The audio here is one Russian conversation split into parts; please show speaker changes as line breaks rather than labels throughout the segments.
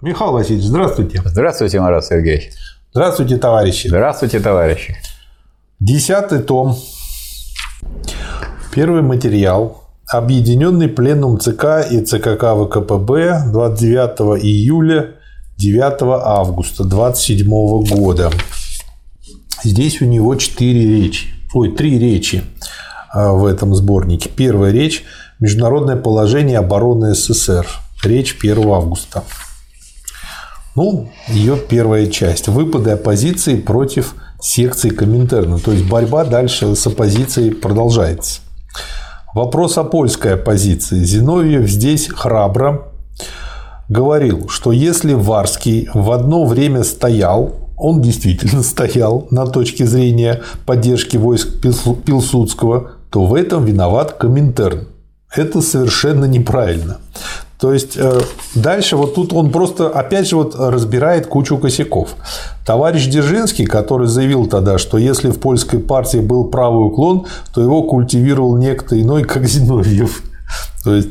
Михаил Васильевич, здравствуйте.
Здравствуйте, Марат Сергеевич.
Здравствуйте, товарищи.
Здравствуйте, товарищи.
Десятый том. Первый материал. Объединенный пленум ЦК и ЦКК ВКПБ 29 июля 9 августа 27 года. Здесь у него четыре речи. Ой, три речи а, в этом сборнике. Первая речь – Международное положение обороны СССР. Речь 1 августа. Ну, ее первая часть. Выпады оппозиции против секции Коминтерна. То есть борьба дальше с оппозицией продолжается. Вопрос о польской оппозиции. Зиновьев здесь храбро говорил, что если Варский в одно время стоял, он действительно стоял на точке зрения поддержки войск Пилсудского, то в этом виноват Коминтерн. Это совершенно неправильно. То есть э, дальше вот тут он просто опять же вот разбирает кучу косяков. Товарищ Дзержинский, который заявил тогда, что если в польской партии был правый уклон, то его культивировал некто иной, как Зиновьев. То есть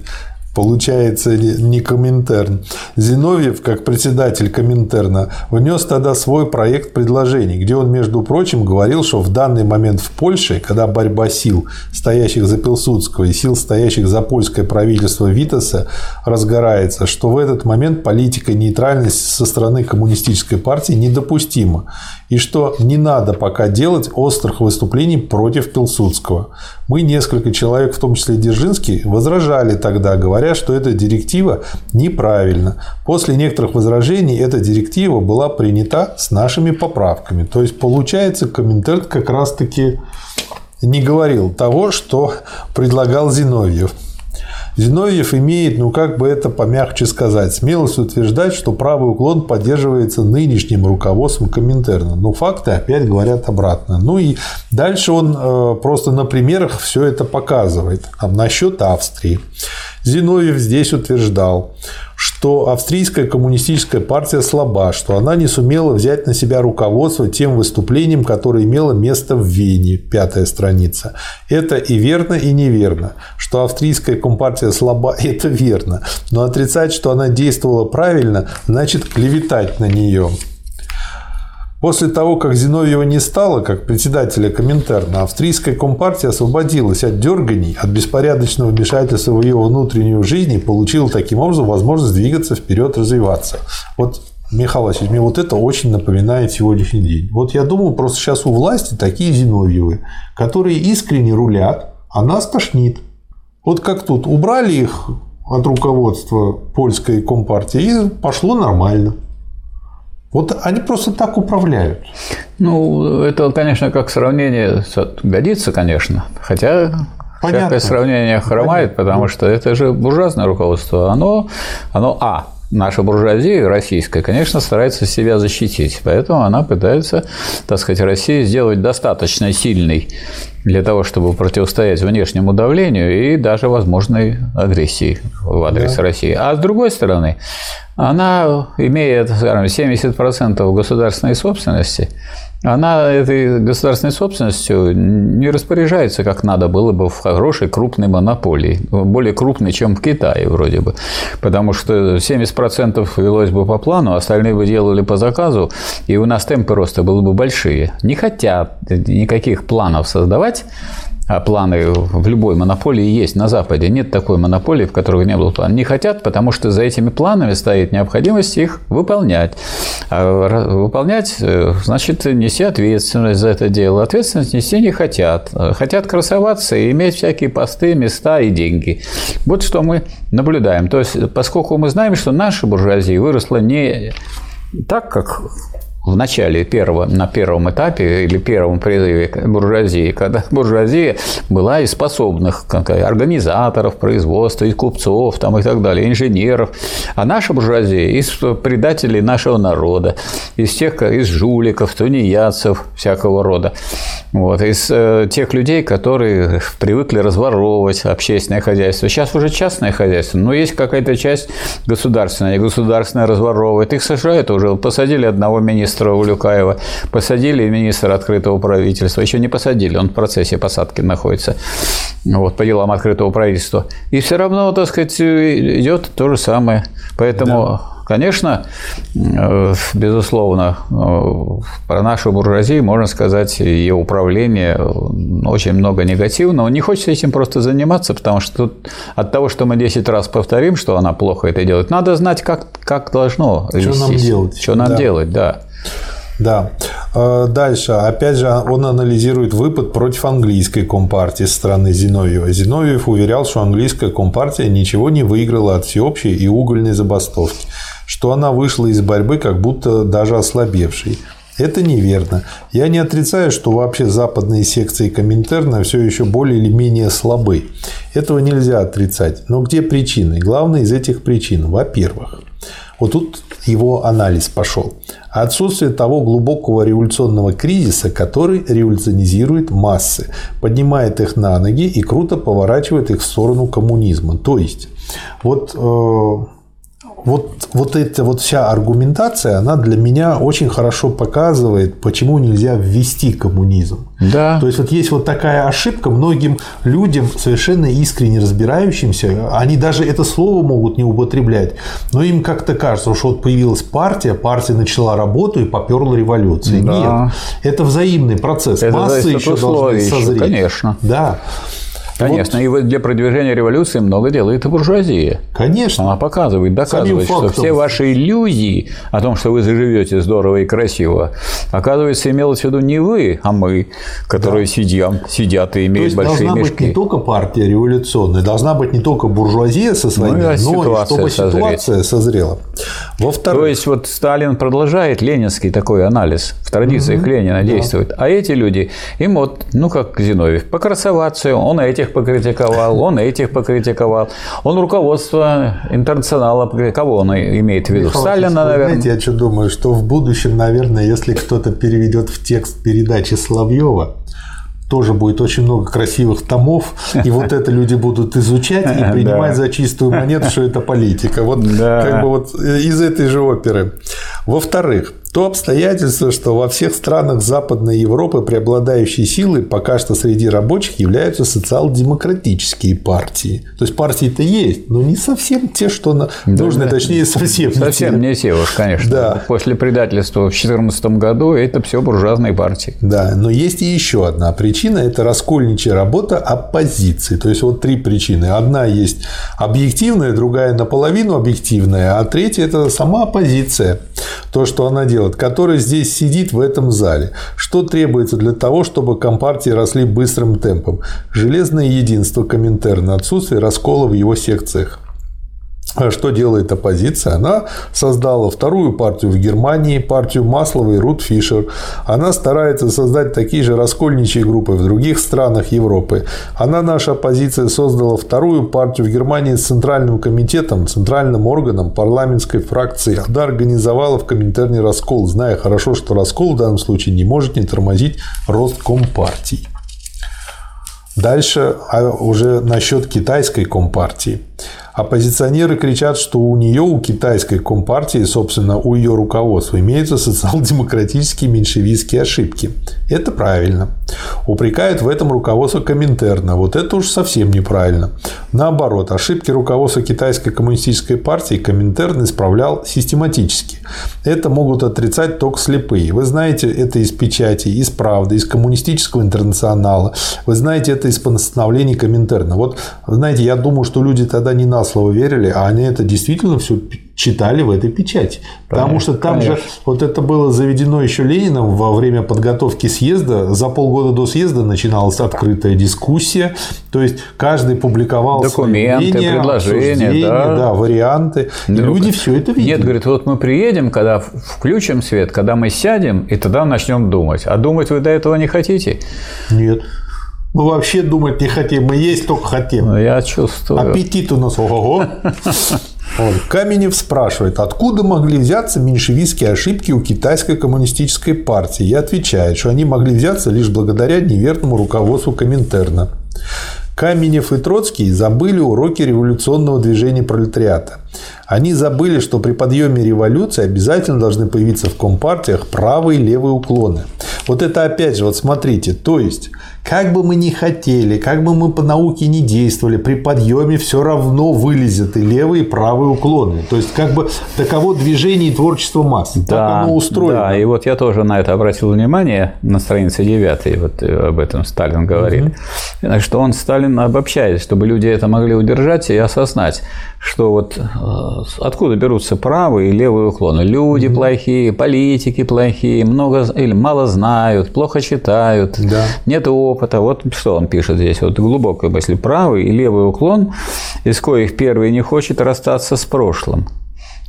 получается не Коминтерн. Зиновьев, как председатель Коминтерна, внес тогда свой проект предложений, где он, между прочим, говорил, что в данный момент в Польше, когда борьба сил, стоящих за Пилсудского, и сил, стоящих за польское правительство Витаса, разгорается, что в этот момент политика нейтральности со стороны коммунистической партии недопустима, и что не надо пока делать острых выступлений против Пилсудского. Мы, несколько человек, в том числе Дзержинский, возражали тогда, говоря, что эта директива неправильна. После некоторых возражений эта директива была принята с нашими поправками. То есть, получается, Коминтерн как раз-таки не говорил того, что предлагал Зиновьев. Зиновьев имеет, ну как бы это помягче сказать, смелость утверждать, что правый уклон поддерживается нынешним руководством Коминтерна. Но факты опять говорят обратно. Ну и дальше он э, просто на примерах все это показывает. Там, насчет Австрии. Зиновьев здесь утверждал, что австрийская коммунистическая партия слаба, что она не сумела взять на себя руководство тем выступлением, которое имело место в Вене, пятая страница. Это и верно, и неверно. Что австрийская компартия слаба, это верно. Но отрицать, что она действовала правильно, значит клеветать на нее. После того, как Зиновьева не стало, как председателя Коминтерна, австрийская компартия освободилась от дерганий, от беспорядочного вмешательства в ее внутреннюю жизнь и получила таким образом возможность двигаться вперед, развиваться. Вот Михаил Васильевич, мне вот это очень напоминает сегодняшний день. Вот я думаю, просто сейчас у власти такие Зиновьевы, которые искренне рулят, а нас тошнит. Вот как тут, убрали их от руководства польской компартии, и пошло нормально. Вот они просто так управляют.
Ну, это, конечно, как сравнение годится, конечно. Хотя Понятно. всякое сравнение хромает, Понятно. потому что это же буржуазное руководство. Оно, оно а, наша буржуазия российская, конечно, старается себя защитить. Поэтому она пытается, так сказать, Россию сделать достаточно сильной для того, чтобы противостоять внешнему давлению и даже возможной агрессии в адрес да. России. А с другой стороны, она имеет, скажем, 70% государственной собственности, она этой государственной собственностью не распоряжается, как надо было бы в хорошей крупной монополии, более крупной, чем в Китае вроде бы, потому что 70% велось бы по плану, остальные бы делали по заказу, и у нас темпы роста были бы большие. Не хотят никаких планов создавать, планы в любой монополии есть на Западе. Нет такой монополии, в которой не было плана. Не хотят, потому что за этими планами стоит необходимость их выполнять. А выполнять, э, значит, нести ответственность за это дело. Ответственность нести не хотят. Хотят красоваться и иметь всякие посты, места и деньги. Вот что мы наблюдаем. То есть, поскольку мы знаем, что наша буржуазия выросла не так, как в начале первого, на первом этапе или первом призыве буржуазии, когда буржуазия была из способных как, организаторов производства, из купцов там, и так далее, инженеров. А наша буржуазия из предателей нашего народа, из тех, из жуликов, тунеядцев всякого рода. Вот, из э, тех людей, которые привыкли разворовывать общественное хозяйство. Сейчас уже частное хозяйство, но есть какая-то часть государственная, и государственное разворовывает. Их сажают уже, посадили одного министра министра Улюкаева, посадили министра открытого правительства, еще не посадили, он в процессе посадки находится, вот, по делам открытого правительства. И все равно, так сказать, идет то же самое. Поэтому да конечно, э, безусловно, э, про нашу буржуазию можно сказать, ее управление очень много негативного. Не хочется этим просто заниматься, потому что тут от того, что мы 10 раз повторим, что она плохо это делает, надо знать, как, как должно
Что вестись. нам делать.
Что нам да. делать, да.
Да. Э, дальше. Опять же, он анализирует выпад против английской компартии со стороны Зиновьева. Зиновьев уверял, что английская компартия ничего не выиграла от всеобщей и угольной забастовки, что она вышла из борьбы как будто даже ослабевшей. Это неверно. Я не отрицаю, что вообще западные секции Коминтерна все еще более или менее слабы. Этого нельзя отрицать. Но где причины? Главная из этих причин. Во-первых, вот тут его анализ пошел. Отсутствие того глубокого революционного кризиса, который революционизирует массы, поднимает их на ноги и круто поворачивает их в сторону коммунизма. То есть, вот э, вот, вот эта вот вся аргументация, она для меня очень хорошо показывает, почему нельзя ввести коммунизм.
Да.
То есть вот есть вот такая ошибка многим людям, совершенно искренне разбирающимся, они даже это слово могут не употреблять, но им как-то кажется, что вот появилась партия, партия начала работу и поперла революция. Да. Нет, это взаимный процесс.
Это Массы еще должны созреть. Конечно.
Да.
Конечно, вот. и для продвижения революции много делает и буржуазия.
Конечно.
Она показывает, доказывает, что все ваши иллюзии о том, что вы заживете здорово и красиво, оказывается, имелось в виду не вы, а мы, которые да. сидим, сидят и имеют То есть большие
должна
мешки.
быть не только партия революционная, должна быть не только буржуазия со своими, ну, но и чтобы созреть. ситуация созрела.
Во-вторых... То есть, вот Сталин продолжает ленинский такой анализ, в традициях угу, Ленина да. действует, а эти люди, им вот, ну, как Зиновьев, покрасоваться, он этих этих покритиковал, он этих покритиковал. Он руководство интернационала, кого он имеет в виду? Михаил Сталина, наверное.
Знаете, я что думаю, что в будущем, наверное, если кто-то переведет в текст передачи Соловьева, тоже будет очень много красивых томов, и вот это люди будут изучать и принимать за чистую монету, что это политика. Вот как бы вот из этой же оперы. Во-вторых, то обстоятельство, что во всех странах Западной Европы преобладающей силой пока что среди рабочих являются социал-демократические партии. То есть партии-то есть, но не совсем те, что да, нужны, да. точнее, совсем
не Совсем те. не те уж, конечно. Да. После предательства в 2014 году это все буржуазные партии.
Да, но есть и еще одна причина – это раскольничья работа оппозиции. То есть, вот три причины. Одна есть объективная, другая наполовину объективная, а третья – это сама оппозиция. То, что она делает делать, который здесь сидит в этом зале. Что требуется для того, чтобы компартии росли быстрым темпом? Железное единство Коминтерна, отсутствие раскола в его секциях. Что делает оппозиция? Она создала вторую партию в Германии, партию Маслова и Рут Фишер. Она старается создать такие же раскольничьи группы в других странах Европы. Она, наша оппозиция, создала вторую партию в Германии с Центральным комитетом, центральным органом парламентской фракции. Она организовала в Коминтерне раскол, зная хорошо, что раскол в данном случае не может не тормозить рост компартий. Дальше а уже насчет китайской компартии. Оппозиционеры кричат, что у нее, у китайской компартии, собственно, у ее руководства имеются социал-демократические меньшевистские ошибки. Это правильно. Упрекают в этом руководство Коминтерна. Вот это уж совсем неправильно. Наоборот, ошибки руководства китайской коммунистической партии Коминтерн исправлял систематически. Это могут отрицать только слепые. Вы знаете это из печати, из правды, из коммунистического интернационала. Вы знаете это из постановлений Коминтерна. Вот, знаете, я думаю, что люди тогда не на слово верили, а они это действительно все читали в этой печати. Потому что там конечно. же вот это было заведено еще Лениным во время подготовки съезда. За полгода до съезда начиналась открытая дискуссия. То есть каждый публиковал
документы, мнения, предложения,
да. да, варианты. И да. люди все это видели.
Нет, говорит, вот мы приедем, когда включим свет, когда мы сядем, и тогда начнем думать. А думать вы до этого не хотите?
Нет. Мы вообще думать не хотим, мы есть только хотим.
Ну, я чувствую.
Аппетит у нас ого-го. Вот. Каменев спрашивает, откуда могли взяться меньшевистские ошибки у китайской коммунистической партии. Я отвечаю, что они могли взяться лишь благодаря неверному руководству Коминтерна. Каменев и Троцкий забыли уроки революционного движения пролетариата. Они забыли, что при подъеме революции обязательно должны появиться в компартиях правые и левые уклоны. вот это опять же, вот смотрите, то есть, как бы мы ни хотели, как бы мы по науке не действовали, при подъеме все равно вылезет и левые, и правые уклоны. То есть, как бы таково движение и творчество масс. Да, так оно устроено.
Да, и вот я тоже на это обратил внимание на странице 9, вот э, об этом Сталин говорит, угу. что он, Сталин, обобщает, чтобы люди это могли удержать и осознать, что вот откуда берутся правые и левые уклоны. Люди угу. плохие, политики плохие, много или мало знают, плохо читают, да. нет опыта. Вот что он пишет здесь. Вот глубокая мысль. Правый и левый уклон, из коих первый не хочет расстаться с прошлым.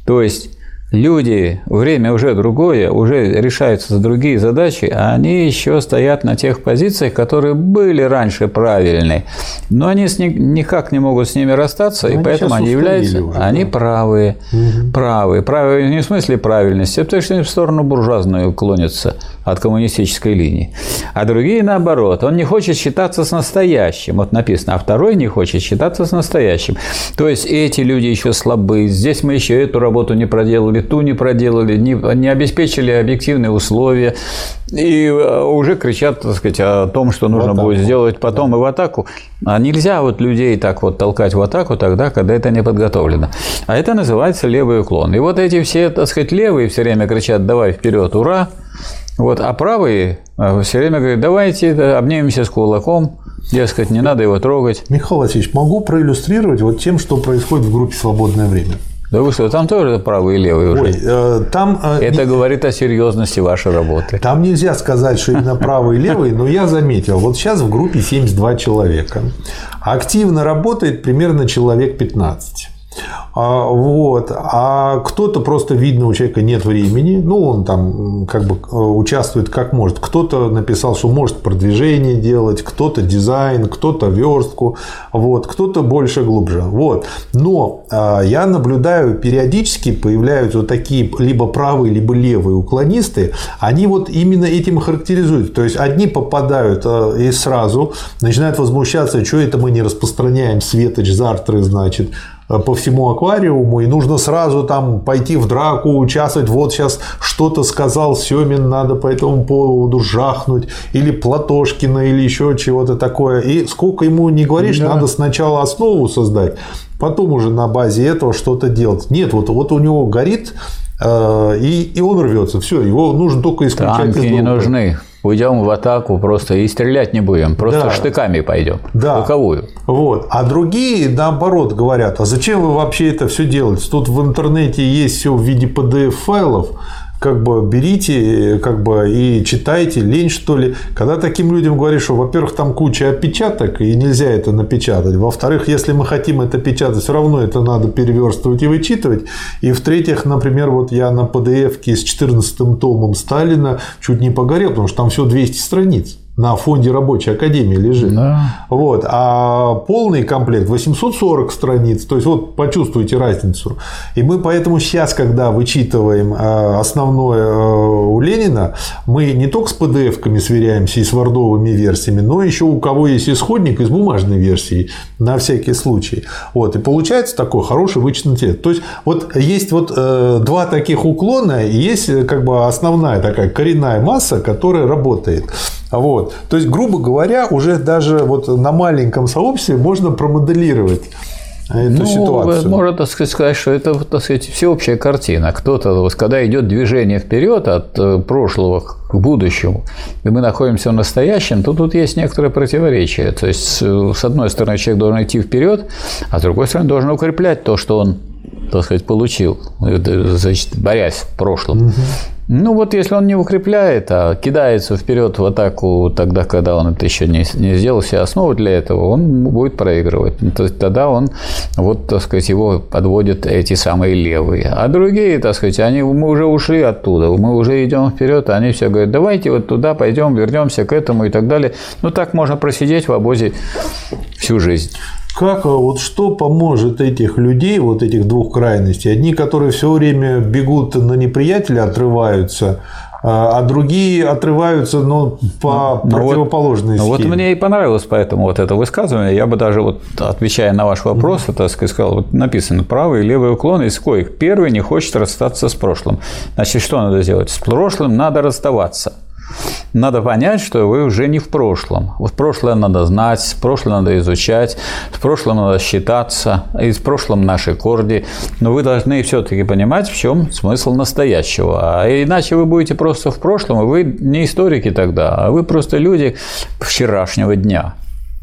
То есть люди, время уже другое, уже решаются другие задачи, а они еще стоят на тех позициях, которые были раньше правильные. Но они никак не могут с ними расстаться, но и поэтому они являются, уже, они правые, угу. правые. Правые не в смысле правильности, а что они в сторону буржуазную клонятся от коммунистической линии. А другие наоборот. Он не хочет считаться с настоящим. Вот написано, а второй не хочет считаться с настоящим. То есть эти люди еще слабы. Здесь мы еще эту работу не проделали, ту не проделали, не, не обеспечили объективные условия. И э, уже кричат, так сказать, о том, что нужно будет сделать потом да. и в атаку. А нельзя вот людей так вот толкать в атаку тогда, когда это не подготовлено. А это называется левый уклон. И вот эти все, так сказать, левые все время кричат «давай вперед, ура!» Вот, а правые э, все время говорят, давайте обнимемся с кулаком, дескать, не надо его трогать.
Михаил Васильевич, могу проиллюстрировать вот тем, что происходит в группе «Свободное время».
Да вы что, там тоже правый и левый уже? Ой, э, там, э, Это не... говорит о серьезности вашей работы.
Там нельзя сказать, что именно правый и левый, но я заметил, вот сейчас в группе 72 человека. Активно работает примерно человек 15. А, вот. А кто-то просто видно, у человека нет времени, ну, он там как бы э, участвует как может. Кто-то написал, что может продвижение делать, кто-то дизайн, кто-то верстку, вот, кто-то больше глубже. Вот. Но а, я наблюдаю, периодически появляются вот такие либо правые, либо левые уклонисты, они вот именно этим характеризуют. То есть одни попадают э, и сразу начинают возмущаться, что это мы не распространяем светоч зартры, значит, по всему аквариуму, и нужно сразу там пойти в драку, участвовать. Вот сейчас что-то сказал Семин, надо по этому поводу жахнуть, или Платошкина, или еще чего-то такое. И сколько ему не говоришь, да. надо сначала основу создать, потом уже на базе этого что-то делать. Нет, вот, вот у него горит, э, и, и он рвется. Все, его нужно только исключать.
Танки не нужны уйдем в атаку просто и стрелять не будем, просто да. штыками пойдем. Да. Луковую.
Вот. А другие, наоборот, говорят, а зачем вы вообще это все делаете? Тут в интернете есть все в виде PDF-файлов, как бы берите как бы и читайте, лень что ли. Когда таким людям говоришь, что, во-первых, там куча опечаток, и нельзя это напечатать. Во-вторых, если мы хотим это печатать, все равно это надо переверстывать и вычитывать. И в-третьих, например, вот я на PDF с 14 томом Сталина чуть не погорел, потому что там все 200 страниц на фонде рабочей академии лежит. Да. Вот. А полный комплект 840 страниц. То есть, вот почувствуйте разницу. И мы поэтому сейчас, когда вычитываем э, основное э, у Ленина, мы не только с PDF-ками сверяемся и с вардовыми версиями, но еще у кого есть исходник из бумажной версии на всякий случай. Вот. И получается такой хороший вычетный текст. То есть, вот есть вот э, два таких уклона, и есть как бы основная такая коренная масса, которая работает. Вот. То есть, грубо говоря, уже даже вот на маленьком сообществе можно промоделировать эту ну, ситуацию.
Можно так сказать, что это так сказать, всеобщая картина. Кто-то, вот, когда идет движение вперед от э, прошлого к будущему, и мы находимся в настоящем, то тут есть некоторое противоречие. То есть, с одной стороны, человек должен идти вперед, а с другой стороны, должен укреплять то, что он так сказать, получил, значит, борясь в прошлом. Угу. Ну вот если он не укрепляет, а кидается вперед в атаку тогда, когда он это еще не, не сделал себе основу для этого, он будет проигрывать. Ну, то есть тогда он, вот, так сказать, его подводят эти самые левые. А другие, так сказать, они, мы уже ушли оттуда, мы уже идем вперед, они все говорят, давайте вот туда пойдем, вернемся к этому и так далее. Ну так можно просидеть в обозе всю жизнь.
Как, вот что поможет этих людей, вот этих двух крайностей? Одни, которые все время бегут на неприятеля, отрываются, а, а другие отрываются, но по ну, противоположной
вот, схеме. Вот мне и понравилось поэтому вот это высказывание. Я бы даже вот отвечая на ваш вопрос, mm-hmm. так сказать, сказал, вот написано правый и левый уклон, из коих первый не хочет расстаться с прошлым. Значит, что надо сделать? С прошлым надо расставаться. Надо понять, что вы уже не в прошлом. Вот прошлое надо знать, прошлое надо изучать, с прошлым надо считаться, и с прошлым наши корди. Но вы должны все-таки понимать, в чем смысл настоящего. А иначе вы будете просто в прошлом, и вы не историки тогда, а вы просто люди вчерашнего дня.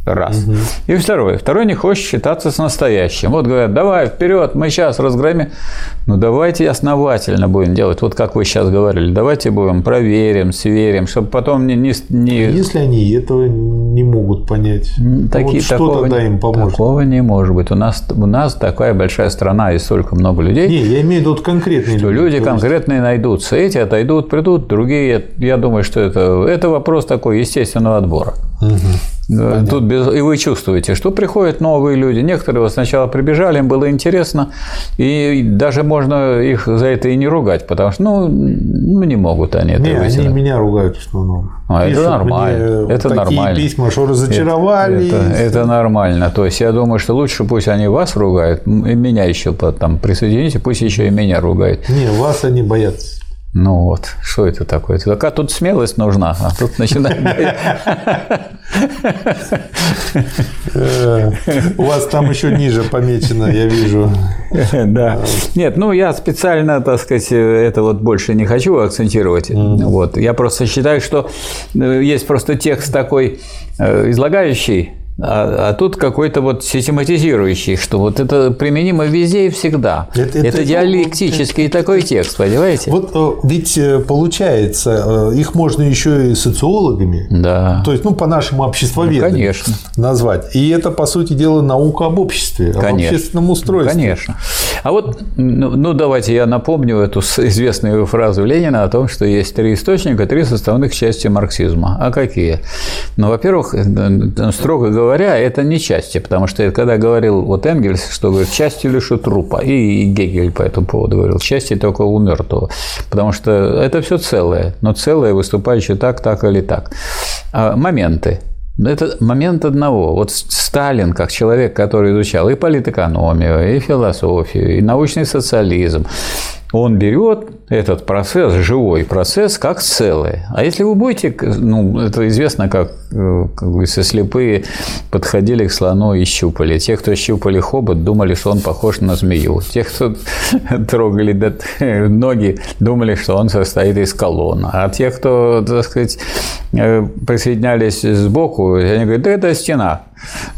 Раз. Угу. И второе. Второй не хочет считаться с настоящим. Вот говорят, давай, вперед, мы сейчас разгромим. Ну, давайте основательно будем делать, вот как вы сейчас говорили. Давайте будем проверим, сверим, чтобы потом не... не, не...
Если они этого не могут понять,
Такие, вот что такого, тогда им поможет? Такого не может быть. У нас, у нас такая большая страна и столько много людей.
Не, я имею в виду конкретные
что люди. люди конкретные найдутся. Эти отойдут, придут, другие. Я думаю, что это, это вопрос такой естественного отбора. Угу. Понятно. Тут без... И вы чувствуете, что приходят новые люди. Некоторые вот сначала прибежали, им было интересно, и даже можно их за это и не ругать, потому что, ну, ну не могут они это
Не, они меня ругают в основном.
А это нормально. это
такие
нормально.
письма, что разочаровали.
Это, это, это нормально. То есть я думаю, что лучше пусть они вас ругают, и меня еще там присоедините, пусть еще и меня ругают.
Не, вас они боятся.
Ну вот, что это такое? Какая тут смелость нужна, а тут начинает...
У вас там еще ниже помечено, я вижу.
Да. Нет, ну я специально, так сказать, это вот больше не хочу акцентировать. Вот. Я просто считаю, что э, есть просто текст такой э, излагающий а, а тут какой-то вот систематизирующий, что вот это применимо везде и всегда. Это, это, это диалектический это, такой текст, понимаете?
Вот э, ведь э, получается, э, их можно еще и социологами,
да.
то есть, ну, по-нашему обществоведами ну, конечно. назвать. И это, по сути дела, наука об обществе, конечно. об общественном устройстве.
Конечно. А вот, ну, ну, давайте я напомню эту известную фразу Ленина о том, что есть три источника, три составных части марксизма. А какие? Ну, во-первых, строго говоря, говоря, это не части, потому что когда говорил вот Энгельс, что говорит, части лишь трупа, и Гегель по этому поводу говорил, части только у мертвого, потому что это все целое, но целое выступающее так, так или так. А моменты. Это момент одного. Вот Сталин, как человек, который изучал и политэкономию, и философию, и научный социализм, он берет этот процесс, живой процесс, как целое. А если вы будете, ну, это известно, как, э, как если слепые подходили к слону и щупали. Те, кто щупали хобот, думали, что он похож на змею. Те, кто трогали ноги, думали, что он состоит из колонн. А те, кто, так сказать, э, присоединялись сбоку, они говорят, да это стена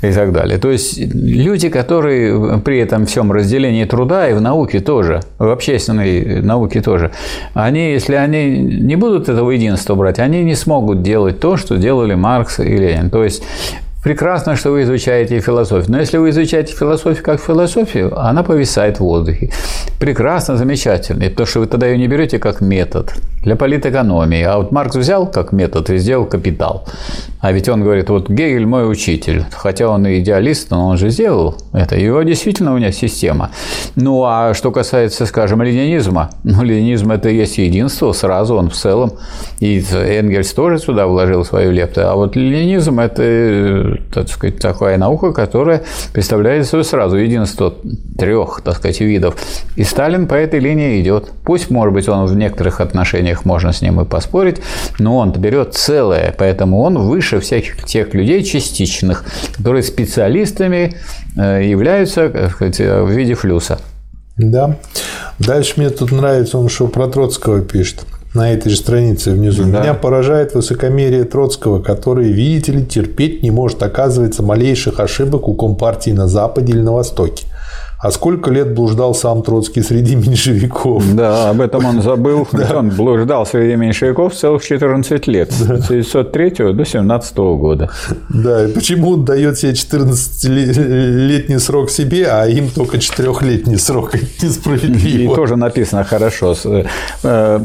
и так далее. То есть люди, которые при этом всем разделении труда и в науке тоже, в общественной науке тоже, они, если они не будут этого единства брать, они не смогут делать то, что делали Маркс и Ленин. То есть Прекрасно, что вы изучаете философию. Но если вы изучаете философию как философию, она повисает в воздухе. Прекрасно, замечательно. Потому что вы тогда ее не берете как метод для политэкономии. А вот Маркс взял как метод и сделал капитал. А ведь он говорит, вот Гегель мой учитель. Хотя он и идеалист, но он же сделал это. Его действительно у меня система. Ну, а что касается, скажем, ленинизма. Ну, ленинизм – это и есть единство, сразу он в целом. И Энгельс тоже сюда вложил свою лепту. А вот ленинизм – это так сказать, такая наука, которая представляет собой сразу единство трех, так сказать, видов. И Сталин по этой линии идет. Пусть, может быть, он в некоторых отношениях можно с ним и поспорить, но он берет целое, поэтому он выше всяких тех людей частичных, которые специалистами э, являются, так сказать, в виде флюса.
Да. Дальше мне тут нравится, он что про Троцкого пишет на этой же странице внизу. Да. Меня поражает высокомерие Троцкого, который, видите ли, терпеть не может, оказывается, малейших ошибок у Компартии на Западе или на Востоке. А сколько лет блуждал сам Троцкий среди меньшевиков?
Да, об этом он забыл. Да. Он блуждал среди меньшевиков целых 14 лет. С 1903 до 17 года.
Да, и почему он дает себе 14-летний срок себе, а им только 4-летний срок? Несправедливо.
И тоже написано хорошо. Э,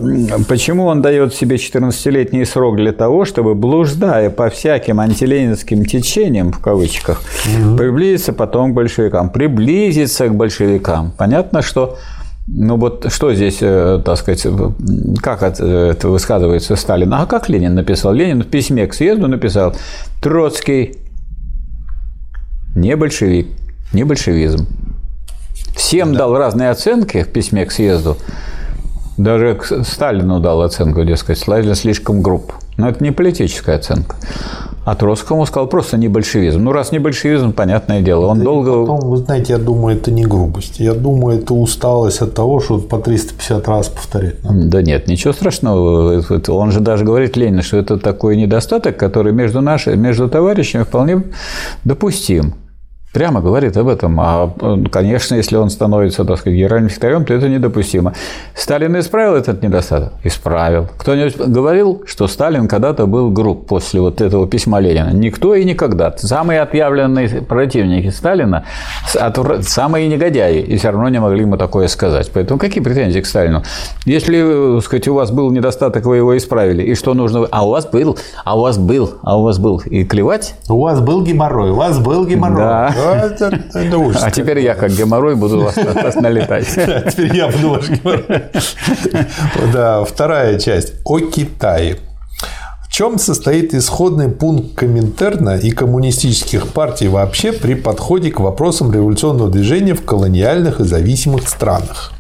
почему он дает себе 14-летний срок для того, чтобы, блуждая по всяким антиленинским течениям, в кавычках, угу. приблизиться потом к большевикам? Приблизиться к большевикам. Понятно, что ну вот что здесь, э, так сказать, как это высказывается Сталин? А как Ленин написал? Ленин в письме к съезду написал Троцкий не большевик, не большевизм. Всем да. дал разные оценки в письме к съезду. Даже к Сталину дал оценку, дескать, Сталин слишком груб. Но это не политическая оценка. А Троцкому сказал просто не большевизм. Ну, раз не большевизм, понятное дело. Он да долго...
Потом, вы знаете, я думаю, это не грубость. Я думаю, это усталость от того, что по 350 раз повторять
надо. Да нет, ничего страшного. Он же даже говорит Ленин, что это такой недостаток, который между, нашими, между товарищами вполне допустим прямо говорит об этом. А, конечно, если он становится, так сказать, генеральным секретарем, то это недопустимо. Сталин исправил этот недостаток? Исправил. Кто-нибудь говорил, что Сталин когда-то был груб после вот этого письма Ленина? Никто и никогда. Самые отъявленные противники Сталина, самые негодяи, и все равно не могли ему такое сказать. Поэтому какие претензии к Сталину? Если, так сказать, у вас был недостаток, вы его исправили, и что нужно? А у вас был, а у вас был, а у вас был. И клевать?
У вас был геморрой, у вас был геморрой. Да.
А теперь я как геморрой буду вас налетать.
Теперь я буду ваш геморрой. Да, вторая часть. О Китае. В чем состоит исходный пункт Коминтерна и коммунистических партий вообще при подходе к вопросам революционного движения в колониальных и зависимых странах?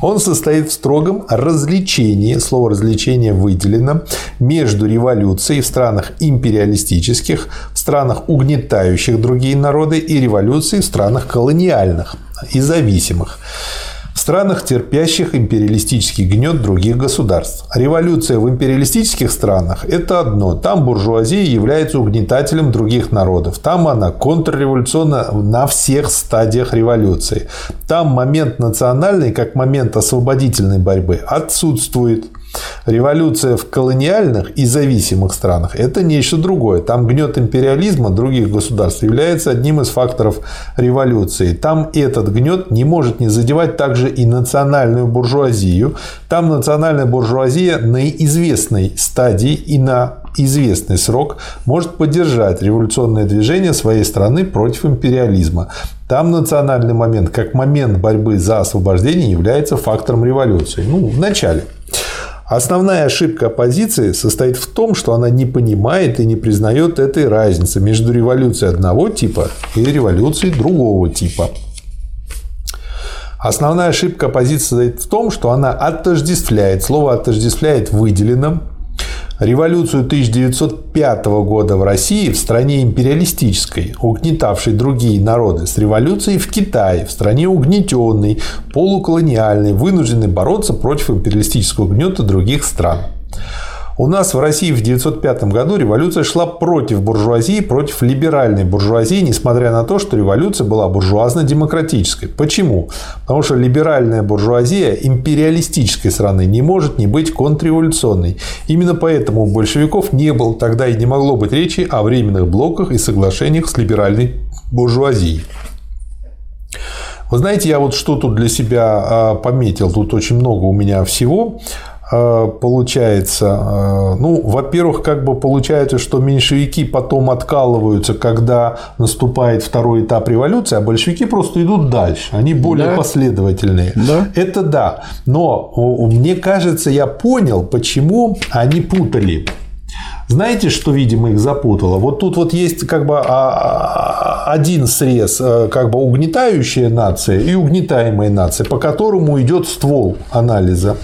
Он состоит в строгом развлечении, слово развлечение выделено, между революцией в странах империалистических, в странах угнетающих другие народы и революцией в странах колониальных и зависимых в странах, терпящих империалистический гнет других государств. Революция в империалистических странах – это одно. Там буржуазия является угнетателем других народов. Там она контрреволюционна на всех стадиях революции. Там момент национальный, как момент освободительной борьбы, отсутствует. Революция в колониальных и зависимых странах – это нечто другое. Там гнет империализма других государств является одним из факторов революции. Там этот гнет не может не задевать также и национальную буржуазию. Там национальная буржуазия на известной стадии и на известный срок может поддержать революционное движение своей страны против империализма. Там национальный момент, как момент борьбы за освобождение, является фактором революции. Ну, в начале. Основная ошибка оппозиции состоит в том, что она не понимает и не признает этой разницы между революцией одного типа и революцией другого типа. Основная ошибка оппозиции состоит в том, что она отождествляет, слово отождествляет выделенным, Революцию 1905 года в России, в стране империалистической, угнетавшей другие народы, с революцией в Китае, в стране угнетенной, полуколониальной, вынужденной бороться против империалистического гнета других стран. У нас в России в 1905 году революция шла против буржуазии, против либеральной буржуазии, несмотря на то, что революция была буржуазно-демократической. Почему? Потому что либеральная буржуазия империалистической страны не может не быть контрреволюционной. Именно поэтому у большевиков не было тогда и не могло быть речи о временных блоках и соглашениях с либеральной буржуазией. Вы знаете, я вот что тут для себя а, пометил, тут очень много у меня всего. Э, получается, э, ну, во-первых, как бы получается, что меньшевики потом откалываются, когда наступает второй этап революции, а большевики просто идут дальше, они более да. последовательные. Да. Это да. Но мне кажется, я понял, почему они путали. Знаете, что, видимо, их запутало? Вот тут вот есть как бы а, а, один срез, э, как бы угнетающая нация и угнетаемая нация, по которому идет ствол анализа.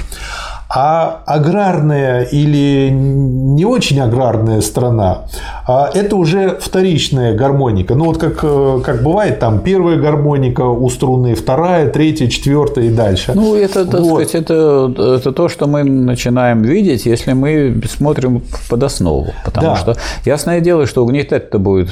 А аграрная или не очень аграрная страна а – это уже вторичная гармоника. Ну, вот как, э, как бывает, там первая гармоника у струны, вторая, третья, четвертая и дальше.
Ну, это, так вот. сказать, это, это то, что мы начинаем видеть, если мы смотрим под основу. Потому да. что ясное дело, что угнетать-то будет,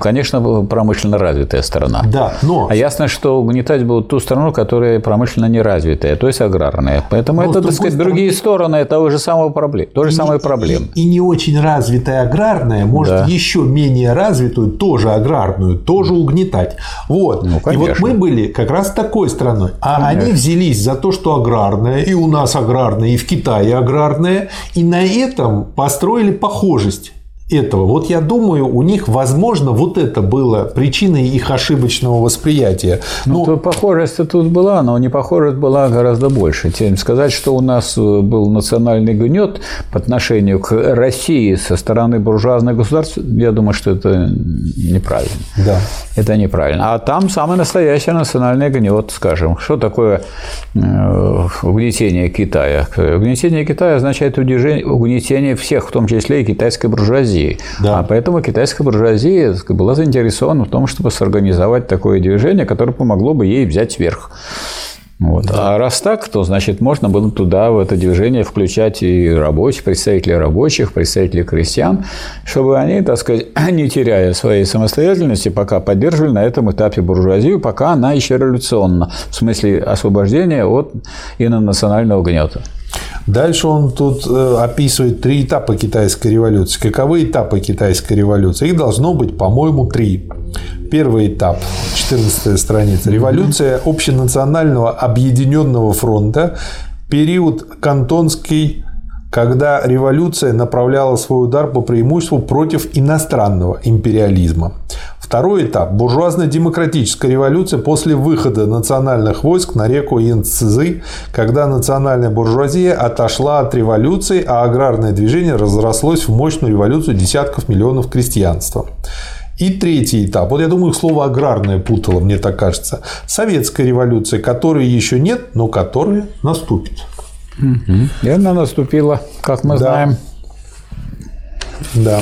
конечно, промышленно развитая страна.
Да, но...
А ясно, что угнетать будут ту страну, которая промышленно неразвитая, то есть аграрная. Поэтому но это, так сказать, другие стороны того же самого проблем, той же самой проблемы.
И, и не очень развитая аграрная может да. еще менее развитую, тоже аграрную, тоже угнетать. Вот. Ну, и вот мы были как раз такой страной. А конечно. они взялись за то, что аграрная, и у нас аграрная, и в Китае аграрная, и на этом построили похожесть этого. Вот я думаю, у них, возможно, вот это было причиной их ошибочного восприятия.
Ну, ну похожесть тут была, но не похожесть была гораздо больше. Тем сказать, что у нас э, был национальный гнет по отношению к России со стороны буржуазных государств, я думаю, что это неправильно.
Да.
Это неправильно. А там самый настоящий национальный гнет, скажем. Что такое э, угнетение Китая? Угнетение Китая означает угнетение всех, в том числе и китайской буржуазии буржуазии. Да. А поэтому китайская буржуазия была заинтересована в том, чтобы сорганизовать такое движение, которое помогло бы ей взять верх. Вот. Да. А раз так, то значит можно было туда, в это движение, включать и рабочих, представителей рабочих, представителей крестьян, чтобы они, так сказать, не теряя своей самостоятельности, пока поддерживали на этом этапе буржуазию, пока она еще революционна, в смысле освобождения от инонационального гнета.
Дальше он тут э, описывает три этапа китайской революции. Каковы этапы китайской революции? Их должно быть, по-моему, три. Первый этап, 14 страница. Революция общенационального объединенного фронта, период кантонский когда революция направляла свой удар по преимуществу против иностранного империализма. Второй этап – буржуазно-демократическая революция после выхода национальных войск на реку Янцзы, когда национальная буржуазия отошла от революции, а аграрное движение разрослось в мощную революцию десятков миллионов крестьянства. И третий этап. Вот я думаю, слово аграрное путало, мне так кажется. Советская революция, которой еще нет, но которая наступит.
Угу. И она наступила, как мы
да.
знаем.
Да.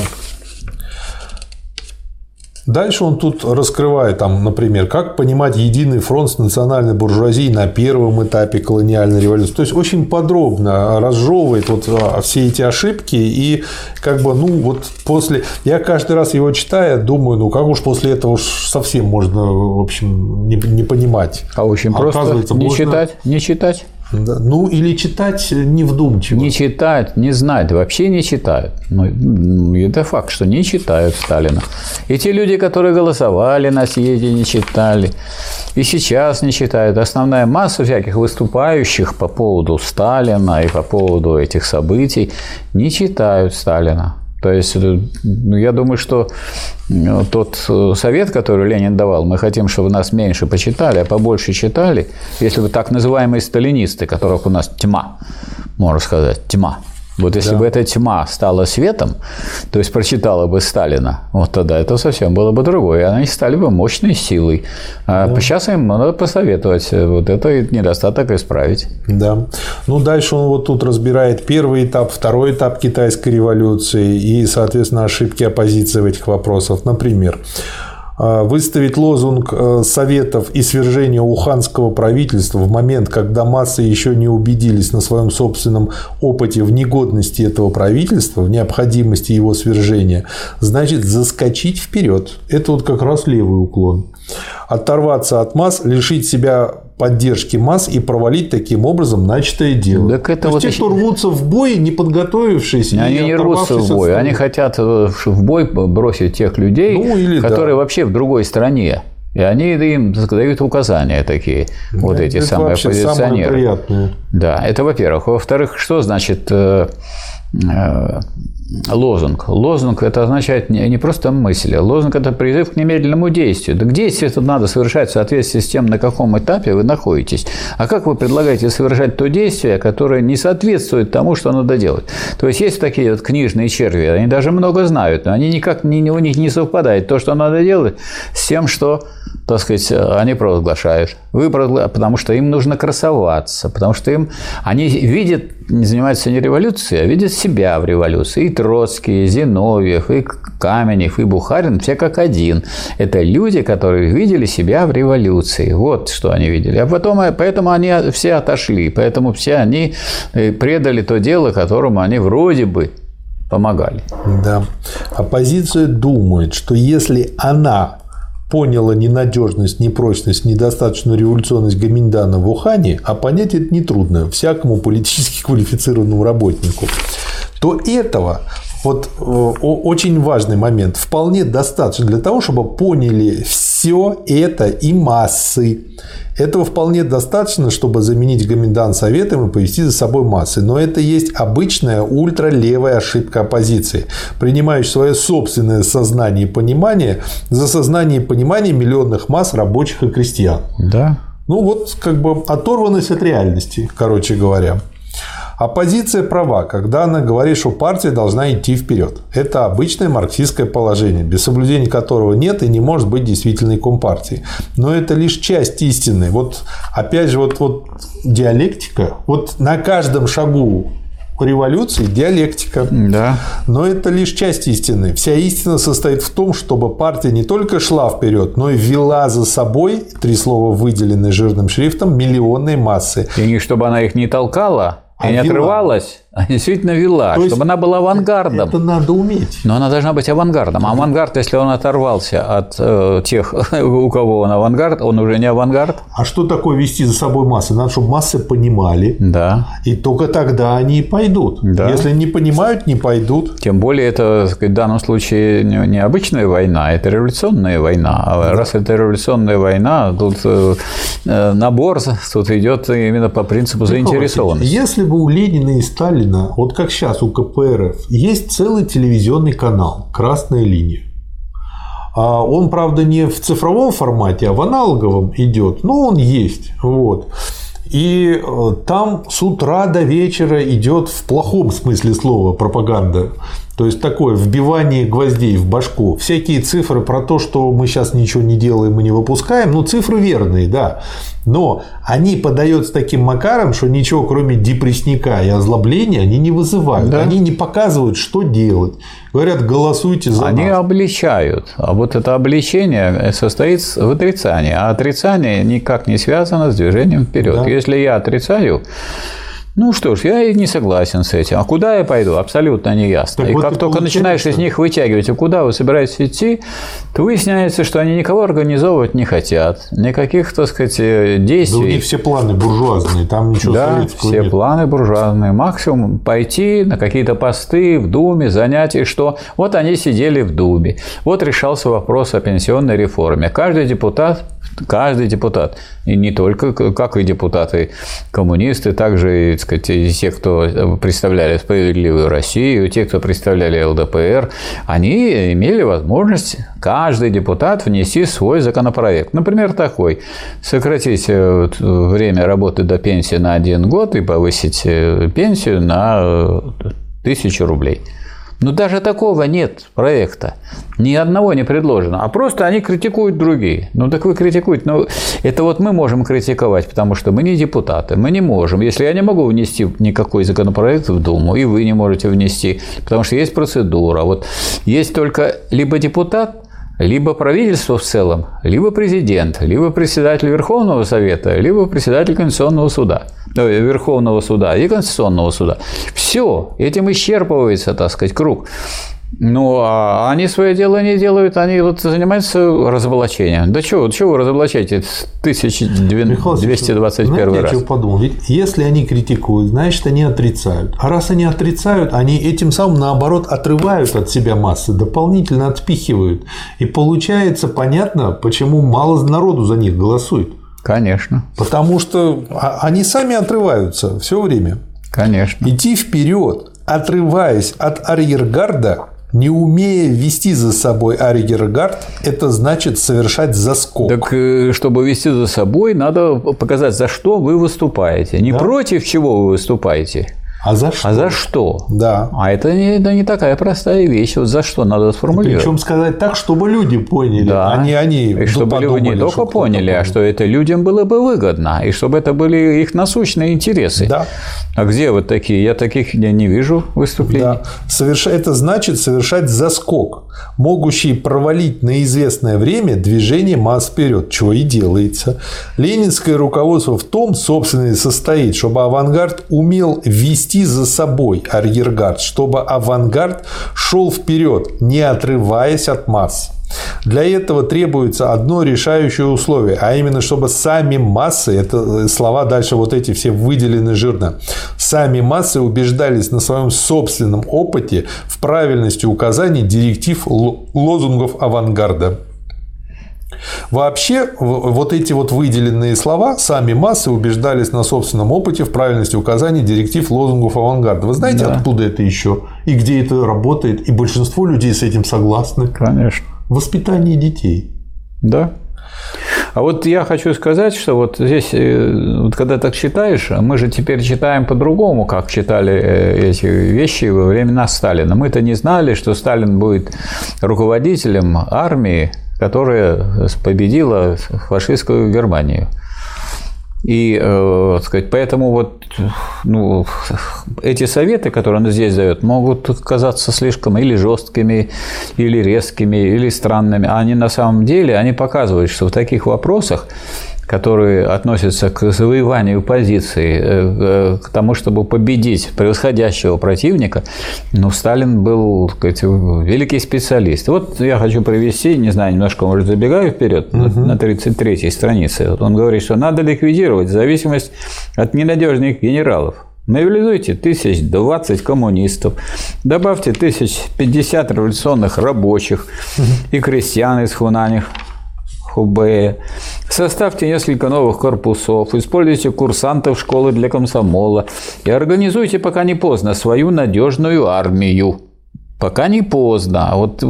Дальше он тут раскрывает, там, например, как понимать единый фронт с национальной буржуазией на первом этапе колониальной революции. То есть очень подробно разжевывает вот а, все эти ошибки и как бы, ну вот после, я каждый раз его читая, думаю, ну как уж после этого уж совсем можно, в общем, не, не понимать.
А очень просто не можно... читать, не читать.
Да. Ну, или читать невдумчиво.
Не читать, не знать, вообще не читают. Ну, это факт, что не читают Сталина. И те люди, которые голосовали на съезде, не читали. И сейчас не читают. Основная масса всяких выступающих по поводу Сталина и по поводу этих событий не читают Сталина. То есть, ну, я думаю, что э, тот э, совет, который Ленин давал, мы хотим, чтобы нас меньше почитали, а побольше читали, если бы так называемые сталинисты, которых у нас тьма, можно сказать, тьма, вот если да. бы эта тьма стала светом, то есть прочитала бы Сталина, вот тогда это совсем было бы другое. Они стали бы мощной силой. А да. сейчас им надо посоветовать вот это недостаток исправить.
Да. Ну, дальше он вот тут разбирает первый этап, второй этап китайской революции и, соответственно, ошибки оппозиции в этих вопросах. Например, выставить лозунг э, советов и свержения уханского правительства в момент, когда массы еще не убедились на своем собственном опыте в негодности этого правительства, в необходимости его свержения, значит заскочить вперед. Это вот как раз левый уклон. Оторваться от масс, лишить себя поддержки масс и провалить таким образом начатое дело.
Так это
То
вот
есть те, кто рвутся в бой, не подготовившись,
они не рвутся в бой, они хотят э, в бой бросить тех людей, ну, или которые да. вообще в другой стране. И они им дают указания такие, да, вот эти самые оппозиционеры. Самое да, это во-первых. Во-вторых, что значит э, э, лозунг. Лозунг – это означает не просто мысль. Лозунг – это призыв к немедленному действию. Так действие это надо совершать в соответствии с тем, на каком этапе вы находитесь. А как вы предлагаете совершать то действие, которое не соответствует тому, что надо делать? То есть, есть такие вот книжные черви, они даже много знают, но они никак не, у них не совпадает то, что надо делать, с тем, что так сказать, они провозглашают. Вы потому что им нужно красоваться, потому что им они видят, не занимаются не революцией, а видят себя в революции. И Троцкий, и Зиновьев, и Каменев, и Бухарин, все как один. Это люди, которые видели себя в революции. Вот что они видели. А потом, поэтому они все отошли, поэтому все они э, предали то дело, которому они вроде бы помогали.
Да. Оппозиция думает, что если она поняла ненадежность, непрочность, недостаточную революционность Гаминдана в Ухане, а понять это нетрудно всякому политически квалифицированному работнику, то этого вот э, очень важный момент. Вполне достаточно для того, чтобы поняли все все это и массы. Этого вполне достаточно, чтобы заменить Гоминдан советом и повести за собой массы. Но это есть обычная ультралевая ошибка оппозиции, принимающая свое собственное сознание и понимание за сознание и понимание миллионных масс рабочих и крестьян.
Да.
Ну вот как бы оторванность от реальности, короче говоря. Оппозиция права, когда она говорит, что партия должна идти вперед. Это обычное марксистское положение, без соблюдения которого нет и не может быть действительной компартии. Но это лишь часть истины. Вот опять же, вот, вот диалектика, вот на каждом шагу революции диалектика.
Да.
Но это лишь часть истины. Вся истина состоит в том, чтобы партия не только шла вперед, но и вела за собой, три слова выделены жирным шрифтом, миллионные массы.
И не чтобы она их не толкала, а и не вела. отрывалась, а действительно вела, То чтобы она была авангардом.
Это надо уметь.
Но она должна быть авангардом. А авангард, если он оторвался от э, тех, у кого он авангард, он уже не авангард.
А что такое вести за собой массы? Надо, чтобы массы понимали.
Да.
И только тогда они и пойдут. Да. Если не понимают, не пойдут.
Тем более, это сказать, в данном случае не обычная война, это революционная война. А раз это революционная война, тут э, э, набор тут идет именно по принципу заинтересованности.
Если бы у Ленина и Сталина, вот как сейчас у КПРФ, есть целый телевизионный канал «Красная линия». А он, правда, не в цифровом формате, а в аналоговом идет, но он есть. Вот. И э, там с утра до вечера идет в плохом смысле слова пропаганда. То есть такое вбивание гвоздей в башку. Всякие цифры про то, что мы сейчас ничего не делаем и не выпускаем, ну цифры верные, да. Но они подаются таким макаром, что ничего кроме депрессника и озлобления они не вызывают. Да. Они не показывают, что делать. Говорят, голосуйте за
Они
нас.
обличают. А вот это обличение состоит в отрицании. А отрицание никак не связано с движением вперед. Да. Если я отрицаю, ну что ж, я и не согласен с этим. А куда я пойду? Абсолютно не ясно. Так и вот как только начинаешь из них вытягивать, а куда вы собираетесь идти, то выясняется, что они никого организовывать не хотят. Никаких, так сказать, э, действий. Да у
них все планы буржуазные, там ничего
Да, все нет. планы буржуазные. Максимум пойти на какие-то посты в Думе, занятия, что вот они сидели в Думе. Вот решался вопрос о пенсионной реформе. Каждый депутат каждый депутат, и не только, как и депутаты коммунисты, также и, сказать, и те, кто представляли справедливую Россию, те, кто представляли ЛДПР, они имели возможность, каждый депутат, внести свой законопроект. Например, такой. Сократить э, время работы до пенсии на один год и повысить э, пенсию на э, тысячу рублей. Но даже такого нет проекта. Ни одного не предложено. А просто они критикуют другие. Ну так вы критикуете. Ну, это вот мы можем критиковать, потому что мы не депутаты. Мы не можем. Если я не могу внести никакой законопроект в Думу, и вы не можете внести, потому что есть процедура. Вот есть только либо депутат, либо правительство в целом, либо президент, либо председатель Верховного Совета, либо председатель Конституционного суда, Верховного суда и Конституционного суда. Все, этим исчерпывается, так сказать, круг. Ну, а они свое дело не делают, они вот занимаются разоблачением. Да чего, чего вы разоблачаете 1221 знаете, раз? Я
подумал, ведь если они критикуют, значит, они отрицают. А раз они отрицают, они этим самым, наоборот, отрывают от себя массы, дополнительно отпихивают. И получается понятно, почему мало народу за них голосует.
Конечно.
Потому что а, они сами отрываются все время.
Конечно.
Идти вперед, отрываясь от арьергарда, не умея вести за собой аригергард, это значит совершать заскок.
Так, э, чтобы вести за собой, надо показать, за что вы выступаете. Не да? против чего вы выступаете,
а за что?
А за что?
Да.
А это не, это не такая простая вещь. Вот за что надо сформулировать.
Причем сказать так, чтобы люди поняли,
да.
а не они.
И чтобы люди не только поняли, а что это людям было бы выгодно, и чтобы это были их насущные интересы.
Да.
А где вот такие? Я таких я не вижу выступлений. Да.
Соверш... Это значит совершать заскок, могущий провалить на известное время движение масс вперед, чего и делается. Ленинское руководство в том, собственно, и состоит, чтобы авангард умел вести вести за собой арьергард, чтобы авангард шел вперед, не отрываясь от масс. Для этого требуется одно решающее условие, а именно, чтобы сами массы, это слова дальше вот эти все выделены жирно, сами массы убеждались на своем собственном опыте в правильности указаний директив лозунгов авангарда. Вообще, вот эти вот выделенные слова, сами массы убеждались на собственном опыте в правильности указаний директив лозунгов авангарда. Вы знаете, да. откуда это еще? И где это работает? И большинство людей с этим согласны.
Конечно.
Воспитание детей.
Да. А вот я хочу сказать, что вот здесь, э, вот когда так читаешь, мы же теперь читаем по-другому, как читали э, эти вещи во времена Сталина. Мы-то не знали, что Сталин будет руководителем армии, которая победила фашистскую Германию. И, э, сказать, поэтому вот ну, эти советы, которые он здесь дает, могут казаться слишком или жесткими, или резкими, или странными. А они на самом деле, они показывают, что в таких вопросах которые относятся к завоеванию позиций, э, э, к тому, чтобы победить превосходящего противника, ну, Сталин был, так сказать, великий специалист. Вот я хочу привести, не знаю, немножко, может, забегаю вперед, угу. на 33-й странице. Вот он говорит, что надо ликвидировать зависимость от ненадежных генералов. Мобилизуйте тысяч двадцать коммунистов, добавьте тысяч пятьдесят революционных рабочих и крестьян из Хунани, Хубея. Составьте несколько новых корпусов, используйте курсантов школы для комсомола и организуйте, пока не поздно, свою надежную армию. Пока не поздно. Вот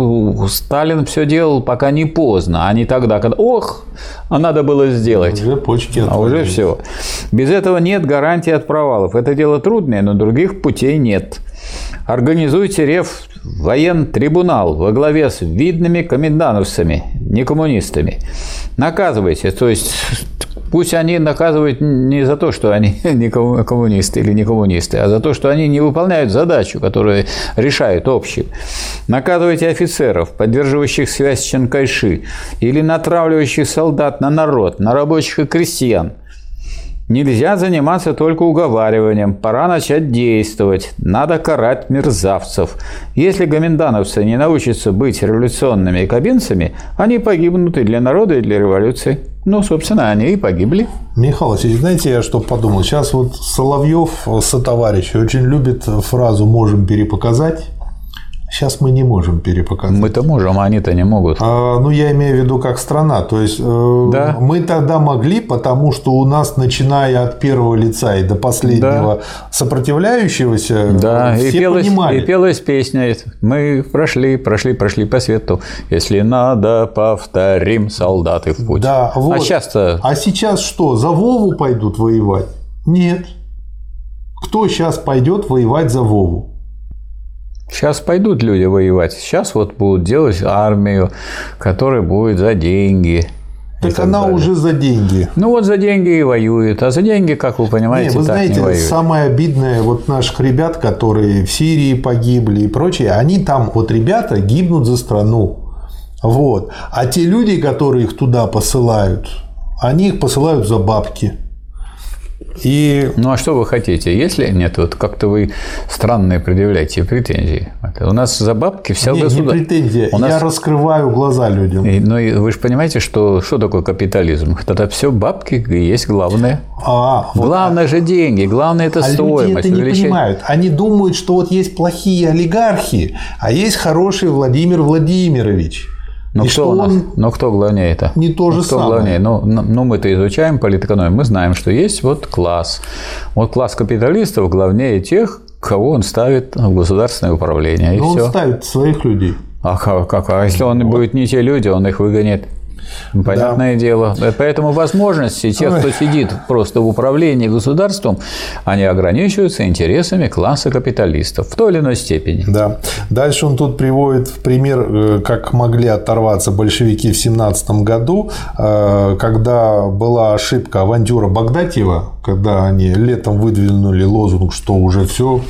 Сталин все делал, пока не поздно, а не тогда, когда ох, а надо было сделать.
Уже почки
А уже все. Без этого нет гарантии от провалов. Это дело трудное, но других путей нет. Организуйте рев воен трибунал во главе с видными комендантовцами, не коммунистами. Наказывайте, то есть пусть они наказывают не за то, что они не коммунисты или не коммунисты, а за то, что они не выполняют задачу, которую решают общие. Наказывайте офицеров, поддерживающих связь с Чанкайши, или натравливающих солдат на народ, на рабочих и крестьян – Нельзя заниматься только уговариванием, пора начать действовать, надо карать мерзавцев. Если гоминдановцы не научатся быть революционными кабинцами, они погибнут и для народа, и для революции. Ну, собственно, они и погибли.
Михаил Васильевич, знаете, я что подумал? Сейчас вот Соловьев со товарищи очень любит фразу «можем перепоказать». Сейчас мы не можем перепоказать.
Мы-то можем, а они-то не могут.
А, ну, я имею в виду как страна. То есть, э, да. мы тогда могли, потому что у нас, начиная от первого лица и до последнего да. сопротивляющегося,
да. все и пелась, понимали. И пелась песня. Мы прошли, прошли, прошли по свету. Если надо, повторим солдаты в путь.
Да, вот.
А сейчас-то...
А сейчас что, за Вову пойдут воевать? Нет. Кто сейчас пойдет воевать за Вову?
Сейчас пойдут люди воевать. Сейчас вот будут делать армию, которая будет за деньги.
Так она далее. уже за деньги.
Ну вот за деньги и воюет. А за деньги, как вы понимаете, не,
вы
так
знаете,
не воюют.
самое обидное, вот наших ребят, которые в Сирии погибли и прочее, они там, вот ребята гибнут за страну. Вот. А те люди, которые их туда посылают, они их посылают за бабки.
И... Ну а что вы хотите? Если нет, вот как-то вы странные предъявляете претензии. У нас за бабки вся
нет,
государство.
Не претензия. У нас... Я раскрываю глаза людям.
И, ну и вы же понимаете, что, что такое капитализм? Это все бабки и есть главное. А, главное вот, же деньги, главное это а стоимость.
Люди это не понимают. Они думают, что вот есть плохие олигархи, а есть хороший Владимир Владимирович.
Но кто, у нас, он... но кто главнее это?
Не то же
кто
самое.
Главнее? Ну, ну, мы-то изучаем политэкономию, мы знаем, что есть вот класс. Вот класс капиталистов главнее тех, кого он ставит в государственное управление.
Но он все. ставит своих людей.
А как, как? А если он вот. будет не те люди, он их выгонит. Понятное да. дело. Поэтому возможности тех, кто сидит просто в управлении государством, они ограничиваются интересами класса капиталистов в той или иной степени.
Да. Дальше он тут приводит в пример, э, как могли оторваться большевики в 17 году, э, когда была ошибка авантюра Багдатьева, когда они летом выдвинули лозунг, что уже все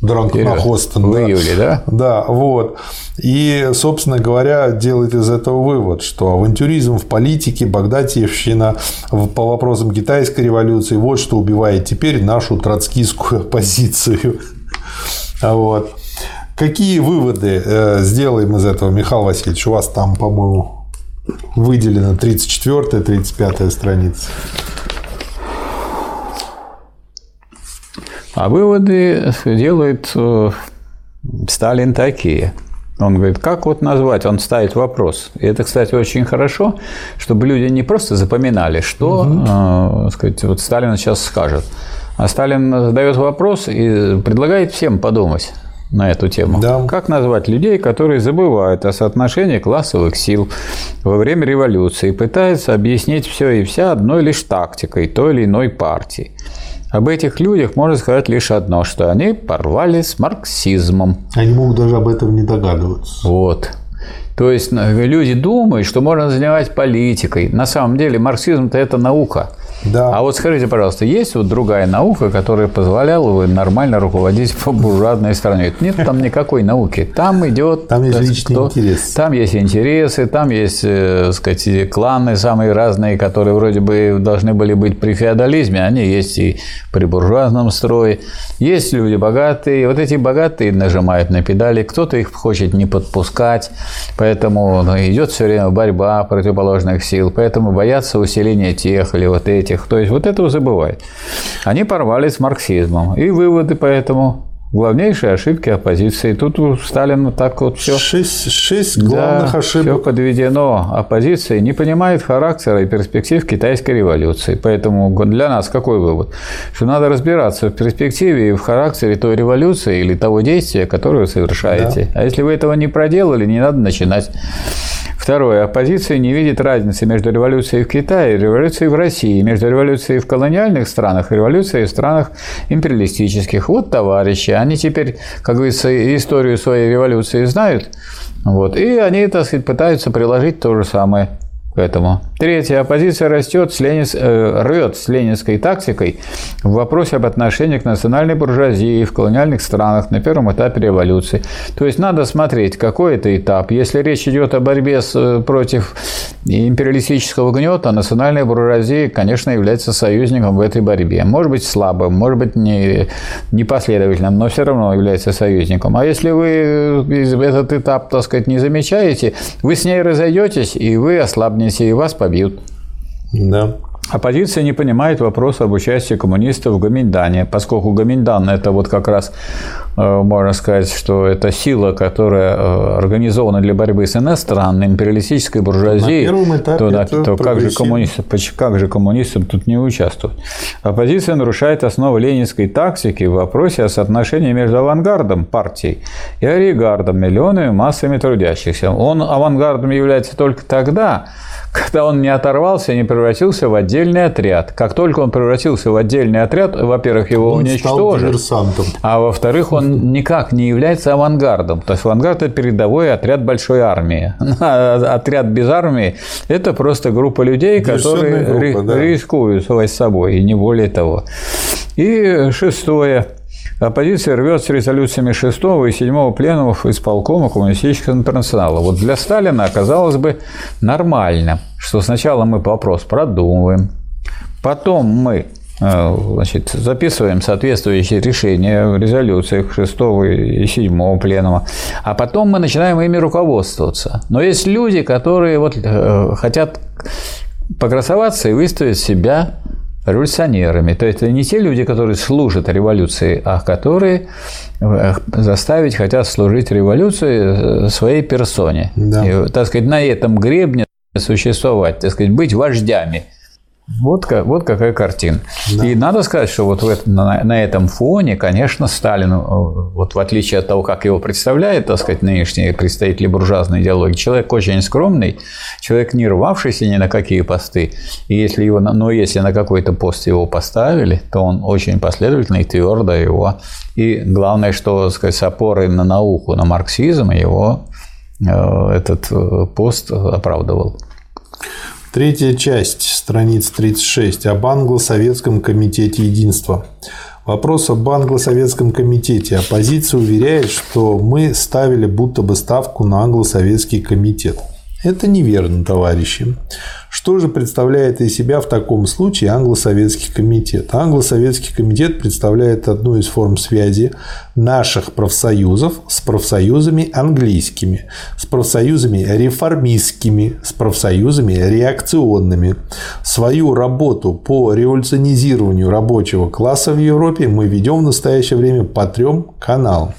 Дранг на Хостен.
В да. июле, да?
Да, вот. И, собственно говоря, делает из этого вывод, что авантюризм в политике, Багдатьевщина по вопросам китайской революции, вот что убивает теперь нашу троцкистскую оппозицию. Вот. Какие выводы э, сделаем из этого, Михаил Васильевич? У вас там, по-моему, выделена 34-35 страница.
А выводы делает э, Сталин такие. Он говорит, как вот назвать? Он ставит вопрос. И это, кстати, очень хорошо, чтобы люди не просто запоминали, что угу. э, сказать, вот Сталин сейчас скажет. А Сталин задает вопрос и предлагает всем подумать на эту тему. Да. Как назвать людей, которые забывают о соотношении классовых сил во время революции и пытаются объяснить все и вся одной лишь тактикой той или иной партии? Об этих людях можно сказать лишь одно, что они порвали с марксизмом.
Они могут даже об этом не догадываться.
Вот. То есть э, люди думают, что можно занимать политикой. На самом деле марксизм-то это наука. Да. А вот скажите, пожалуйста, есть вот другая наука, которая позволяла бы нормально руководить по буржуазной стране? Нет там никакой науки. Там идет...
Там есть личный кто, интерес.
Там есть интересы, там есть, э, сказать, кланы самые разные, которые вроде бы должны были быть при феодализме, они есть и при буржуазном строе. Есть люди богатые, вот эти богатые нажимают на педали, кто-то их хочет не подпускать, поэтому ну, идет все время борьба противоположных сил, поэтому боятся усиления тех или вот этих этих. То есть вот этого забывает. Они порвались с марксизмом. И выводы поэтому главнейшие ошибки оппозиции. Тут у Сталина так вот все.
Шесть, шесть главных
да,
ошибок.
Все подведено. Оппозиция не понимает характера и перспектив китайской революции. Поэтому для нас какой вывод? Что надо разбираться в перспективе и в характере той революции или того действия, которое вы совершаете. Да. А если вы этого не проделали, не надо начинать. Второе. Оппозиция не видит разницы между революцией в Китае и революцией в России, между революцией в колониальных странах и революцией в странах империалистических. Вот товарищи, они теперь, как говорится, историю своей революции знают, вот, и они, так сказать, пытаются приложить то же самое к этому. Третье. Оппозиция растет с ленин... э, рвет с ленинской тактикой в вопросе об отношении к национальной буржуазии в колониальных странах на первом этапе революции. То есть надо смотреть, какой это этап. Если речь идет о борьбе с, э, против империалистического гнета, национальная буржуазия, конечно, является союзником в этой борьбе. Может быть слабым, может быть не, непоследовательным, но все равно является союзником. А если вы э, этот этап, так сказать, не замечаете, вы с ней разойдетесь, и вы ослабнете, и вас побьют.
Да.
Оппозиция не понимает вопрос об участии коммунистов в Гоминдане, поскольку Гоминдан – это вот как раз, э, можно сказать, что это сила, которая э, организована для борьбы с иностранной империалистической буржуазией, то, да, то как, же коммунисты, как же коммунистам тут не участвовать? Оппозиция нарушает основы ленинской тактики в вопросе о соотношении между авангардом партий и аригардом, миллионами массами трудящихся. Он авангардом является только тогда, когда он не оторвался, не превратился в отдельный отряд. Как только он превратился в отдельный отряд, во-первых, его он уничтожили, а во-вторых, он никак не является авангардом. То есть авангард – это передовой отряд большой армии. А отряд без армии – это просто группа людей, которые группа, да. рискуют с собой, и не более того. И шестое – Оппозиция рвет с резолюциями 6 и 7 пленумов исполкома Коммунистического интернационала. Вот для Сталина оказалось бы нормально, что сначала мы вопрос продумываем, потом мы э, значит, записываем соответствующие решения в резолюциях 6 и 7 пленума, а потом мы начинаем ими руководствоваться. Но есть люди, которые вот э, хотят покрасоваться и выставить себя революционерами. То есть это не те люди, которые служат революции, а которые э, заставить хотят служить революции э, своей персоне. Да. И, так сказать, на этом гребне существовать, так сказать, быть вождями – вот, вот какая картина. Да. И надо сказать, что вот в на, на этом фоне, конечно, Сталин, э, вот в отличие от того, как его представляет, так сказать, нынешние представители буржуазной идеологии, человек очень скромный, человек не рвавшийся ни на какие посты. И если его, но если на какой-то пост его поставили, то он очень последовательно и твердо его. И главное, что, так сказать, с опорой на науку, на марксизм его э, этот э, пост оправдывал.
Третья часть, страница 36, об англо-советском комитете единства. Вопрос об англо-советском комитете. Оппозиция уверяет, что мы ставили будто бы ставку на англо-советский комитет. Это неверно, товарищи. Что же представляет из себя в таком случае англосоветский комитет? Англосоветский комитет представляет одну из форм связи наших профсоюзов с профсоюзами английскими, с профсоюзами реформистскими, с профсоюзами реакционными. Свою работу по революционизированию рабочего класса в Европе мы ведем в настоящее время по трем каналам.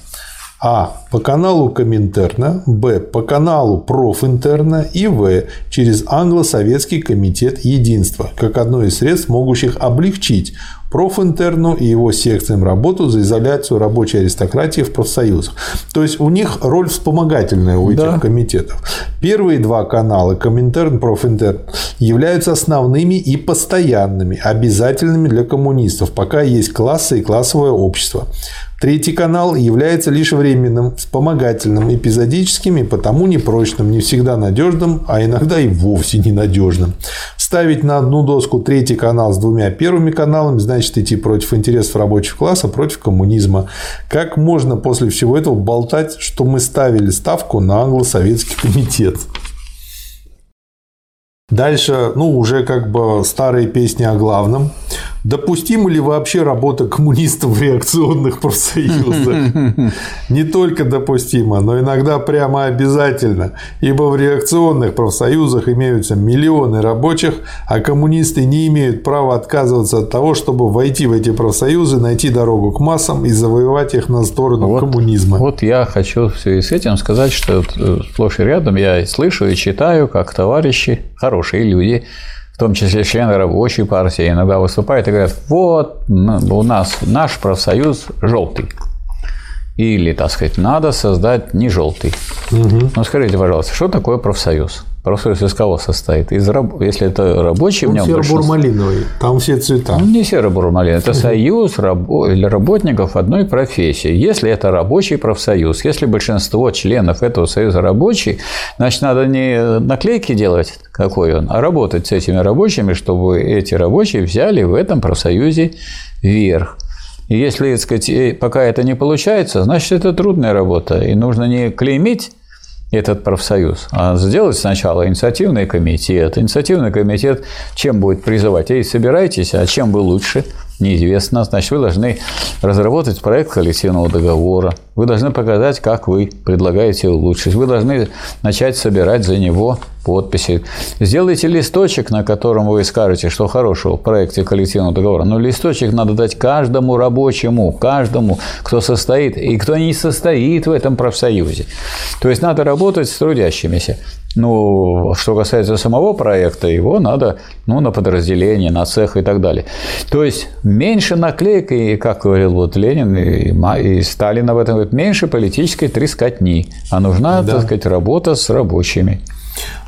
А. По каналу Коминтерна. Б. По каналу Профинтерна. И В. Через Англо-Советский комитет единства, как одно из средств, могущих облегчить профинтерну и его секциям работу за изоляцию рабочей аристократии в профсоюзах. То есть у них роль вспомогательная у этих да. комитетов. Первые два канала Коминтерн, Профинтерн являются основными и постоянными, обязательными для коммунистов, пока есть классы и классовое общество. Третий канал является лишь временным, вспомогательным, эпизодическим и потому непрочным, не всегда надежным, а иногда и вовсе ненадежным. Ставить на одну доску третий канал с двумя первыми каналами значит идти против интересов рабочего класса, против коммунизма. Как можно после всего этого болтать, что мы ставили ставку на англо-советский комитет? Дальше, ну, уже как бы старые песни о главном. Допустима ли вообще работа коммунистов в реакционных профсоюзах? Не только допустимо, но иногда прямо обязательно, ибо в реакционных профсоюзах имеются миллионы рабочих, а коммунисты не имеют права отказываться от того, чтобы войти в эти профсоюзы, найти дорогу к массам и завоевать их на сторону вот, коммунизма.
Вот я хочу в связи с этим сказать, что э, сплошь и рядом я слышу и читаю, как товарищи, хорошие люди, в том числе члены рабочей партии, иногда выступают и говорят, вот у нас наш профсоюз желтый. Или, так сказать, надо создать не желтый. Угу. Ну, скажите, пожалуйста, что такое профсоюз? Профсоюз из кого состоит? Из раб... Если это рабочий,
Он в нем серо-бурмалиновый, там все цвета.
Ну, не серо-бурмалиновый, это союз раб... работников одной профессии. Если это рабочий профсоюз, если большинство членов этого союза рабочие, значит, надо не наклейки делать, какой он, а работать с этими рабочими, чтобы эти рабочие взяли в этом профсоюзе верх. И если, так сказать, пока это не получается, значит, это трудная работа, и нужно не клеймить этот профсоюз, а сделать сначала инициативный комитет. Инициативный комитет чем будет призывать? Эй, собирайтесь, а чем вы лучше? Неизвестно. Значит, вы должны разработать проект коллективного договора. Вы должны показать, как вы предлагаете улучшить. Вы должны начать собирать за него подписи. Сделайте листочек, на котором вы скажете, что хорошего в проекте коллективного договора. Но листочек надо дать каждому рабочему, каждому, кто состоит и кто не состоит в этом профсоюзе. То есть надо работать с трудящимися. Ну, что касается самого проекта, его надо ну, на подразделение, на цех и так далее. То есть меньше наклеек, и, как говорил вот Ленин и, и Сталин об этом говорит, меньше политической трескотни, а нужна, да. так сказать, работа с рабочими.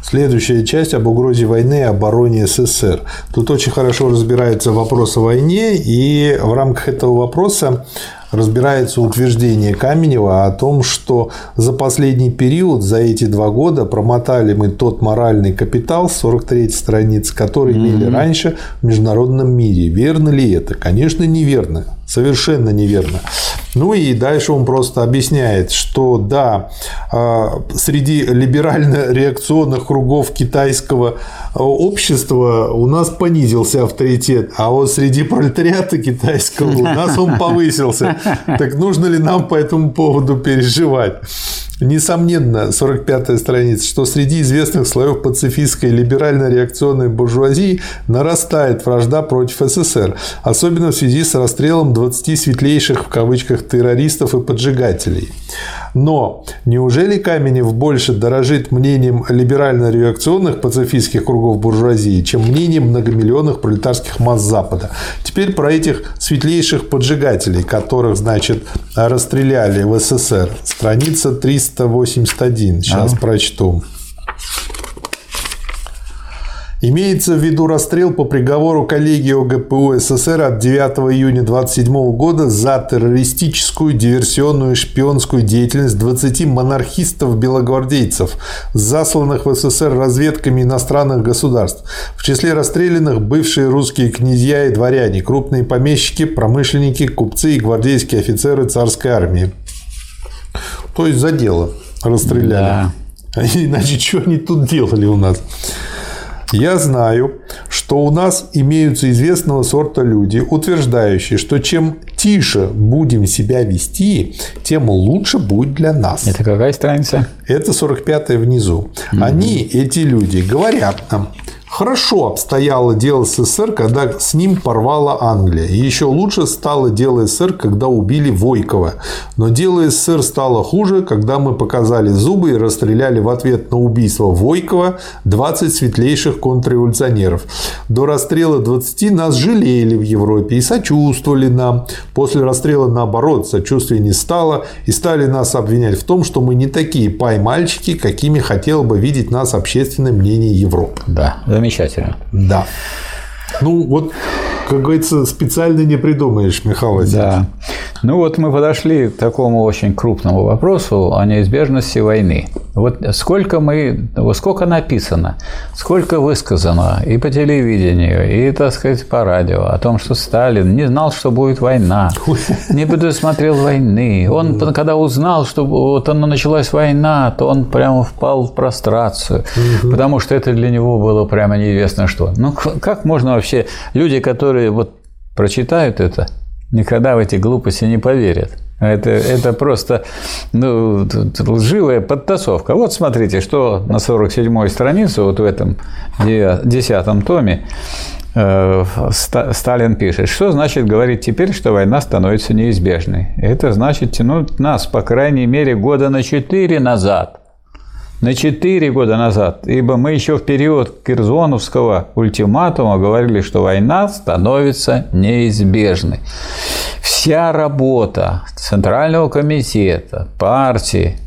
Следующая часть об угрозе войны и обороне СССР. Тут очень хорошо разбирается вопрос о войне, и в рамках этого вопроса разбирается утверждение Каменева о том, что за последний период, за эти два года промотали мы тот моральный капитал, 43 страниц, который имели mm-hmm. раньше в международном мире. Верно ли это? Конечно, неверно. Совершенно неверно. Ну и дальше он просто объясняет, что да, а, среди либерально-реакционных кругов китайского а, общества у нас понизился авторитет, а вот среди пролетариата китайского у нас он повысился. Так нужно ли нам по этому поводу переживать? Несомненно, 45-я страница, что среди известных слоев пацифистской либерально-реакционной буржуазии нарастает вражда против СССР, особенно в связи с расстрелом 20 светлейших в кавычках террористов и поджигателей. Но неужели Каменев больше дорожит мнением либерально-реакционных пацифистских кругов буржуазии, чем мнением многомиллионных пролетарских масс Запада? Теперь про этих светлейших поджигателей, которых, значит, расстреляли в СССР. Страница 381. Сейчас ага. прочту. Имеется в виду расстрел по приговору коллегии ОГПУ СССР от 9 июня 1927 года за террористическую, диверсионную шпионскую деятельность 20 монархистов-белогвардейцев, засланных в СССР разведками иностранных государств. В числе расстрелянных бывшие русские князья и дворяне, крупные помещики, промышленники, купцы и гвардейские офицеры царской армии. То есть за дело расстреляли. Да. Иначе что они тут делали у нас? Я знаю, что у нас имеются известного сорта люди, утверждающие, что чем тише будем себя вести, тем лучше будет для нас.
Это какая страница?
Это 45-я внизу. Угу. Они, эти люди, говорят нам, Хорошо обстояло дело СССР, когда с ним порвала Англия. И еще лучше стало дело СССР, когда убили Войкова. Но дело СССР стало хуже, когда мы показали зубы и расстреляли в ответ на убийство Войкова 20 светлейших контрреволюционеров. До расстрела 20 нас жалели в Европе и сочувствовали нам. После расстрела, наоборот, сочувствия не стало и стали нас обвинять в том, что мы не такие пай-мальчики, какими хотело бы видеть нас общественное мнение Европы.
Да, замечательно.
Да. Ну, вот, как говорится, специально не придумаешь, Михаил Васильевич.
Да. Ну вот мы подошли к такому очень крупному вопросу о неизбежности войны. Вот сколько мы, сколько написано, сколько высказано и по телевидению, и, так сказать, по радио о том, что Сталин не знал, что будет война, не предусмотрел войны. Он, когда узнал, что вот она началась война, то он прямо впал в прострацию, потому что это для него было прямо неизвестно что. Ну, как можно вообще, люди, которые вот прочитают это, никогда в эти глупости не поверят. Это, это просто ну, лживая подтасовка. Вот смотрите, что на 47-й странице, вот в этом 10 томе, э, Сталин пишет, что значит говорить теперь, что война становится неизбежной. Это значит тянуть нас, по крайней мере, года на 4 назад на 4 года назад, ибо мы еще в период Кирзоновского ультиматума говорили, что война становится неизбежной. Вся работа Центрального комитета, партии,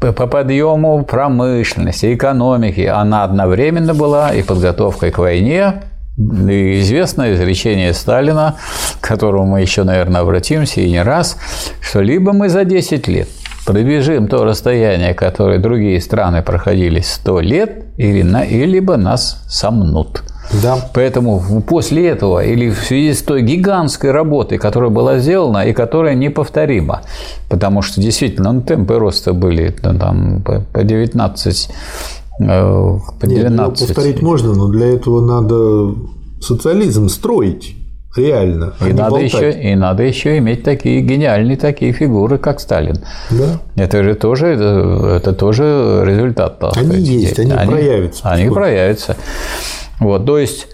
по подъему промышленности, экономики, она одновременно была и подготовкой к войне, и известное изречение Сталина, к которому мы еще, наверное, обратимся и не раз, что либо мы за 10 лет пробежим то расстояние, которое другие страны проходили 100 лет, или, на, или либо нас сомнут. Да. Поэтому после этого или в связи с той гигантской работой, которая была сделана и которая неповторима, потому что действительно ну, темпы роста были ну, там, по 19
э, по 19. Нет, ну, повторить можно, но для этого надо социализм строить реально.
И, надо еще, и надо еще иметь такие гениальные такие фигуры, как Сталин. Да. Это же тоже, это тоже результат.
Они сказать. есть, они, они проявятся.
Они проявятся. Вот, то есть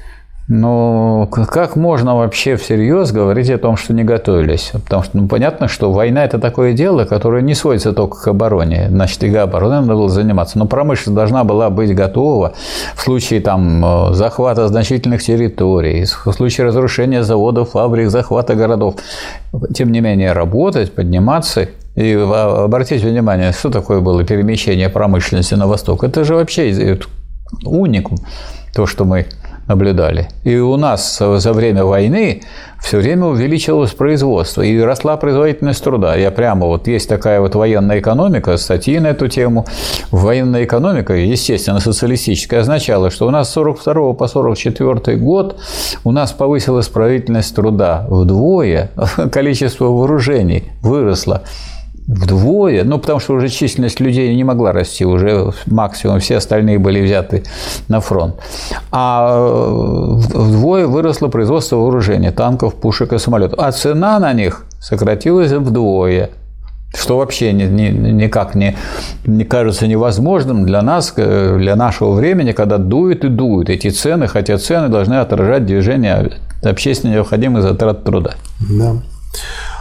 но как можно вообще всерьез говорить о том, что не готовились? Потому что ну, понятно, что война – это такое дело, которое не сводится только к обороне. Значит, и обороной надо было заниматься. Но промышленность должна была быть готова в случае там, захвата значительных территорий, в случае разрушения заводов, фабрик, захвата городов. Тем не менее, работать, подниматься и обратите внимание, что такое было перемещение промышленности на восток. Это же вообще уникум, то, что мы наблюдали. И у нас за время войны все время увеличивалось производство и росла производительность труда. Я прямо вот есть такая вот военная экономика, статьи на эту тему. Военная экономика, естественно, социалистическая, означала, что у нас с 42 по 44 год у нас повысилась производительность труда вдвое, количество вооружений выросло вдвое, ну, потому что уже численность людей не могла расти, уже максимум все остальные были взяты на фронт. А э, вдвое выросло производство вооружения, танков, пушек и самолетов. А цена на них сократилась вдвое что вообще ни, ни, никак не, не кажется невозможным для нас, э, для нашего времени, когда дуют и дуют эти цены, хотя цены должны отражать движение общественно необходимых затрат труда.
Да.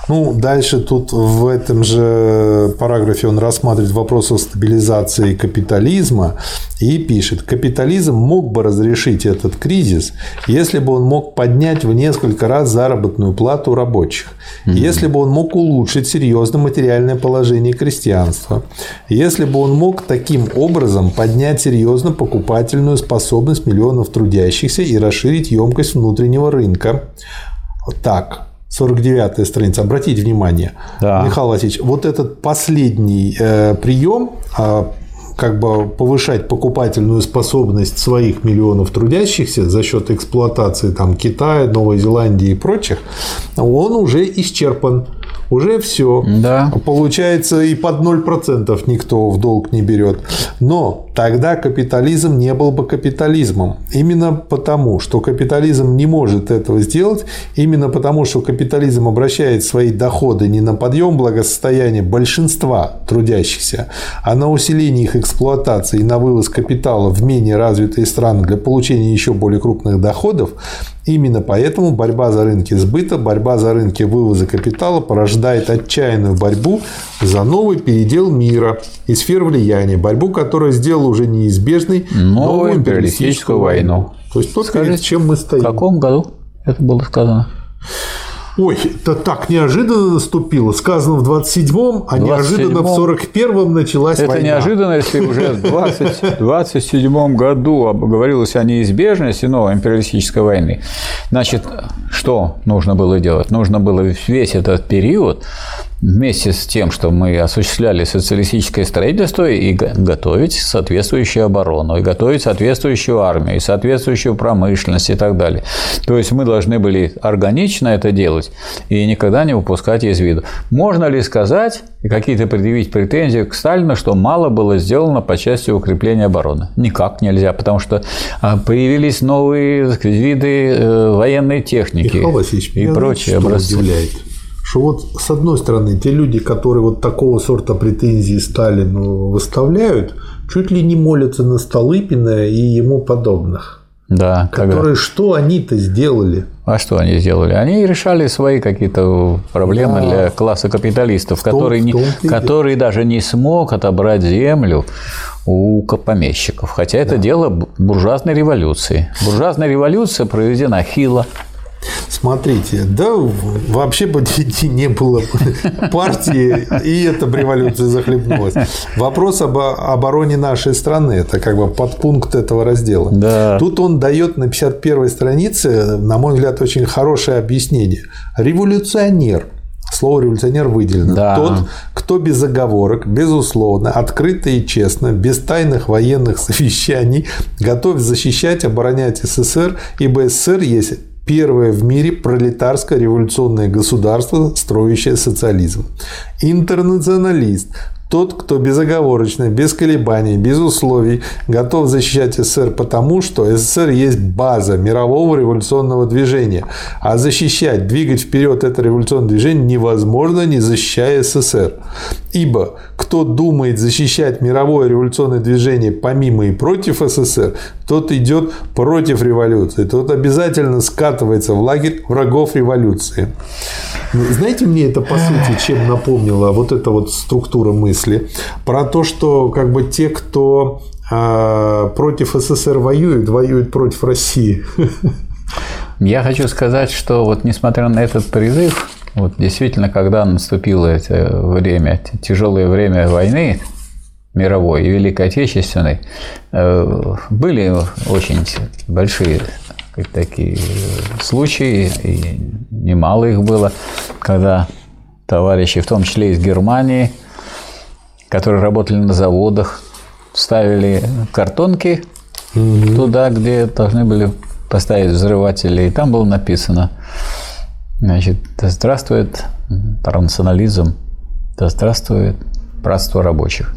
Ну, дальше тут в этом же параграфе он рассматривает вопрос о стабилизации капитализма и пишет, капитализм мог бы разрешить этот кризис, если бы он мог поднять в несколько раз заработную плату рабочих, mm-hmm. если бы он мог улучшить серьезно материальное положение крестьянства, если бы он мог таким образом поднять серьезно покупательную способность миллионов трудящихся и расширить емкость внутреннего рынка. Так, 49 страница, обратите внимание, да. Михаил Васильевич, вот этот последний э, прием, э, как бы повышать покупательную способность своих миллионов трудящихся за счет эксплуатации там, Китая, Новой Зеландии и прочих, он уже исчерпан. Уже все. Да. Получается, и под 0% никто в долг не берет. Но тогда капитализм не был бы капитализмом. Именно потому, что капитализм не может этого сделать, именно потому, что капитализм обращает свои доходы не на подъем благосостояния большинства трудящихся, а на усиление их эксплуатации и на вывоз капитала в менее развитые страны для получения еще более крупных доходов, Именно поэтому борьба за рынки сбыта, борьба за рынки вывоза капитала порождает отчаянную борьбу за новый передел мира и сфер влияния, борьбу, которая сделала уже неизбежной
новую империалистическую войну.
То есть то, Скажите, перед чем мы стоим.
В каком году это было сказано?
Ой, это так неожиданно наступило. Сказано в 27-м, а 27 неожиданно в 41-м началась
это
война.
Это неожиданно, если уже в 20, 27 году говорилось о неизбежности новой империалистической войны. Значит, что нужно было делать? Нужно было весь этот период вместе с тем, что мы осуществляли социалистическое строительство и готовить соответствующую оборону, и готовить соответствующую армию, и соответствующую промышленность и так далее. То есть мы должны были органично это делать и никогда не выпускать из виду. Можно ли сказать и какие-то предъявить претензии к Сталину, что мало было сделано по части укрепления обороны? Никак нельзя, потому что а, появились новые виды э, военной техники
Васильевич,
и прочее.
Образцы. Удивляет что вот с одной стороны те люди, которые вот такого сорта претензии Сталину выставляют, чуть ли не молятся на Столыпина и ему подобных.
Да,
которые когда... что они-то сделали?
А что они сделали? Они решали свои какие-то проблемы да. для класса капиталистов, том, который, не, который даже не смог отобрать землю у помещиков. Хотя это да. дело буржуазной революции. Буржуазная революция проведена хило,
Смотрите, да вообще бы не было партии, и эта революция захлебнулась. Вопрос об обороне нашей страны – это как бы подпункт этого раздела.
Да.
Тут он дает на 51 странице, на мой взгляд, очень хорошее объяснение. Революционер Слово революционер выделено.
Да.
Тот, кто без оговорок, безусловно, открыто и честно, без тайных военных совещаний, готов защищать, оборонять СССР, ибо СССР есть первое в мире пролетарское революционное государство, строящее социализм. Интернационалист, тот, кто безоговорочно, без колебаний, без условий готов защищать СССР потому, что СССР есть база мирового революционного движения. А защищать, двигать вперед это революционное движение невозможно, не защищая СССР. Ибо кто думает защищать мировое революционное движение помимо и против СССР, тот идет против революции, тот обязательно скатывается в лагерь врагов революции. Ну, знаете, мне это по сути чем напомнило вот эта вот структура мысли про то, что как бы те, кто а, против СССР воюют, воюют против России.
Я хочу сказать, что вот несмотря на этот призыв, вот действительно, когда наступило это время, тяжелое время войны, мировой и Великой Отечественной, э, были очень большие такие случаи, и немало их было, когда товарищи, в том числе из Германии, которые работали на заводах, ставили картонки угу. туда, где должны были поставить взрыватели, и там было написано, значит, да здравствует интернационализм, да здравствует братство рабочих.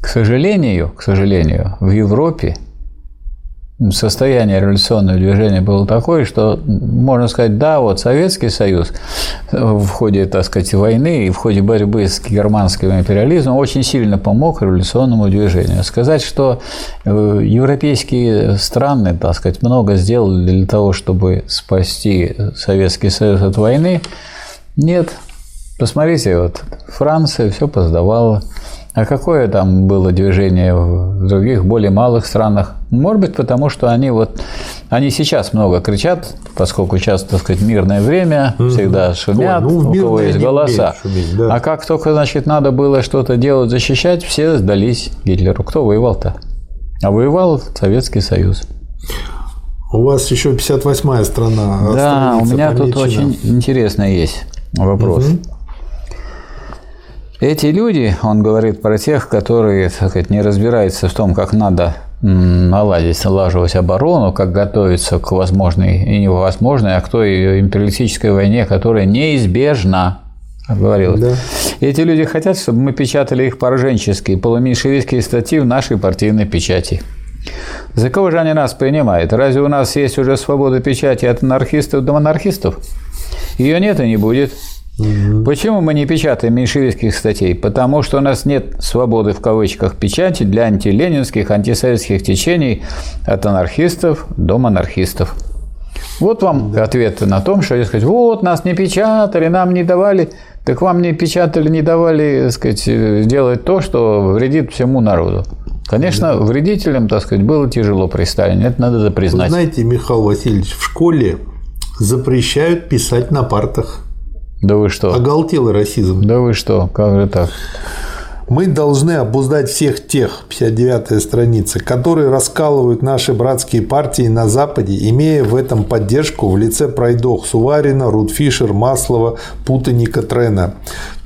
К сожалению, к сожалению, в Европе состояние революционного движения было такое, что можно сказать, да, вот Советский Союз в ходе, так сказать, войны и в ходе борьбы с германским империализмом очень сильно помог революционному движению. Сказать, что э, европейские страны, так сказать, много сделали для того, чтобы спасти Советский Союз от войны, нет. Посмотрите, вот Франция все поздавала, а какое там было движение в других, более малых странах? Может быть, потому что они вот они сейчас много кричат, поскольку сейчас, так сказать, мирное время, всегда шумят, Ой, ну, у кого есть голоса. Шуметь, да. А как только, значит, надо было что-то делать, защищать, все сдались Гитлеру. Кто воевал-то? А воевал Советский Союз.
У вас еще 58-я страна.
Да, у меня помечена. тут очень интересный есть вопрос. Угу. Эти люди, он говорит про тех, которые так сказать, не разбираются в том, как надо наладить, налаживать оборону, как готовиться к возможной и невозможной, а к той империалистической войне, которая неизбежна, говорилось. Да. Эти люди хотят, чтобы мы печатали их пораженческие, полуменьшевистские статьи в нашей партийной печати. За кого же они нас принимают? Разве у нас есть уже свобода печати от анархистов до монархистов? Ее нет и не будет. Угу. Почему мы не печатаем меньшевистских статей? Потому что у нас нет свободы в кавычках печати для антиленинских, антисоветских течений от анархистов до монархистов. Вот вам ответ на том, что сказать, вот нас не печатали, нам не давали, так вам не печатали, не давали, так сказать, делать то, что вредит всему народу. Конечно, да. вредителям, так сказать, было тяжело при Сталине, это надо признать.
Вы знаете, Михаил Васильевич, в школе запрещают писать на партах.
Да вы что?
Оголтелый расизм.
Да вы что? Как же так?
Мы должны обуздать всех тех, 59-я страница, которые раскалывают наши братские партии на Западе, имея в этом поддержку в лице пройдох Суварина, Рудфишер, Маслова, Путаника, Трена.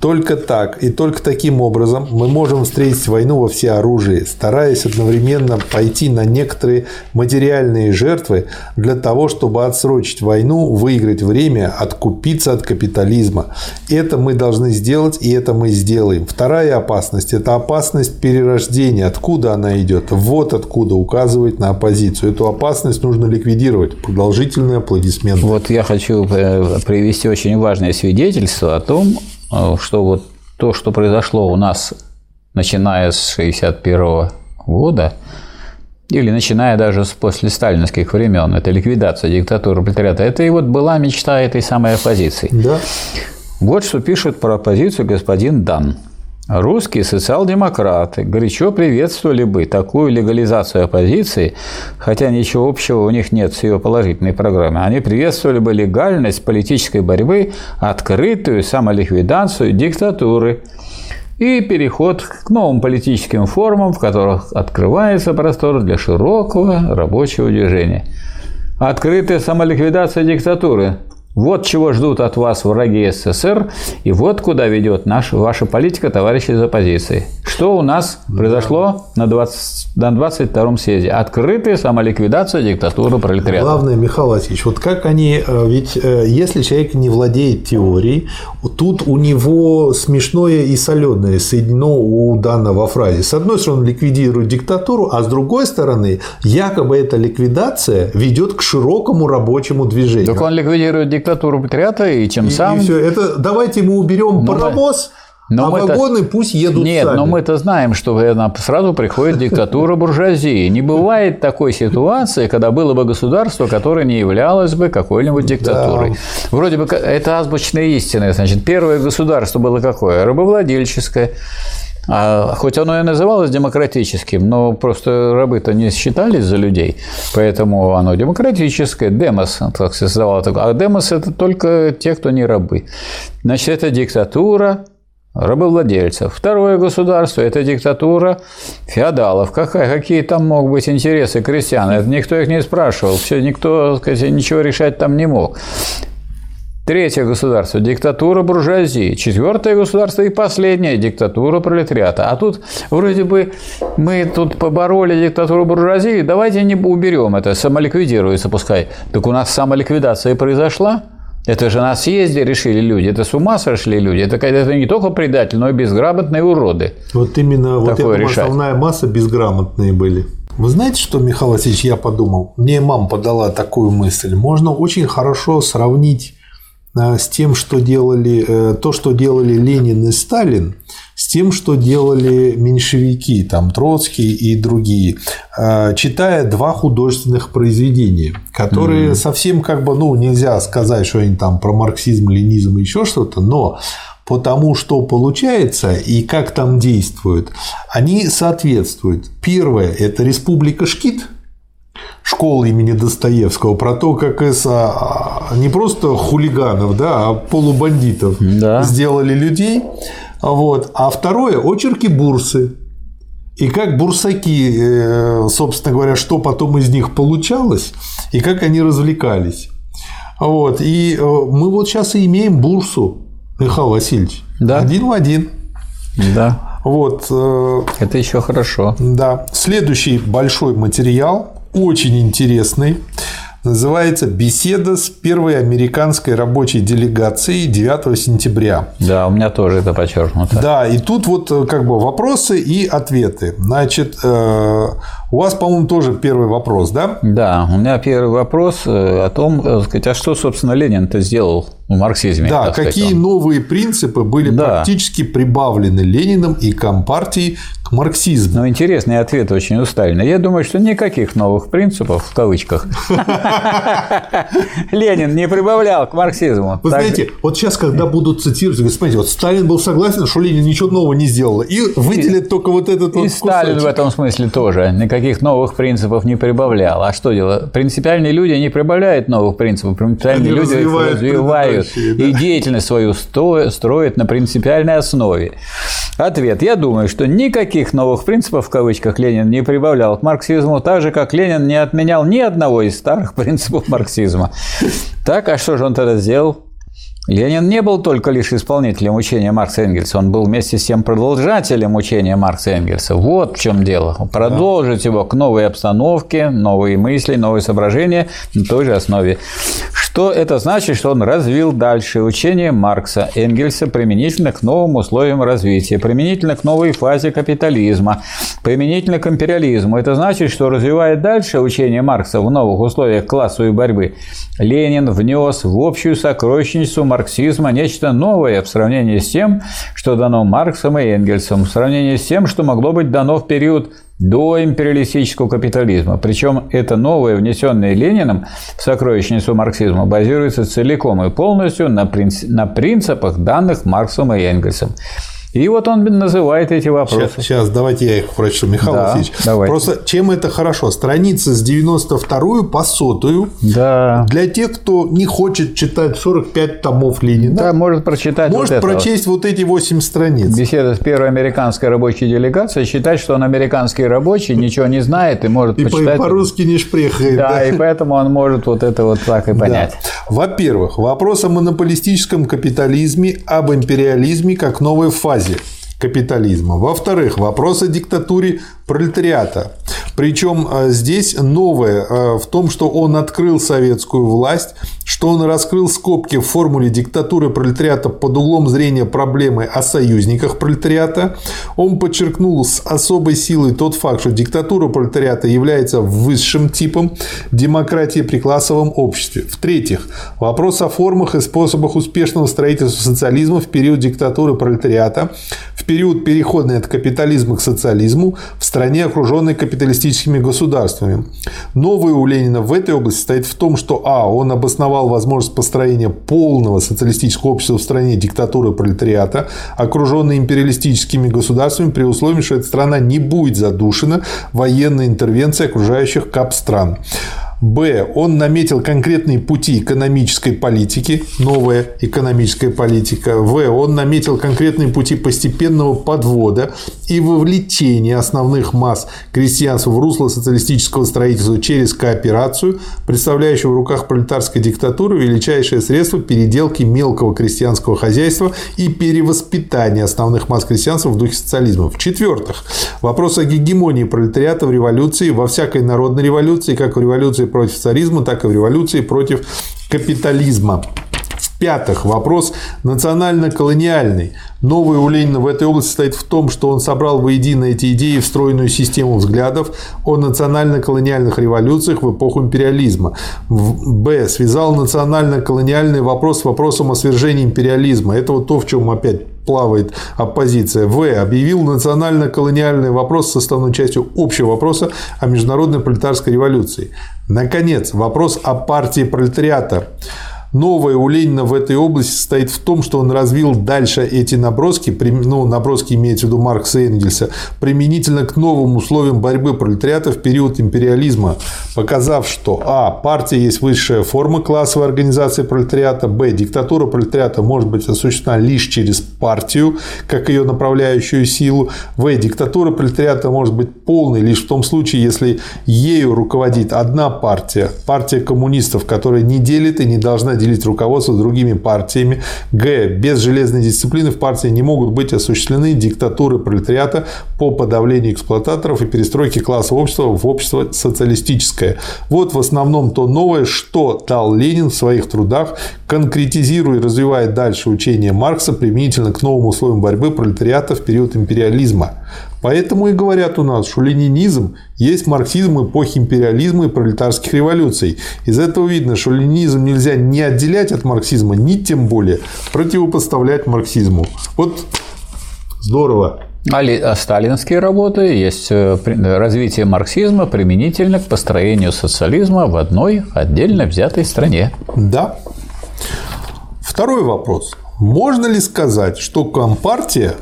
Только так и только таким образом мы можем встретить войну во всеоружии, стараясь одновременно пойти на некоторые материальные жертвы для того, чтобы отсрочить войну, выиграть время, откупиться от капитализма. Это мы должны сделать, и это мы сделаем. Вторая опасность – это опасность перерождения. Откуда она идет? Вот откуда указывает на оппозицию. Эту опасность нужно ликвидировать. Продолжительные аплодисменты.
Вот я хочу э, привести очень важное свидетельство о том, Э, что вот то, что произошло у нас, начиная с 1961 года, или начиная даже с после сталинских времен, это ликвидация диктатуры пролетариата, это и вот была мечта этой самой оппозиции.
Да.
Вот что пишет про оппозицию господин Дан. Русские социал-демократы горячо приветствовали бы такую легализацию оппозиции, хотя ничего общего у них нет с ее положительной программой. Они приветствовали бы легальность политической борьбы, открытую самоликвидацию диктатуры и переход к новым политическим формам, в которых открывается простор для широкого рабочего движения. Открытая самоликвидация диктатуры вот чего ждут от вас враги СССР, и вот куда ведет наша, ваша политика, товарищи из оппозиции. Что у нас произошло на, 20, на 22-м съезде? Открытая самоликвидация диктатуры пролетариата.
Главное, Михаил Васильевич, вот как они, э, ведь э, если человек не владеет теорией, тут у него смешное и соленое соединено у данного фразе. С одной стороны, ликвидирует диктатуру, а с другой стороны, якобы эта ликвидация ведет к широкому рабочему движению.
Так он ликвидирует диктатуру диктатуру патриата, и тем самым...
И все. Это давайте мы уберем но паровоз, но а вагоны пусть едут
Нет,
сами.
но мы-то знаем, что сразу приходит диктатура буржуазии. Не бывает такой ситуации, когда было бы государство, которое не являлось бы какой-нибудь диктатурой. Да. Вроде бы это азбучная истина. Значит, первое государство было какое? Рабовладельческое. А хоть оно и называлось демократическим, но просто рабы-то не считались за людей, поэтому оно демократическое. Демос, так создавало такое. А демос – это только те, кто не рабы. Значит, это диктатура рабовладельцев. Второе государство – это диктатура феодалов. Какая, какие там могут быть интересы крестьян? Это никто их не спрашивал. Все, никто сказать, ничего решать там не мог. Третье государство – диктатура буржуазии. Четвертое государство и последнее – диктатура пролетариата. А тут вроде бы мы тут побороли диктатуру буржуазии, давайте не уберем это, самоликвидируется пускай. Так у нас самоликвидация и произошла. Это же на съезде решили люди. Это с ума сошли люди. Это, это не только предатели, но и безграмотные уроды.
Вот именно вот эта основная масса безграмотные были. Вы знаете, что, Михаил Васильевич, я подумал? Мне мама подала такую мысль. Можно очень хорошо сравнить с тем, что делали, э, то, что делали Ленин и Сталин, с тем, что делали меньшевики, там Троцкий и другие, э, читая два художественных произведения, которые mm-hmm. совсем как бы, ну, нельзя сказать, что они там про марксизм, ленизм и еще что-то, но потому что получается и как там действуют, они соответствуют. Первое – это Республика Шкит – школы имени Достоевского про то, как из а, не просто хулиганов, да, а полубандитов да. сделали людей. Вот. А второе – очерки бурсы. И как бурсаки, э, собственно говоря, что потом из них получалось, и как они развлекались. Вот. И э, мы вот сейчас и имеем бурсу, Михаил Васильевич. Да. Один в один.
Да.
Вот. Э,
Это еще хорошо.
Да. Следующий большой материал очень интересный. называется «Беседа с первой американской рабочей делегацией 9 сентября».
Да, у меня тоже это подчеркнуто.
Да, и тут вот э, как бы вопросы и ответы. Значит, э, у вас, по-моему, тоже первый вопрос, да?
Да, у меня первый вопрос э, о том, сказать, а что, собственно, Ленин-то сделал в марксизме?
Да, какие сказать, новые принципы были да. практически прибавлены Лениным и Компартией к марксизму?
Ну, интересный ответ очень у Сталина. Я думаю, что никаких новых принципов, в кавычках, Ленин не прибавлял к марксизму.
Вы знаете, вот сейчас, когда будут цитировать, смотрите, вот Сталин был согласен, что Ленин ничего нового не сделал, и выделит только вот этот
вот И Сталин в этом смысле тоже никаких новых принципов не прибавлял. А что делать? Принципиальные люди не прибавляют новых принципов, принципиальные люди развивают и деятельность свою строят на принципиальной основе. Ответ. Я думаю, что никаких новых принципов, в кавычках, Ленин не прибавлял к марксизму, так же, как Ленин не отменял ни одного из старых принципов марксизма. Так, а что же он тогда сделал? Ленин не был только лишь исполнителем учения Маркса Энгельса, он был вместе с тем продолжателем учения Маркса Энгельса. Вот в чем дело. Продолжить его к новой обстановке, новые мысли, новые соображения на той же основе. Что это значит, что он развил дальше учение Маркса, Энгельса применительно к новым условиям развития, применительно к новой фазе капитализма, применительно к империализму. Это значит, что развивая дальше учение Маркса в новых условиях классовой борьбы, Ленин внес в общую сокровищницу марксизма нечто новое в сравнении с тем, что дано Марксом и Энгельсом, в сравнении с тем, что могло быть дано в период до империалистического капитализма. Причем это новое, внесенное Лениным в сокровищницу марксизма, базируется целиком и полностью на, принципах, данных Марксом и Энгельсом. И вот он называет эти вопросы.
Сейчас, сейчас давайте я их прочту, Михаил да, Васильевич. Давайте. Просто чем это хорошо? Страница с 92 по сотую.
Да.
Для тех, кто не хочет читать 45 томов Ленина.
Да, может прочитать
Может вот прочесть вот эти 8 страниц.
Беседа с первой американской рабочей делегацией. Считать, что он американский рабочий, ничего не знает и может
и
почитать.
И по-русски не шпрехает.
Да, да, и поэтому он может вот это вот так и понять. Да.
Во-первых, вопрос о монополистическом капитализме, об империализме как новой фазе капитализма. Во-вторых, вопрос о диктатуре пролетариата. Причем э, здесь новое э, в том, что он открыл советскую власть, что он раскрыл скобки в формуле диктатуры пролетариата под углом зрения проблемы о союзниках пролетариата. Он подчеркнул с особой силой тот факт, что диктатура пролетариата является высшим типом демократии при классовом обществе. В-третьих, вопрос о формах и способах успешного строительства социализма в период диктатуры пролетариата, в период переходный от капитализма к социализму в стране, окруженной капиталистическими государствами. Новое у Ленина в этой области стоит в том, что а. он обосновал возможность построения полного социалистического общества в стране диктатуры пролетариата, окруженной империалистическими государствами, при условии, что эта страна не будет задушена военной интервенцией окружающих кап стран. Б. Он наметил конкретные пути экономической политики, новая экономическая политика. В. Он наметил конкретные пути постепенного подвода и вовлечения основных масс крестьянства в русло социалистического строительства через кооперацию, представляющую в руках пролетарской диктатуры величайшее средство переделки мелкого крестьянского хозяйства и перевоспитания основных масс крестьянства в духе социализма. В-четвертых, вопрос о гегемонии пролетариата в революции, во всякой народной революции, как в революции против царизма, так и в революции против капитализма. В-пятых, вопрос национально-колониальный. Новый у Ленина в этой области состоит в том, что он собрал воедино эти идеи в стройную систему взглядов о национально-колониальных революциях в эпоху империализма. Б. Связал национально-колониальный вопрос с вопросом о свержении империализма. Это вот то, в чем опять плавает оппозиция. В. Объявил национально-колониальный вопрос составной частью общего вопроса о международной пролетарской революции. Наконец, вопрос о партии пролетариата. Новое у Ленина в этой области состоит в том, что он развил дальше эти наброски, ну, наброски имеется в виду Маркса и Энгельса, применительно к новым условиям борьбы пролетариата в период империализма, показав, что а. партия есть высшая форма классовой организации пролетариата, б. диктатура пролетариата может быть осуществлена лишь через партию, как ее направляющую силу, в. диктатура пролетариата может быть полной лишь в том случае, если ею руководит одна партия, партия коммунистов, которая не делит и не должна делить распределить руководство другими партиями. Г. Без железной дисциплины в партии не могут быть осуществлены диктатуры пролетариата по подавлению эксплуататоров и перестройке класса общества в общество социалистическое. Вот в основном то новое, что дал Ленин в своих трудах, конкретизируя и развивая дальше учение Маркса применительно к новым условиям борьбы пролетариата в период империализма. Поэтому и говорят у нас, что ленинизм есть марксизм эпохи империализма и пролетарских революций. Из этого видно, что ленинизм нельзя не отделять от марксизма, ни тем более противопоставлять марксизму. Вот здорово.
А, сталинские работы есть э, развитие марксизма применительно к построению социализма в одной отдельно взятой стране.
Да. Второй вопрос. Можно ли сказать, что Компартия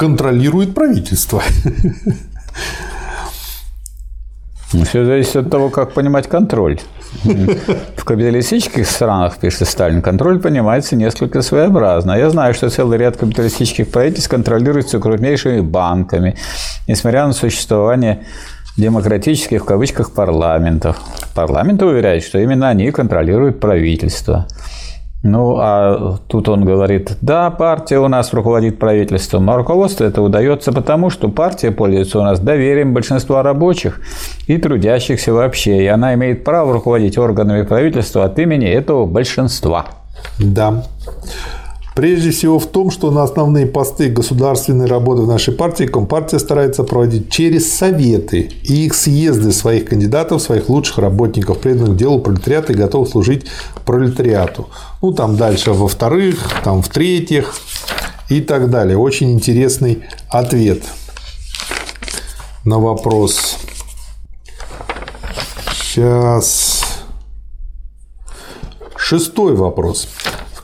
контролирует правительство?
Ну, Все зависит от того, как понимать контроль. В капиталистических странах, пишет Сталин, контроль понимается несколько своеобразно. Я знаю, что целый ряд капиталистических правительств контролируется крупнейшими банками, несмотря на существование демократических в кавычках парламентов. Парламенты уверяют, что именно они контролируют правительство. Ну, а тут он говорит, да, партия у нас руководит правительством, а руководство это удается потому, что партия пользуется у нас доверием большинства рабочих и трудящихся вообще, и она имеет право руководить органами правительства от имени этого большинства.
Да. Прежде всего в том, что на основные посты государственной работы в нашей партии Компартия старается проводить через советы и их съезды своих кандидатов, своих лучших работников, преданных делу пролетариата и готовых служить пролетариату. Ну, там дальше во-вторых, там в-третьих и так далее. Очень интересный ответ на вопрос. Сейчас. Шестой вопрос.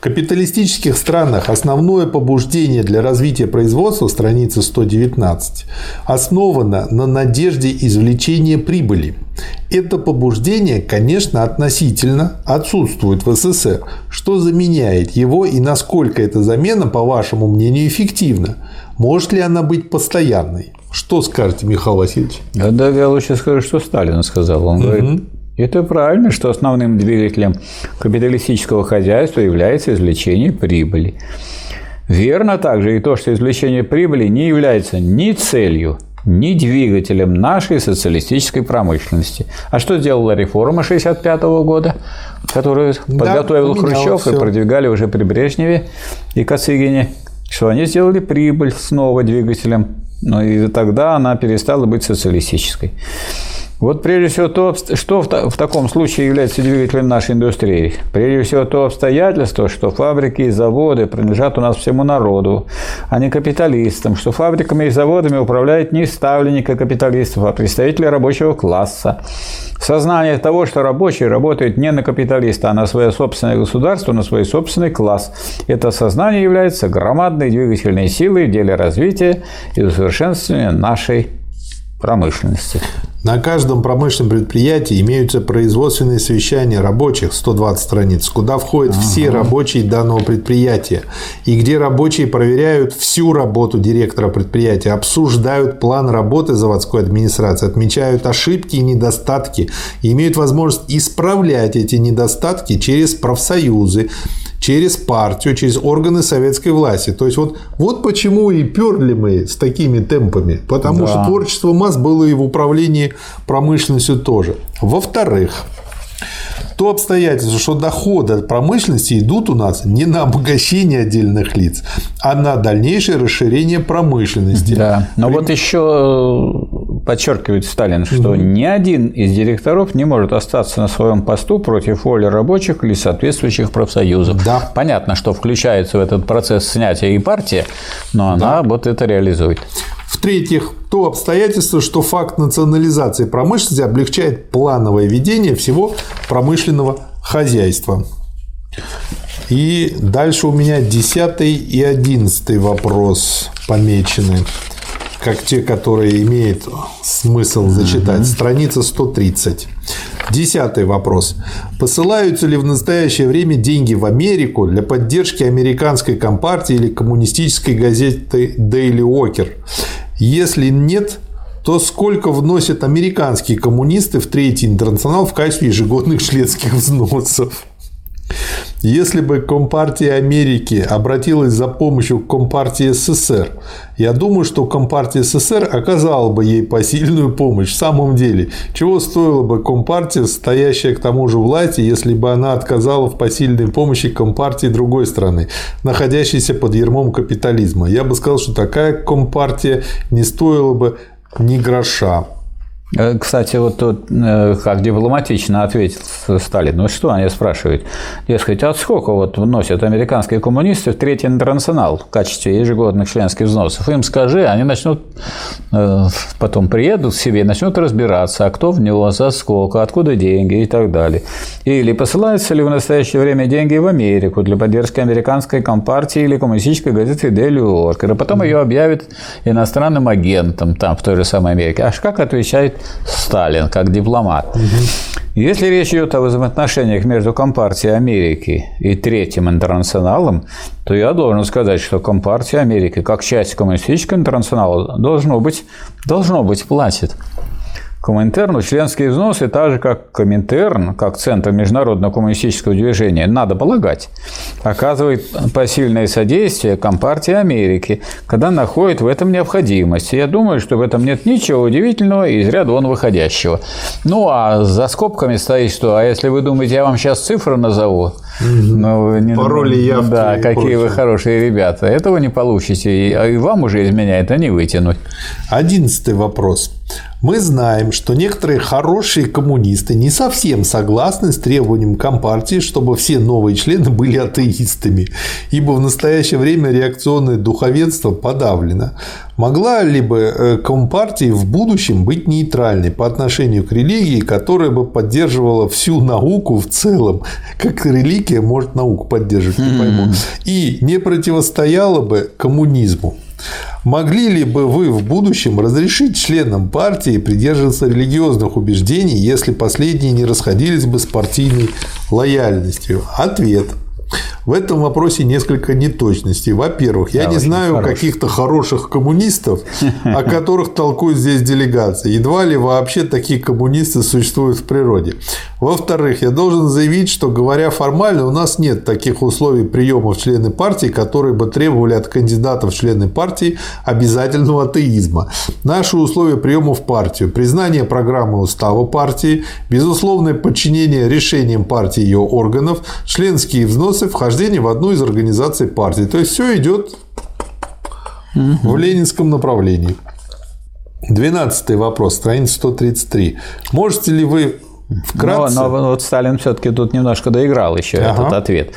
Капиталистических странах основное побуждение для развития производства, страница 119, основано на надежде извлечения прибыли. Это побуждение, конечно, относительно отсутствует в СССР. Что заменяет его и насколько эта замена, по вашему мнению, эффективна? Может ли она быть постоянной? Что скажете, Михаил Васильевич?
Да, да я лучше скажу, что Сталин сказал. Он угу. говорит, это правильно, что основным двигателем капиталистического хозяйства является извлечение прибыли. Верно также и то, что извлечение прибыли не является ни целью, ни двигателем нашей социалистической промышленности. А что сделала реформа 1965 года, которую да, подготовил Хрущев все. и продвигали уже при Брежневе и Косыгине? Что они сделали прибыль снова двигателем, но и тогда она перестала быть социалистической. Вот прежде всего то, что в, таком случае является двигателем нашей индустрии. Прежде всего то обстоятельство, что фабрики и заводы принадлежат у нас всему народу, а не капиталистам, что фабриками и заводами управляют не ставленники капиталистов, а представители рабочего класса. Сознание того, что рабочие работают не на капиталиста, а на свое собственное государство, на свой собственный класс. Это сознание является громадной двигательной силой в деле развития и усовершенствования нашей промышленности.
На каждом промышленном предприятии имеются производственные совещания рабочих, 120 страниц, куда входят ага. все рабочие данного предприятия, и где рабочие проверяют всю работу директора предприятия, обсуждают план работы заводской администрации, отмечают ошибки и недостатки, и имеют возможность исправлять эти недостатки через профсоюзы, через партию, через органы советской власти. То есть вот, вот почему и перли мы с такими темпами, потому да. что творчество масс было и в управлении промышленностью тоже. Во-вторых, то обстоятельство, что доходы от промышленности идут у нас не на обогащение отдельных лиц, а на дальнейшее расширение промышленности.
Да. Но При... вот еще э, подчеркивает Сталин, что угу. ни один из директоров не может остаться на своем посту против воли рабочих или соответствующих профсоюзов. Да. Понятно, что включается в этот процесс снятия и партия, но она да. вот это реализует.
В-третьих, то обстоятельство, что факт национализации промышленности облегчает плановое ведение всего промышленного хозяйства. И дальше у меня десятый и одиннадцатый вопрос помечены, как те, которые имеют смысл зачитать. Страница 130. Десятый вопрос. Посылаются ли в настоящее время деньги в Америку для поддержки американской компартии или коммунистической газеты Daily Walker? Если нет, то сколько вносят американские коммунисты в Третий интернационал в качестве ежегодных членских взносов? Если бы Компартия Америки обратилась за помощью к Компартии СССР, я думаю, что Компартия СССР оказала бы ей посильную помощь. В самом деле, чего стоила бы Компартия, стоящая к тому же власти, если бы она отказала в посильной помощи Компартии другой страны, находящейся под ермом капитализма? Я бы сказал, что такая Компартия не стоила бы ни гроша.
Э, кстати, вот тут э, как дипломатично ответил Сталин. Ну что, они спрашивают, дескать, а сколько вот вносят американские коммунисты в Третий интернационал в качестве ежегодных членских взносов? Им скажи, они начнут, э, потом приедут к себе, начнут разбираться, а кто в него, за сколько, откуда деньги и так далее. Или посылаются ли в настоящее время деньги в Америку для поддержки американской компартии или коммунистической газеты Daily Worker, а потом ее объявят иностранным агентом там, в той же самой Америке. Аж как отвечает Сталин как дипломат. Если речь идет о взаимоотношениях между Компартией Америки и Третьим интернационалом, то я должен сказать, что Компартия Америки, как часть коммунистического интернационала, должно быть, должно быть платит. Коминтерну членские взносы, так же как Коминтерн, как Центр международного коммунистического движения, надо полагать, оказывает посильное содействие Компартии Америки, когда находит в этом необходимость. Я думаю, что в этом нет ничего удивительного из ряда вон выходящего. Ну, а за скобками стоит что? А если вы думаете, я вам сейчас цифры назову,
ну, не, Пароли явки.
Да, какие прочее. вы хорошие ребята. Этого не получите. И, а и вам уже из меня это не вытянуть.
Одиннадцатый вопрос. Мы знаем, что некоторые хорошие коммунисты не совсем согласны с требованием Компартии, чтобы все новые члены были атеистами, ибо в настоящее время реакционное духовенство подавлено. Могла ли бы э, Компартия в будущем быть нейтральной по отношению к религии, которая бы поддерживала всю науку в целом, как религия может науку поддерживать, не пойму, и не противостояла бы коммунизму? Могли ли бы вы в будущем разрешить членам партии придерживаться религиозных убеждений, если последние не расходились бы с партийной лояльностью? Ответ. В этом вопросе несколько неточностей. Во-первых, я да, не знаю каких-то хороших коммунистов, о которых толкуют здесь делегации. Едва ли вообще такие коммунисты существуют в природе. Во-вторых, я должен заявить, что говоря формально, у нас нет таких условий приема в члены партии, которые бы требовали от кандидатов в члены партии обязательного атеизма. Наши условия приема в партию – признание программы устава партии, безусловное подчинение решениям партии и ее органов, членские взносы, вхождение в одну из организаций партии. То есть все идет в ленинском направлении. Двенадцатый вопрос, страница 133. Можете ли вы Вкратце.
Но, но вот Сталин все-таки тут немножко доиграл еще ага. этот ответ.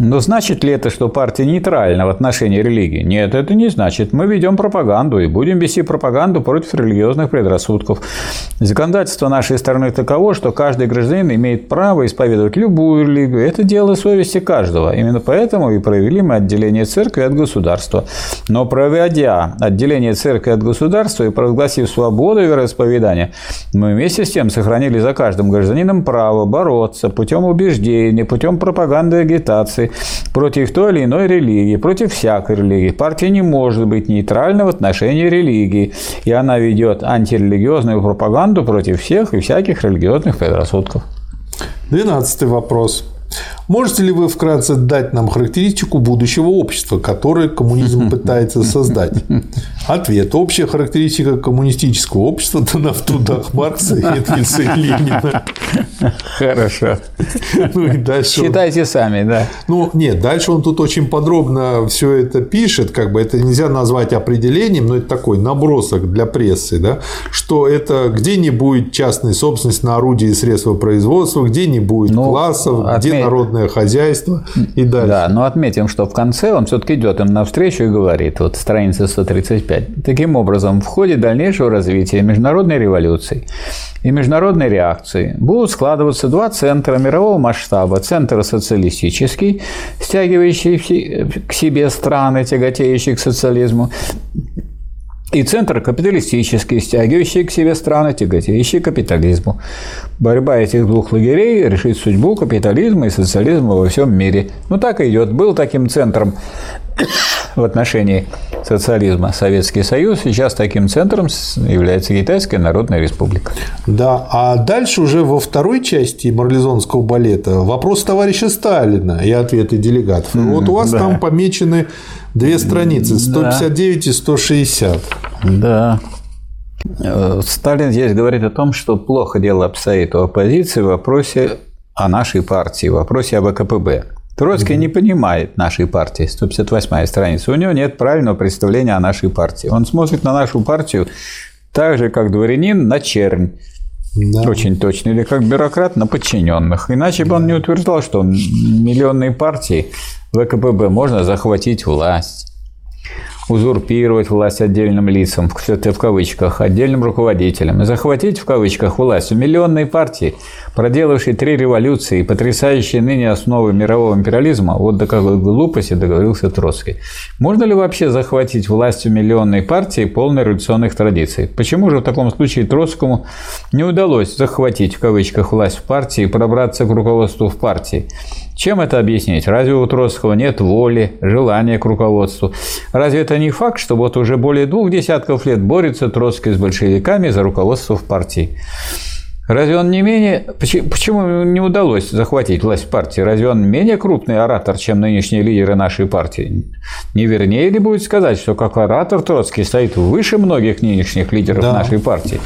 Но значит ли это, что партия нейтральна в отношении религии? Нет, это не значит. Мы ведем пропаганду и будем вести пропаганду против религиозных предрассудков. Законодательство нашей страны таково, что каждый гражданин имеет право исповедовать любую религию. Это дело совести каждого. Именно поэтому и провели мы отделение церкви от государства. Но проводя отделение церкви от государства и провозгласив свободу вероисповедания, мы вместе с тем сохранили за каждым гражданином право бороться путем убеждений, путем пропаганды и агитации, против той или иной религии, против всякой религии. Партия не может быть нейтральна в отношении религии, и она ведет антирелигиозную пропаганду против всех и всяких религиозных предрассудков.
Двенадцатый вопрос. Можете ли вы вкратце дать нам характеристику будущего общества, которое коммунизм пытается создать? Ответ. Общая характеристика коммунистического общества дана в трудах Маркса, Энгельса и Ленина.
Хорошо. Ну и дальше Считайте он... сами, да.
Ну, нет, дальше он тут очень подробно все это пишет, как бы это нельзя назвать определением, но это такой набросок для прессы, да, что это где не будет частной собственности на орудия и средства производства, где не будет ну, классов, отметь... где народное хозяйство и дальше.
Да, но отметим, что в конце он все-таки идет им навстречу и говорит, вот страница 135. Таким образом, в ходе дальнейшего развития международной революции и международной реакции будут складываться два центра мирового масштаба. Центр социалистический, стягивающий к себе страны, тяготеющие к социализму, и центр капиталистический, стягивающий к себе страны, тяготеющие к капитализму. Борьба этих двух лагерей решит судьбу капитализма и социализма во всем мире. Ну так и идет. Был таким центром в отношении социализма Советский Союз, сейчас таким центром является Китайская Народная Республика.
Да, а дальше уже во второй части марлезонского балета вопрос товарища Сталина и ответы делегатов. Вот у вас да. там помечены две страницы, 159 да. и 160.
Да. Э, Сталин здесь говорит о том, что плохо дело обстоит у оппозиции в вопросе о нашей партии, в вопросе об АКПБ. Троцкий mm-hmm. не понимает нашей партии, 158 страница. У него нет правильного представления о нашей партии. Он смотрит на нашу партию так же, как дворянин на чернь. Да. Очень точно. Или как бюрократ на подчиненных. Иначе бы он не утверждал, что миллионные партии ВКПБ можно захватить власть узурпировать власть отдельным лицам, это в кавычках, отдельным руководителям, и захватить в кавычках власть у миллионной партии, проделавшей три революции и потрясающей ныне основы мирового империализма, вот до какой глупости договорился Троцкий. Можно ли вообще захватить власть у миллионной партии полной революционных традиций? Почему же в таком случае Троцкому не удалось захватить в кавычках власть в партии и пробраться к руководству в партии? Чем это объяснить? Разве у Троцкого нет воли, желания к руководству? Разве это не факт, что вот уже более двух десятков лет борется Троцкий с большевиками за руководство в партии? Разве он не менее... Почему не удалось захватить власть партии? Разве он менее крупный оратор, чем нынешние лидеры нашей партии? Не вернее ли будет сказать, что как оратор Троцкий стоит выше многих нынешних лидеров да. нашей партии?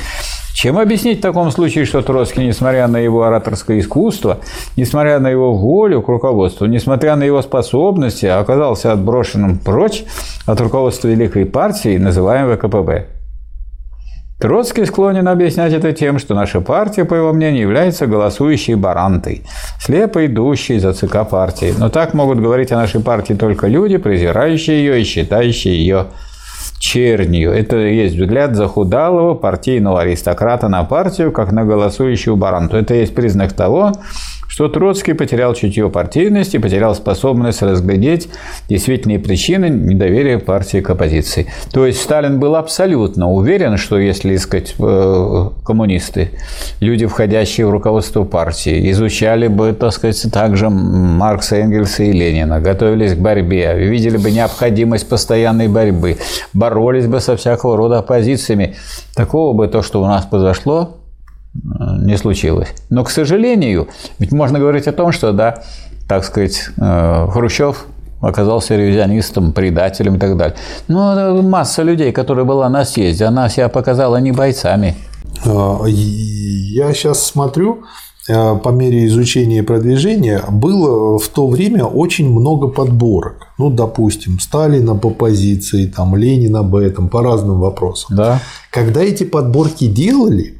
Чем объяснить в таком случае, что Троцкий, несмотря на его ораторское искусство, несмотря на его волю к руководству, несмотря на его способности, оказался отброшенным прочь от руководства Великой партии, называемой ВКПБ? Троцкий склонен объяснять это тем, что наша партия, по его мнению, является голосующей барантой, слепо идущей за ЦК партии. Но так могут говорить о нашей партии только люди, презирающие ее и считающие ее чернью. Это есть взгляд захудалого партийного аристократа на партию, как на голосующую баранту. Это есть признак того, что Троцкий потерял чутье партийности, потерял способность разглядеть действительные причины недоверия партии к оппозиции. То есть Сталин был абсолютно уверен, что если, сказать, э, коммунисты, люди, входящие в руководство партии, изучали бы, так сказать, также Маркса, Энгельса и Ленина, готовились к борьбе, видели бы необходимость постоянной борьбы, боролись бы со всякого рода оппозициями, такого бы то, что у нас произошло, не случилось. Но, к сожалению, ведь можно говорить о том, что, да, так сказать, э, Хрущев оказался ревизионистом, предателем и так далее. Но масса людей, которая была на съезде, она себя показала не бойцами.
Я сейчас смотрю, э, по мере изучения и продвижения, было в то время очень много подборок. Ну, допустим, Сталина по позиции, там, Ленина об этом, по разным вопросам.
Да.
Когда эти подборки делали,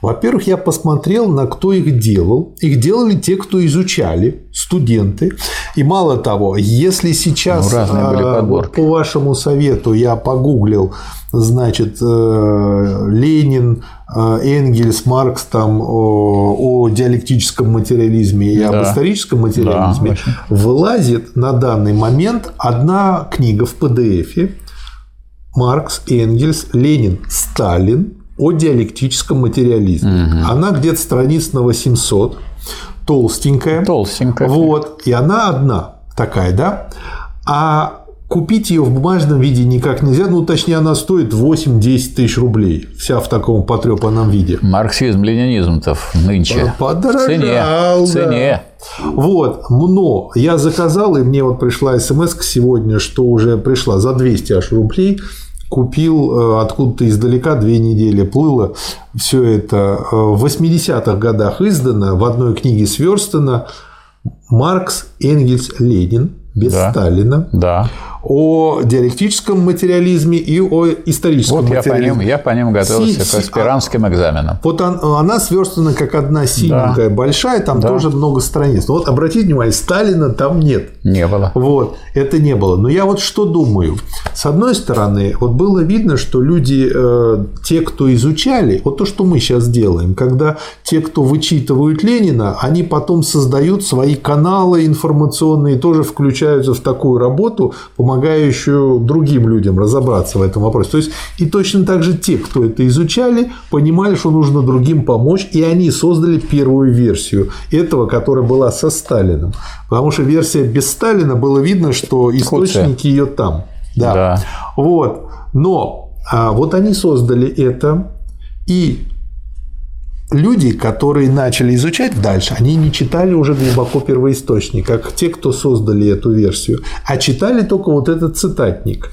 во-первых, я посмотрел, на кто их делал. Их делали те, кто изучали, студенты. И мало того, если сейчас ну, по вашему совету я погуглил, значит, э, Ленин, э, Энгельс, Маркс там о, о диалектическом материализме и да. об историческом материализме, да, вылазит на данный момент одна книга в PDF. Маркс, Энгельс, Ленин, Сталин, о диалектическом материализме. Угу. Она где-то страниц на 800, толстенькая.
Толстенькая.
Вот, и она одна такая, да. А Купить ее в бумажном виде никак нельзя, ну, точнее, она стоит 8-10 тысяч рублей, вся в таком потрепанном виде.
Марксизм, ленинизм-то нынче.
Подорожал, цене.
Да. цене.
Вот, но я заказал, и мне вот пришла смс сегодня, что уже пришла за 200 аж рублей купил э, откуда-то издалека, две недели плыло. Все это э, в 80-х годах издано, в одной книге сверстано. Маркс, Энгельс, Ленин без
да.
Сталина.
Да
о диалектическом материализме и о историческом
вот
материализме.
Я по ним, я по ним готовился Си, к аспирантским экзаменам.
Вот он, она сверстана как одна синенькая, да. большая, там да. тоже много страниц. Но вот обратите внимание, Сталина там нет.
Не было.
Вот, это не было. Но я вот что думаю. С одной стороны, вот было видно, что люди, э, те, кто изучали, вот то, что мы сейчас делаем, когда те, кто вычитывают Ленина, они потом создают свои каналы информационные, тоже включаются в такую работу, помогают помогающую другим людям разобраться в этом вопросе. То есть и точно так же те, кто это изучали, понимали, что нужно другим помочь, и они создали первую версию этого, которая была со Сталином. Потому что версия без Сталина было видно, что источники ее там. Да. да. Вот. Но а, вот они создали это, и люди, которые начали изучать дальше, они не читали уже глубоко первоисточник, как те, кто создали эту версию, а читали только вот этот цитатник.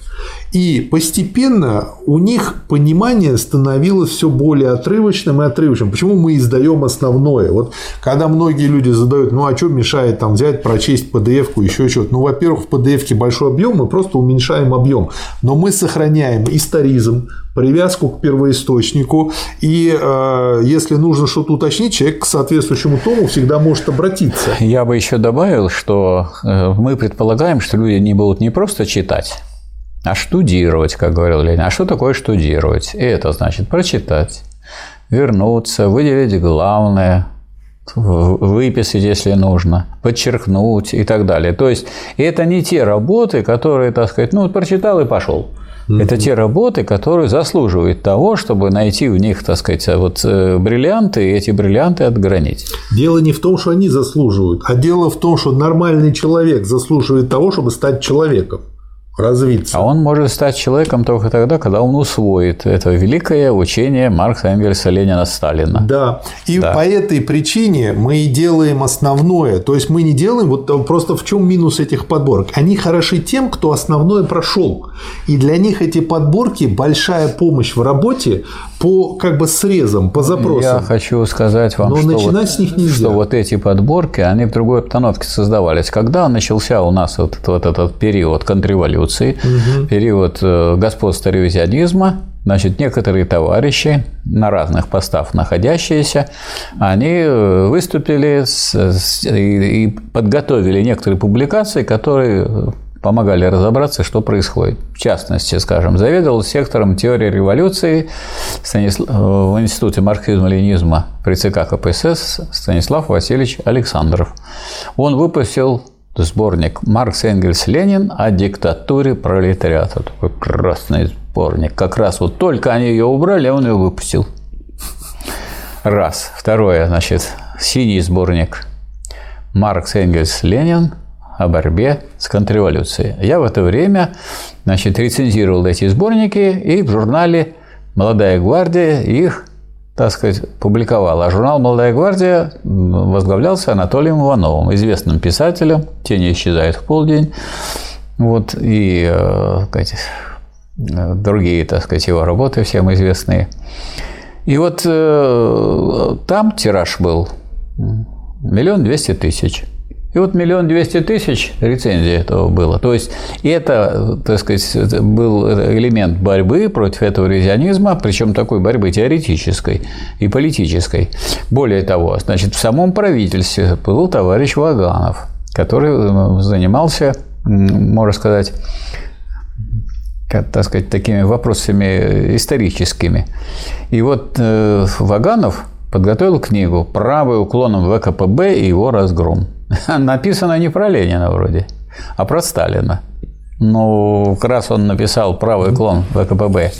И постепенно у них понимание становилось все более отрывочным и отрывочным. Почему мы издаем основное? Вот когда многие люди задают, ну а что мешает там взять, прочесть PDF-ку, еще что-то. Ну, во-первых, в PDF-ке большой объем, мы просто уменьшаем объем. Но мы сохраняем историзм, привязку к первоисточнику. И э, если нужно что-то уточнить, человек к соответствующему тому всегда может обратиться.
Я бы еще добавил, что э, мы предполагаем, что люди не будут не просто читать, а штудировать, как говорил Ленин. А что такое штудировать? И это значит прочитать, вернуться, выделить главное, выписать, если нужно, подчеркнуть и так далее. То есть это не те работы, которые, так сказать, ну, прочитал и пошел. Mm-hmm. Это те работы, которые заслуживают того, чтобы найти в них, так сказать, вот э, бриллианты и эти бриллианты отгранить.
Дело не в том, что они заслуживают, а дело в том, что нормальный человек заслуживает того, чтобы стать человеком развиться.
А он может стать человеком только тогда, когда он усвоит это великое учение Маркса, Энгельса, Ленина, Сталина.
Да. И да. по этой причине мы и делаем основное. То есть мы не делаем, вот просто в чем минус этих подборок. Они хороши тем, кто основное прошел. И для них эти подборки большая помощь в работе по как бы срезам, по запросам.
Я хочу сказать вам,
Но
что,
начинать
вот,
с них нельзя.
что вот эти подборки, они в другой обстановке создавались. Когда начался у нас вот, вот этот период контрреволюции, угу. период э, господства ревизионизма, Значит, некоторые товарищи на разных постах находящиеся, они э, выступили с, с, и, и подготовили некоторые публикации, которые помогали разобраться, что происходит. В частности, скажем, заведовал сектором теории революции в Институте марксизма-ленизма при ЦК КПСС Станислав Васильевич Александров. Он выпустил сборник «Маркс, Энгельс, Ленин о диктатуре пролетариата». Такой красный сборник. Как раз вот только они ее убрали, он ее выпустил. Раз. Второе, значит, синий сборник «Маркс, Энгельс, Ленин» о борьбе с контрреволюцией. Я в это время значит, рецензировал эти сборники и в журнале «Молодая гвардия» их так сказать, публиковал. А журнал «Молодая гвардия» возглавлялся Анатолием Ивановым, известным писателем, «Тени исчезают в полдень». Вот, и э, сказать, другие, так сказать, его работы всем известные. И вот э, там тираж был миллион двести тысяч. И вот миллион двести тысяч рецензий этого было. То есть это, так сказать, был элемент борьбы против этого ревизионизма, причем такой борьбы теоретической и политической. Более того, значит, в самом правительстве был товарищ Ваганов, который занимался, можно сказать, так сказать, такими вопросами историческими. И вот э, Ваганов подготовил книгу «Правый уклоном ВКПБ и его разгром». Написано не про Ленина вроде, а про Сталина. Ну, как раз он написал «Правый клон ВКПБ»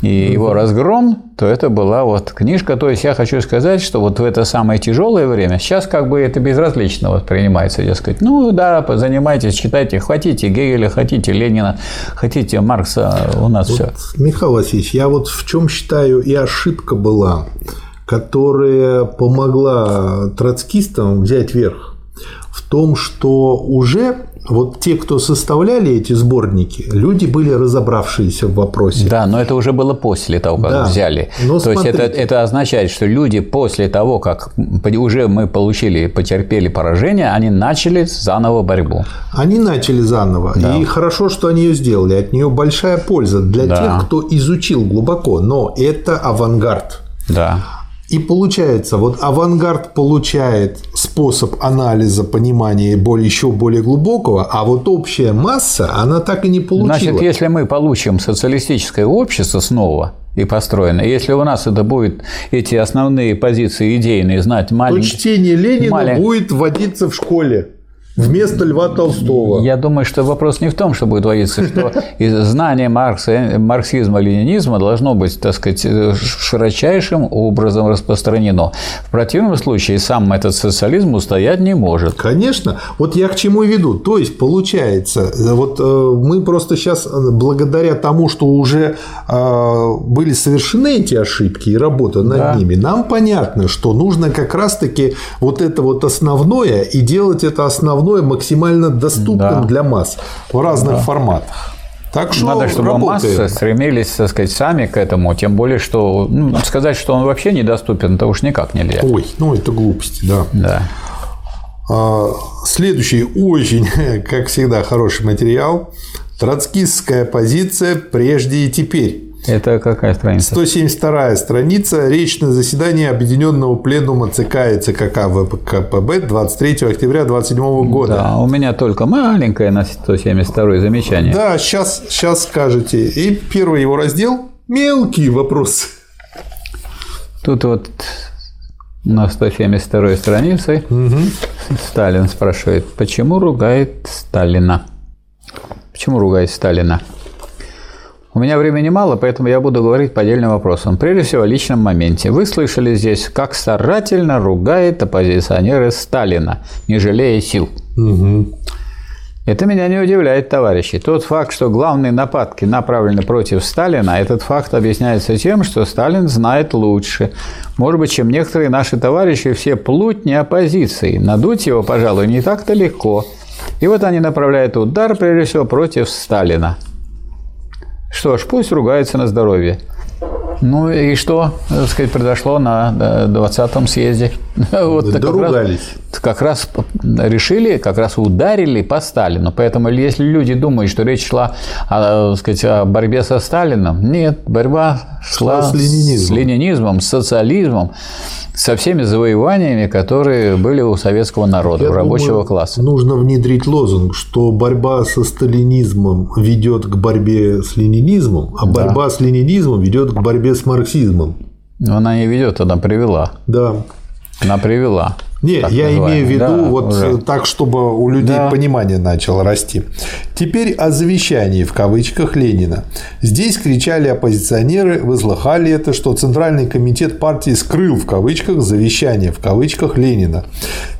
и его разгром, то это была вот книжка. То есть я хочу сказать, что вот в это самое тяжелое время, сейчас как бы это безразлично воспринимается, дескать, ну да, занимайтесь, читайте, хотите Гегеля, хотите Ленина, хотите Маркса, у нас вот, все.
Михаил Васильевич, я вот в чем считаю и ошибка была, которая помогла троцкистам взять верх в том, что уже вот те, кто составляли эти сборники, люди были разобравшиеся в вопросе.
Да, но это уже было после того, как да, взяли. Но То смотрите. есть это, это означает, что люди после того, как уже мы получили, потерпели поражение, они начали заново борьбу.
Они начали заново. Да. И хорошо, что они ее сделали. От нее большая польза для да. тех, кто изучил глубоко. Но это авангард.
Да.
И получается, вот авангард получает способ анализа, понимания более, еще более глубокого, а вот общая масса, она так и не получила.
Значит, если мы получим социалистическое общество снова, и построено. Если у нас это будет эти основные позиции идейные знать маленькие...
То чтение Ленина малень... будет вводиться в школе. Вместо Льва Толстого.
Я думаю, что вопрос не в том, что будет вводиться, что знание Маркса, марксизма, ленинизма должно быть, так сказать, широчайшим образом распространено. В противном случае сам этот социализм устоять не может.
Конечно. Вот я к чему веду. То есть, получается, вот э, мы просто сейчас, благодаря тому, что уже э, были совершены эти ошибки и работа над да. ними, нам понятно, что нужно как раз-таки вот это вот основное и делать это основное максимально доступным да. для масс в разных да. форматах.
Так что Надо, чтобы работает. массы стремились, так сказать, сами к этому, тем более, что ну, сказать, что он вообще недоступен, это уж никак нельзя.
Ой, ну это глупости, да.
Да.
А, следующий очень, как всегда, хороший материал. Троцкистская позиция прежде и теперь.
Это какая страница?
172 страница. Речь на заседании Объединенного пленума ЦК и ЦКК ВКПБ 23 октября 2027 года.
Да, у меня только маленькое на 172 замечание.
Да, сейчас, сейчас скажете. И первый его раздел – мелкие вопросы.
Тут вот на 172 странице угу. Сталин спрашивает, почему ругает Сталина? Почему ругает Сталина? У меня времени мало, поэтому я буду говорить по отдельным вопросам. Прежде всего, о личном моменте. Вы слышали здесь, как старательно ругает оппозиционеры Сталина, не жалея сил. Угу. Это меня не удивляет, товарищи. Тот факт, что главные нападки направлены против Сталина, этот факт объясняется тем, что Сталин знает лучше. Может быть, чем некоторые наши товарищи все плутни оппозиции. Надуть его, пожалуй, не так-то легко. И вот они направляют удар, прежде всего, против Сталина. Что ж, пусть ругается на здоровье. Ну и что, так сказать, произошло на 20-м съезде?
Вот Доругались.
Как раз, как раз решили, как раз ударили по Сталину. Поэтому если люди думают, что речь шла о, так сказать, о борьбе со Сталином, нет, борьба шла, шла с ленинизмом, с, ленинизмом, с социализмом со всеми завоеваниями, которые были у советского народа, Я у рабочего думаю, класса.
Нужно внедрить лозунг, что борьба со сталинизмом ведет к борьбе с ленинизмом, а да. борьба с ленинизмом ведет к борьбе с марксизмом.
Она не ведет, она привела.
Да.
Она привела.
Не, я имею в виду да, вот уже. так, чтобы у людей да. понимание начало расти. Теперь о завещании в кавычках Ленина. Здесь кричали оппозиционеры, вы слыхали это, что Центральный комитет партии скрыл в кавычках завещание в кавычках Ленина.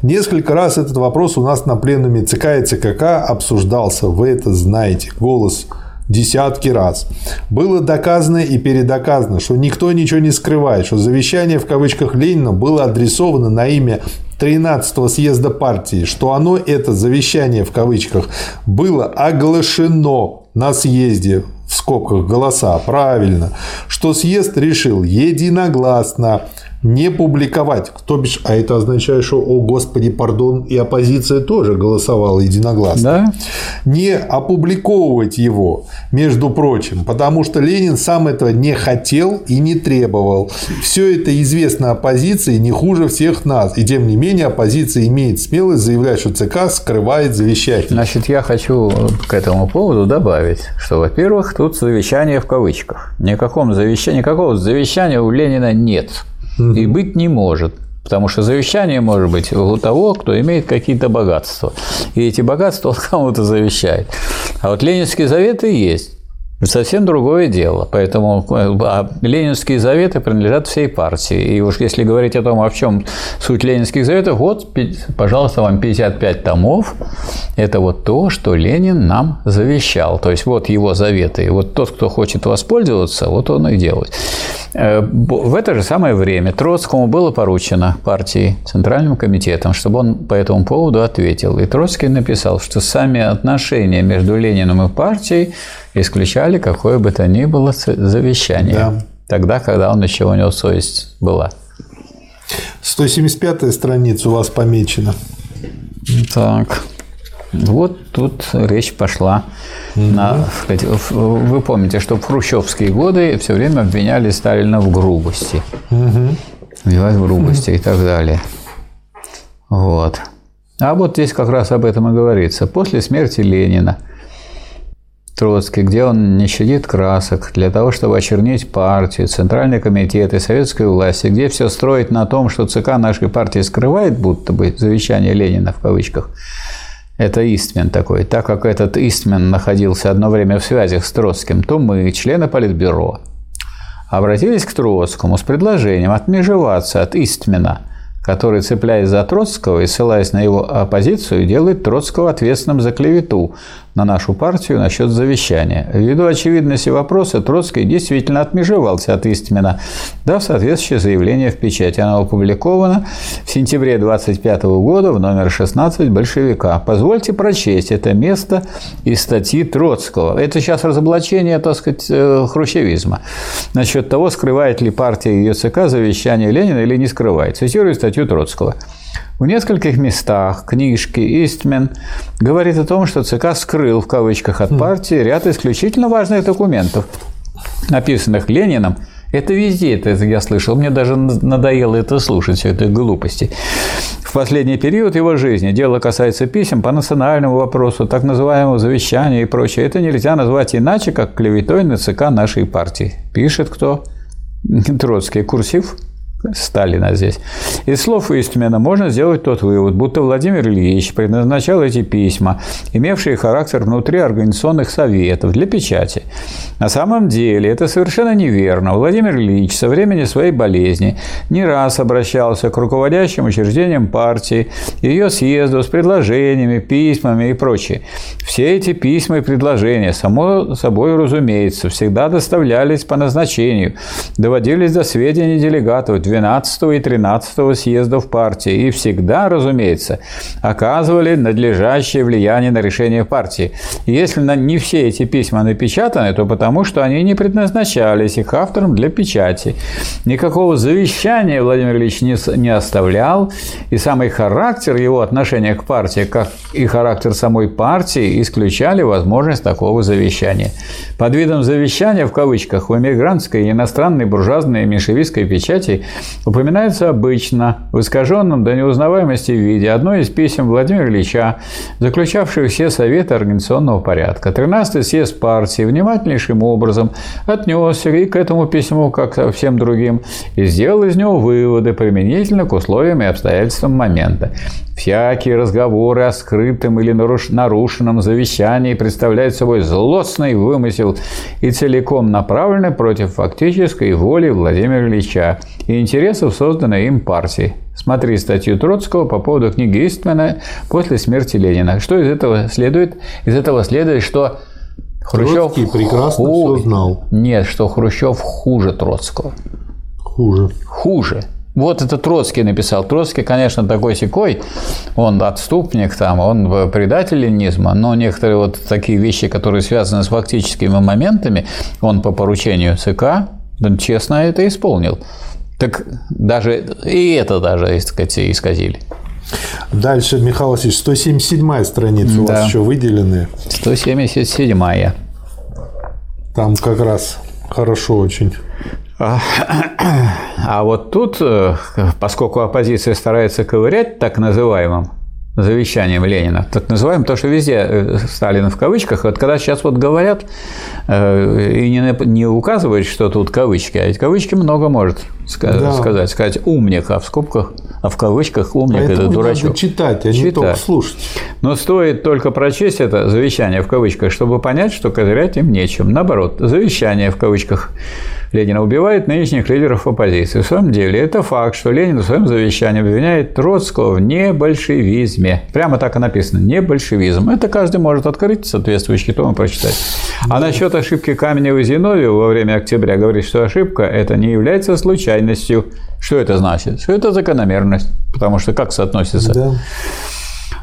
Несколько раз этот вопрос у нас на пленуме ЦК и ЦКК обсуждался. Вы это знаете. Голос десятки раз. Было доказано и передоказано, что никто ничего не скрывает, что завещание в кавычках Ленина было адресовано на имя 13 съезда партии, что оно, это завещание в кавычках, было оглашено на съезде в скобках голоса, правильно, что съезд решил единогласно не публиковать. То бишь, а это означает, что, о господи, пардон, и оппозиция тоже голосовала единогласно.
Да?
Не опубликовывать его, между прочим, потому что Ленин сам этого не хотел и не требовал. Все это известно оппозиции не хуже всех нас. И тем не менее, оппозиция имеет смелость заявлять, что ЦК скрывает завещание.
Значит, я хочу к этому поводу добавить, что, во-первых, тут завещание в кавычках. Никакого завещания, никакого завещания у Ленина нет и быть не может. Потому что завещание может быть у того, кто имеет какие-то богатства. И эти богатства он кому-то завещает. А вот Ленинские заветы есть. Совсем другое дело. Поэтому а ленинские заветы принадлежат всей партии. И уж если говорить о том, о чем суть ленинских заветов, вот, пожалуйста, вам 55 томов. Это вот то, что Ленин нам завещал. То есть, вот его заветы. И вот тот, кто хочет воспользоваться, вот он и делает. Э, в это же самое время Троцкому было поручено партии Центральным комитетом, чтобы он по этому поводу ответил. И Троцкий написал, что сами отношения между Лениным и партией исключали какое бы то ни было завещание. Да. Тогда, когда он еще у него совесть была.
175-я страница у вас помечена.
Так. Вот тут речь пошла. Угу. На, вы помните, что в хрущевские годы все время обвиняли Сталина в грубости. Угу. в грубости угу. и так далее. Вот. А вот здесь как раз об этом и говорится. После смерти Ленина Троцкий, где он не щадит красок для того, чтобы очернить партию, Центральный комитет и советскую власть, где все строит на том, что ЦК нашей партии скрывает будто бы завещание Ленина в кавычках – это Истмен такой. Так как этот Истмен находился одно время в связях с Троцким, то мы, члены Политбюро, обратились к Троцкому с предложением отмежеваться от Истмена – который, цепляясь за Троцкого и ссылаясь на его оппозицию, делает Троцкого ответственным за клевету на нашу партию насчет завещания. Ввиду очевидности вопроса, Троцкий действительно отмежевался от Истмина, дав соответствующее заявление в печати. Оно опубликовано в сентябре 25 года в номер 16 «Большевика». Позвольте прочесть это место из статьи Троцкого. Это сейчас разоблачение, так сказать, э, хрущевизма. Насчет того, скрывает ли партия ее ЦК завещание Ленина или не скрывает. Цитирую статью Троцкого. В нескольких местах книжки Истмен говорит о том, что ЦК скрыл в кавычках от партии ряд исключительно важных документов, написанных Лениным. Это везде, это я слышал, мне даже надоело это слушать, все это глупости. В последний период его жизни, дело касается писем по национальному вопросу, так называемого завещания и прочее, это нельзя назвать иначе, как клеветой на ЦК нашей партии. Пишет кто? Троцкий. Курсив Сталина здесь. Из слов Истмена можно сделать тот вывод, будто Владимир Ильич предназначал эти письма, имевшие характер внутри организационных советов для печати. На самом деле это совершенно неверно. Владимир Ильич со времени своей болезни не раз обращался к руководящим учреждениям партии, ее съезду с предложениями, письмами и прочее. Все эти письма и предложения, само собой разумеется, всегда доставлялись по назначению, доводились до сведения делегатов 12 и 13 съездов партии и всегда, разумеется, оказывали надлежащее влияние на решение партии. Если не все эти письма напечатаны, то потому, что они не предназначались их автором для печати. Никакого завещания Владимир Ильич не, не оставлял, и самый характер его отношения к партии, как и характер самой партии, исключали возможность такого завещания. Под видом завещания, в кавычках, в эмигрантской и иностранной буржуазной и меньшевистской печати упоминается обычно в искаженном до неузнаваемости виде одно из писем Владимира Ильича, заключавших все советы организационного порядка. 13-й съезд партии внимательнейшим образом отнесся и к этому письму, как ко всем другим, и сделал из него выводы применительно к условиям и обстоятельствам момента. Всякие разговоры о скрытом или нарушенном завещании представляют собой злостный вымысел и целиком направлены против фактической воли Владимира Ильича и интересов созданной им партии. Смотри статью Троцкого по поводу книги Истмана «После смерти Ленина». Что из этого следует? Из этого следует, что Хрущев
Троцкий прекрасно ху... все знал.
Нет, что Хрущев хуже Троцкого.
Хуже.
Хуже. Вот это Троцкий написал. Троцкий, конечно, такой секой, он отступник там, он предатель ленизма, но некоторые вот такие вещи, которые связаны с фактическими моментами, он по поручению ЦК честно это исполнил. Так даже и это даже, так сказать, исказили.
Дальше, Михаил Васильевич, 177 страница да. у вас еще выделены.
177.
Там как раз хорошо очень.
А, а вот тут, э, поскольку оппозиция старается ковырять так называемым завещанием Ленина, так называемым, то, что везде э, Сталин в кавычках, вот когда сейчас вот говорят э, и не, не указывают, что тут кавычки, а ведь кавычки много может сказать, да. сказать, сказать умник, а в скобках, а в кавычках умник Поэтому это дурачок.
Надо читать, а читать. не только слушать.
Но стоит только прочесть это завещание в кавычках, чтобы понять, что козырять им нечем. Наоборот, завещание в кавычках Ленина убивает нынешних лидеров оппозиции. В самом деле, это факт, что Ленин в своем завещании обвиняет Троцкого в небольшевизме. Прямо так и написано – небольшевизм. Это каждый может открыть соответствующий том и прочитать. А насчет ошибки Каменева и Зиновьева во время октября говорит, что ошибка – это не является случайностью. Что это значит? Что это закономерность. Потому что как соотносится? Да.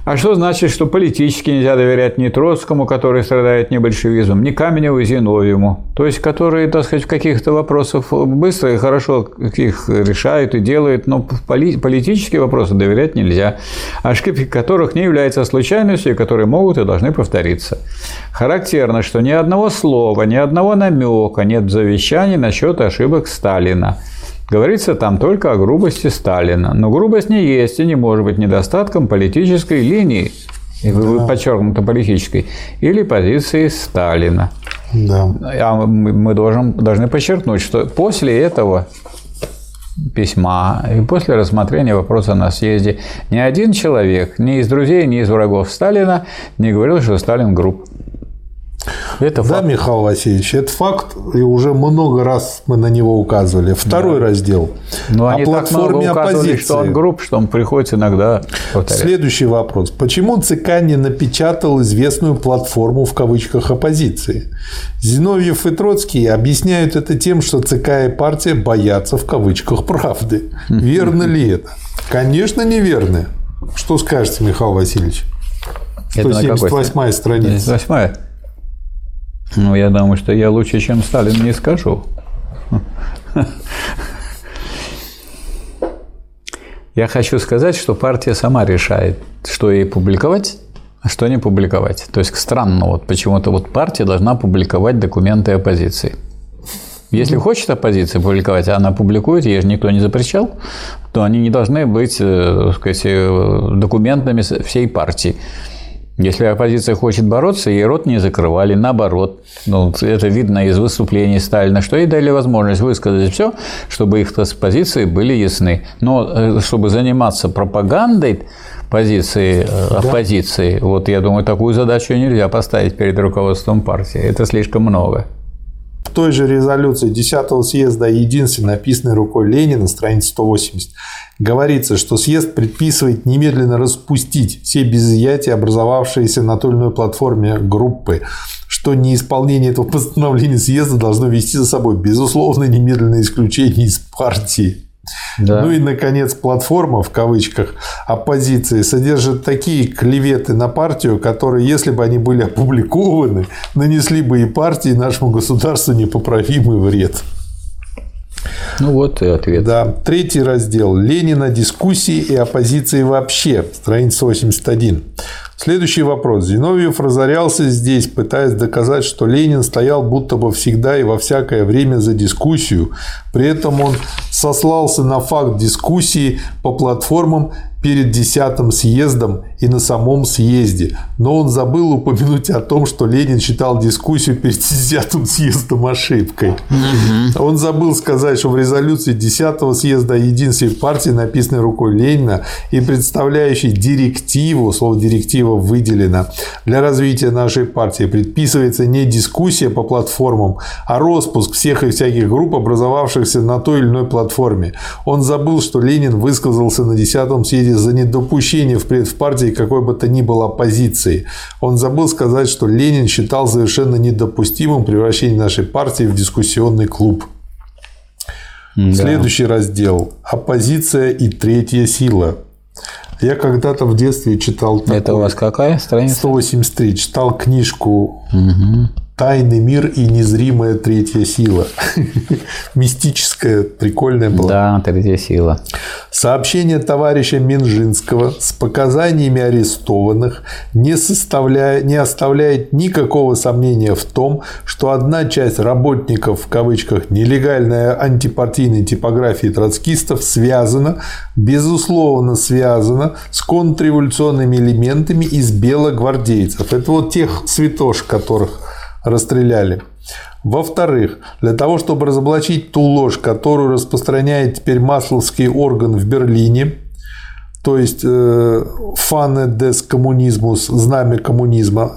А что значит, что политически нельзя доверять ни Троцкому, который страдает не большевизмом, ни Каменеву и Зиновьеву, то есть которые, так сказать, в каких-то вопросах быстро и хорошо их решают и делают, но политические вопросы доверять нельзя, ошибки которых не являются случайностью, и которые могут и должны повториться. Характерно, что ни одного слова, ни одного намека нет в завещании насчет ошибок Сталина. Говорится там только о грубости Сталина. Но грубость не есть и не может быть недостатком политической линии, да. подчеркнуто политической, или позиции Сталина.
Да.
А мы должен, должны подчеркнуть, что после этого письма и после рассмотрения вопроса на съезде ни один человек, ни из друзей, ни из врагов Сталина не говорил, что Сталин групп.
Это да, факт. Михаил Васильевич, это факт, и уже много раз мы на него указывали. Второй да. раздел.
Но они о платформе так много оппозиции. что он групп, что он приходит иногда
повторять. Следующий вопрос. Почему ЦК не напечатал известную платформу в кавычках оппозиции? Зиновьев и Троцкий объясняют это тем, что ЦК и партия боятся в кавычках правды. Верно ли это? Конечно, неверно. Что скажете, Михаил Васильевич? 178 страница.
178 ну, я думаю, что я лучше, чем Сталин, не скажу. Я хочу сказать, что партия сама решает, что ей публиковать, а что не публиковать. То есть странно, вот почему-то вот партия должна публиковать документы оппозиции. Если хочет оппозиция публиковать, а она публикует, ей же никто не запрещал, то они не должны быть, э, так сказать, э, документами всей партии. Если оппозиция хочет бороться, ей рот не закрывали, наоборот. Ну, это видно из выступлений Сталина, что ей дали возможность высказать все, чтобы их позиции были ясны. Но э, чтобы заниматься пропагандой позиции э, да. оппозиции, вот я думаю, такую задачу нельзя поставить перед руководством партии. Это слишком много.
В той же резолюции 10 съезда единственной, написанной рукой Ленина, страница 180, говорится, что съезд предписывает немедленно распустить все без образовавшиеся на той или иной платформе группы, что неисполнение этого постановления съезда должно вести за собой безусловно немедленное исключение из партии. Да. Ну и, наконец, платформа, в кавычках, оппозиции содержит такие клеветы на партию, которые, если бы они были опубликованы, нанесли бы и партии, и нашему государству непоправимый вред.
Ну вот и ответ.
Да. Третий раздел. Ленина, дискуссии и оппозиции вообще. Страница 81. Следующий вопрос. Зиновьев разорялся здесь, пытаясь доказать, что Ленин стоял будто бы всегда и во всякое время за дискуссию. При этом он сослался на факт дискуссии по платформам перед десятым съездом и на самом съезде. Но он забыл упомянуть о том, что Ленин считал дискуссию перед десятым съездом ошибкой. Угу. Он забыл сказать, что в резолюции десятого съезда о единстве партии, написанной рукой Ленина и представляющей директиву, слово директива выделено, для развития нашей партии предписывается не дискуссия по платформам, а распуск всех и всяких групп, образовавшихся на той или иной платформе. Он забыл, что Ленин высказался на десятом съезде или за недопущение в партии какой бы то ни было оппозиции. Он забыл сказать, что Ленин считал совершенно недопустимым превращение нашей партии в дискуссионный клуб. Да. Следующий раздел. Оппозиция и третья сила. Я когда-то в детстве читал...
Это у вас какая страница?
183. Читал книжку угу. Тайный мир и незримая третья сила. Мистическая, прикольная была.
Да, третья сила.
Сообщение товарища Минжинского с показаниями арестованных не, составляя, не оставляет никакого сомнения в том, что одна часть работников, в кавычках, нелегальной антипартийной типографии троцкистов связана, безусловно связана с контрреволюционными элементами из белогвардейцев. Это вот тех святош, которых расстреляли. Во-вторых, для того, чтобы разоблачить ту ложь, которую распространяет теперь масловский орган в Берлине, то есть э, фаны дес коммунизмус, знамя коммунизма,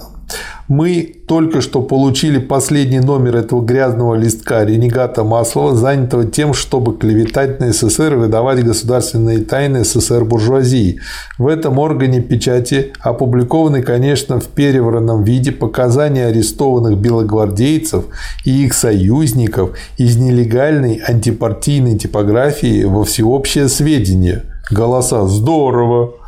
мы только что получили последний номер этого грязного листка ренегата Маслова, занятого тем, чтобы клеветать на СССР и выдавать государственные тайны СССР буржуазии. В этом органе печати опубликованы, конечно, в перевранном виде показания арестованных белогвардейцев и их союзников из нелегальной антипартийной типографии во всеобщее сведение. Голоса «Здорово!»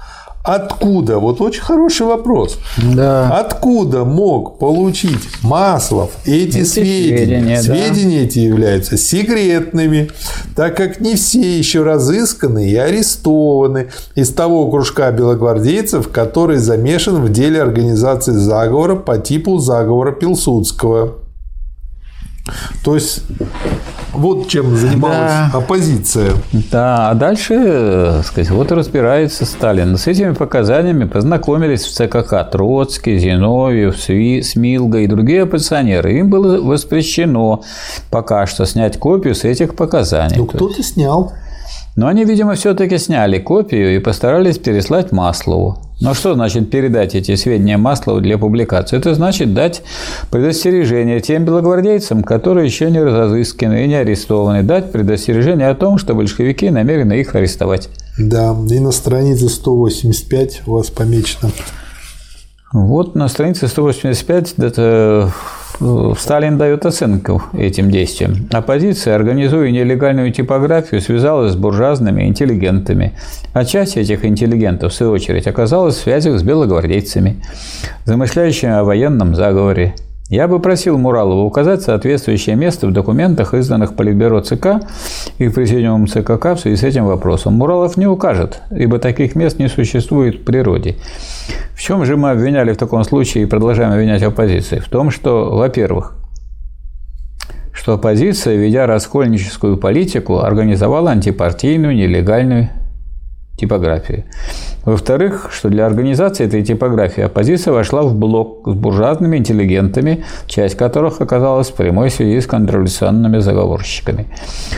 Откуда? Вот очень хороший вопрос. Да. Откуда мог получить Маслов эти, эти сведения? Сведения, сведения да. эти являются секретными, так как не все еще разысканы и арестованы из того кружка белогвардейцев, который замешан в деле организации заговора по типу заговора Пилсудского. То есть вот чем занималась да. оппозиция.
Да, а дальше, э, сказать, вот разбирается Сталин. С этими показаниями познакомились в ЦКК Троцкий, Зиновьев, Смилга и другие оппозиционеры. Им было воспрещено пока что снять копию с этих показаний.
Ну, кто-то снял.
Но они, видимо, все-таки сняли копию и постарались переслать Маслову. Но что значит передать эти сведения Маслову для публикации? Это значит дать предостережение тем белогвардейцам, которые еще не разысканы и не арестованы, дать предостережение о том, что большевики намерены их арестовать.
Да, и на странице 185 у вас помечено.
Вот на странице 185 это Сталин дает оценку этим действиям. Оппозиция, организуя нелегальную типографию, связалась с буржуазными интеллигентами. А часть этих интеллигентов, в свою очередь, оказалась в связях с белогвардейцами, замышляющими о военном заговоре. Я бы просил Муралова указать соответствующее место в документах, изданных Политбюро ЦК и Президиумом ЦКК в связи с этим вопросом. Муралов не укажет, ибо таких мест не существует в природе. В чем же мы обвиняли в таком случае и продолжаем обвинять оппозицию? В том, что, во-первых, что оппозиция, ведя раскольническую политику, организовала антипартийную нелегальную типографии. Во-вторых, что для организации этой типографии оппозиция вошла в блок с буржуазными интеллигентами, часть которых оказалась в прямой связи с контрреволюционными заговорщиками.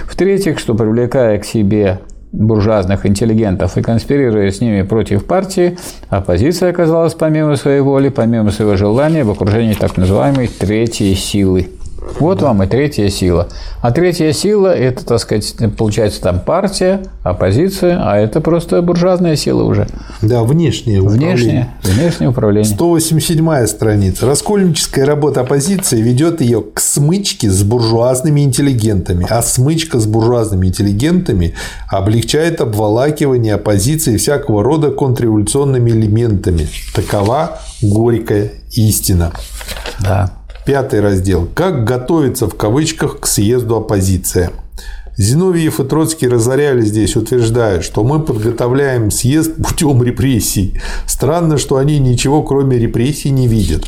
В-третьих, что привлекая к себе буржуазных интеллигентов и конспирируя с ними против партии, оппозиция оказалась помимо своей воли, помимо своего желания в окружении так называемой третьей силы – вот вам и третья сила. А третья сила – это, так сказать, получается там партия, оппозиция, а это просто буржуазная сила уже.
Да, внешнее
управление. Внешнее, внешнее управление.
187 страница. Раскольническая работа оппозиции ведет ее к смычке с буржуазными интеллигентами. А смычка с буржуазными интеллигентами облегчает обволакивание оппозиции всякого рода контрреволюционными элементами. Такова горькая истина.
Да.
Пятый раздел. Как готовиться в кавычках к съезду оппозиция. Зиновьев и Троцкий разоряли здесь, утверждая, что мы подготовляем съезд путем репрессий. Странно, что они ничего кроме репрессий не видят.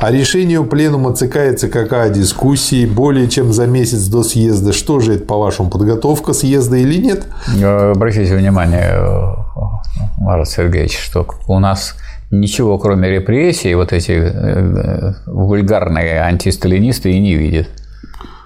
А решение пленума ЦКК о дискуссии более чем за месяц до съезда. Что же это, по-вашему, подготовка съезда или нет?
Обратите внимание, Марат Сергеевич, что у нас ничего, кроме репрессий, вот эти э, вульгарные антисталинисты и не видят.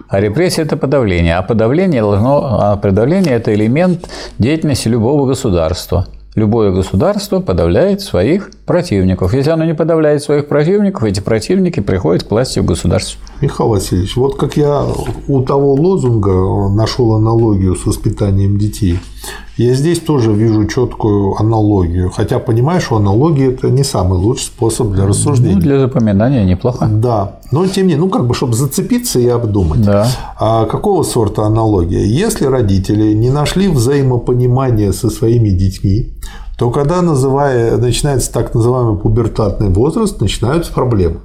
А репрессия – это подавление. А подавление, должно, а подавление – это элемент деятельности любого государства. Любое государство подавляет своих противников. Если оно не подавляет своих противников, эти противники приходят к власти в государстве.
Михаил Васильевич, вот как я у того лозунга нашел аналогию с воспитанием детей – я здесь тоже вижу четкую аналогию. Хотя понимаю, что аналогия – это не самый лучший способ для рассуждения. Ну,
для запоминания неплохо.
Да. Но тем не менее, ну, как бы, чтобы зацепиться и обдумать.
Да.
А какого сорта аналогия? Если родители не нашли взаимопонимания со своими детьми, то когда называя, начинается так называемый пубертатный возраст, начинаются проблемы.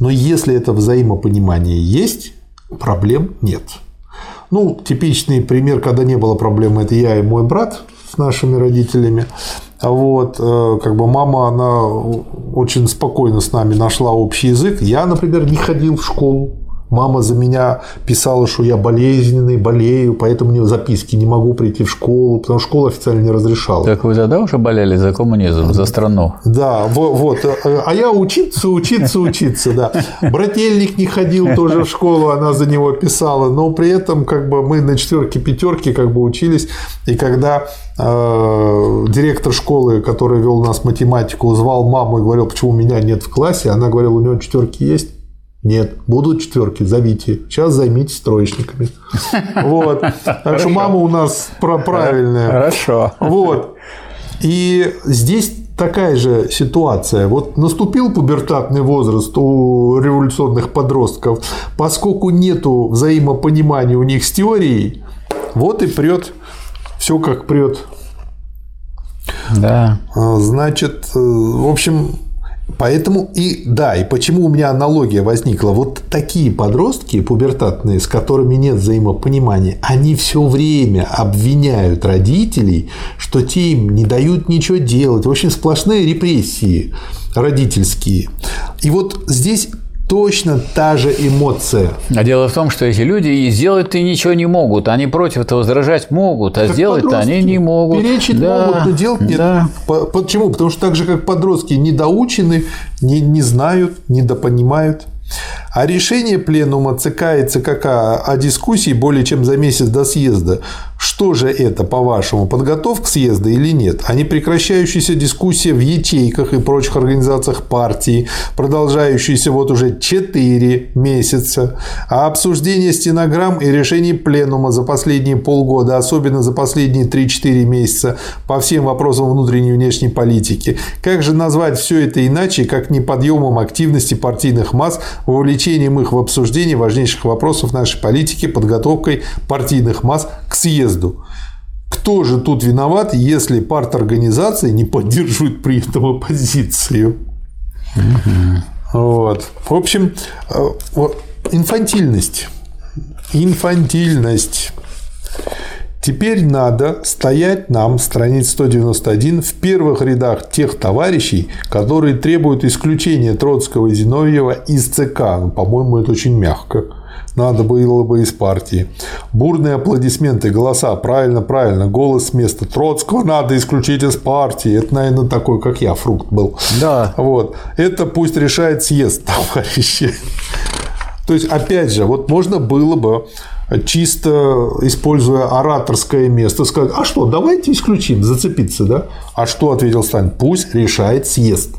Но если это взаимопонимание есть, проблем нет. Ну, типичный пример, когда не было проблемы, это я и мой брат с нашими родителями. Вот, э, как бы мама, она очень спокойно с нами нашла общий язык. Я, например, не ходил в школу. Мама за меня писала, что я болезненный, болею, поэтому мне записки не могу прийти в школу, потому что школа официально не разрешала.
Так вы тогда уже болели за коммунизм, за страну?
Да, вот. А я учиться, учиться, учиться, да. Брательник не ходил тоже в школу, она за него писала, но при этом как бы мы на четверке, пятерке как бы учились, и когда э, директор школы, который вел нас математику, звал маму и говорил, почему меня нет в классе, она говорила, у него четверки есть. Нет, будут четверки, зовите. Сейчас займитесь троечниками. Вот. Так что мама у нас правильная.
Хорошо.
Вот. И здесь такая же ситуация. Вот наступил пубертатный возраст у революционных подростков, поскольку нету взаимопонимания у них с теорией, вот и прет все как прет.
Да.
А, значит, э, в общем, Поэтому и да, и почему у меня аналогия возникла. Вот такие подростки пубертатные, с которыми нет взаимопонимания, они все время обвиняют родителей, что те им не дают ничего делать. В общем, сплошные репрессии родительские. И вот здесь точно та же эмоция.
А дело в том, что эти люди и сделать-то ничего не могут. Они против этого возражать могут, а сделать-то они не могут.
Перечить да, могут, но делать нет. Да. Почему? Потому что так же, как подростки недоучены, не, не знают, недопонимают. А решение пленума ЦК и ЦКК о дискуссии более чем за месяц до съезда, что же это, по-вашему, подготовка съезда или нет? А не прекращающаяся дискуссия в ячейках и прочих организациях партии, продолжающаяся вот уже 4 месяца, а обсуждение стенограмм и решений пленума за последние полгода, особенно за последние 3-4 месяца по всем вопросам внутренней и внешней политики. Как же назвать все это иначе, как не подъемом активности партийных масс, вовлечением их в обсуждение важнейших вопросов нашей политики, подготовкой партийных масс к съезду? Кто же тут виноват, если парторганизации не поддерживают при этом оппозицию? Вот. В общем, э, инфантильность. Инфантильность. Теперь надо стоять нам, страница 191, в первых рядах тех товарищей, которые требуют исключения Троцкого и Зиновьева из ЦК. Ну, по-моему, это очень мягко. Надо было бы из партии. Бурные аплодисменты, голоса. Правильно, правильно. Голос с места. Троцкого надо исключить из партии. Это, наверное, такой, как я, фрукт был.
Да.
Вот. Это пусть решает съезд, товарищи. То есть, опять же, вот можно было бы чисто используя ораторское место, сказать, а что, давайте исключим, зацепиться, да? А что ответил Сталин? Пусть решает съезд.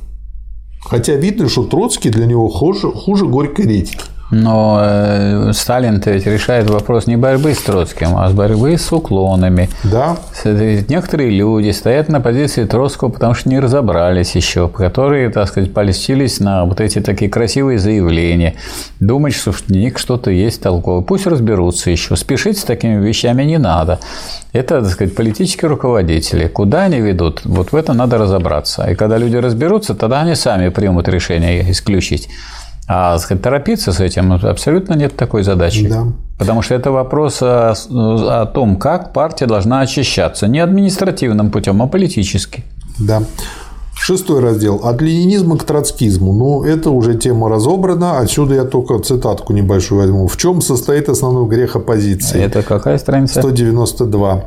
Хотя видно, что Троцкий для него хуже, хуже горькой редьки.
Но э, Сталин-то ведь решает вопрос не борьбы с Троцким, а с борьбы с уклонами.
Да.
Некоторые люди стоят на позиции Троцкого, потому что не разобрались еще, которые, так сказать, польстились на вот эти такие красивые заявления, думать, что в них что-то есть толковое. Пусть разберутся еще. Спешить с такими вещами не надо. Это, так сказать, политические руководители. Куда они ведут, вот в этом надо разобраться. И когда люди разберутся, тогда они сами примут решение исключить. А сказать, торопиться с этим абсолютно нет такой задачи. Да. Потому что это вопрос о, о том, как партия должна очищаться. Не административным путем, а политически.
Да. Шестой раздел. От ленинизма к троцкизму. Ну, это уже тема разобрана. Отсюда я только цитатку небольшую возьму. В чем состоит основной грех оппозиции?
Это какая страница?
192. Угу.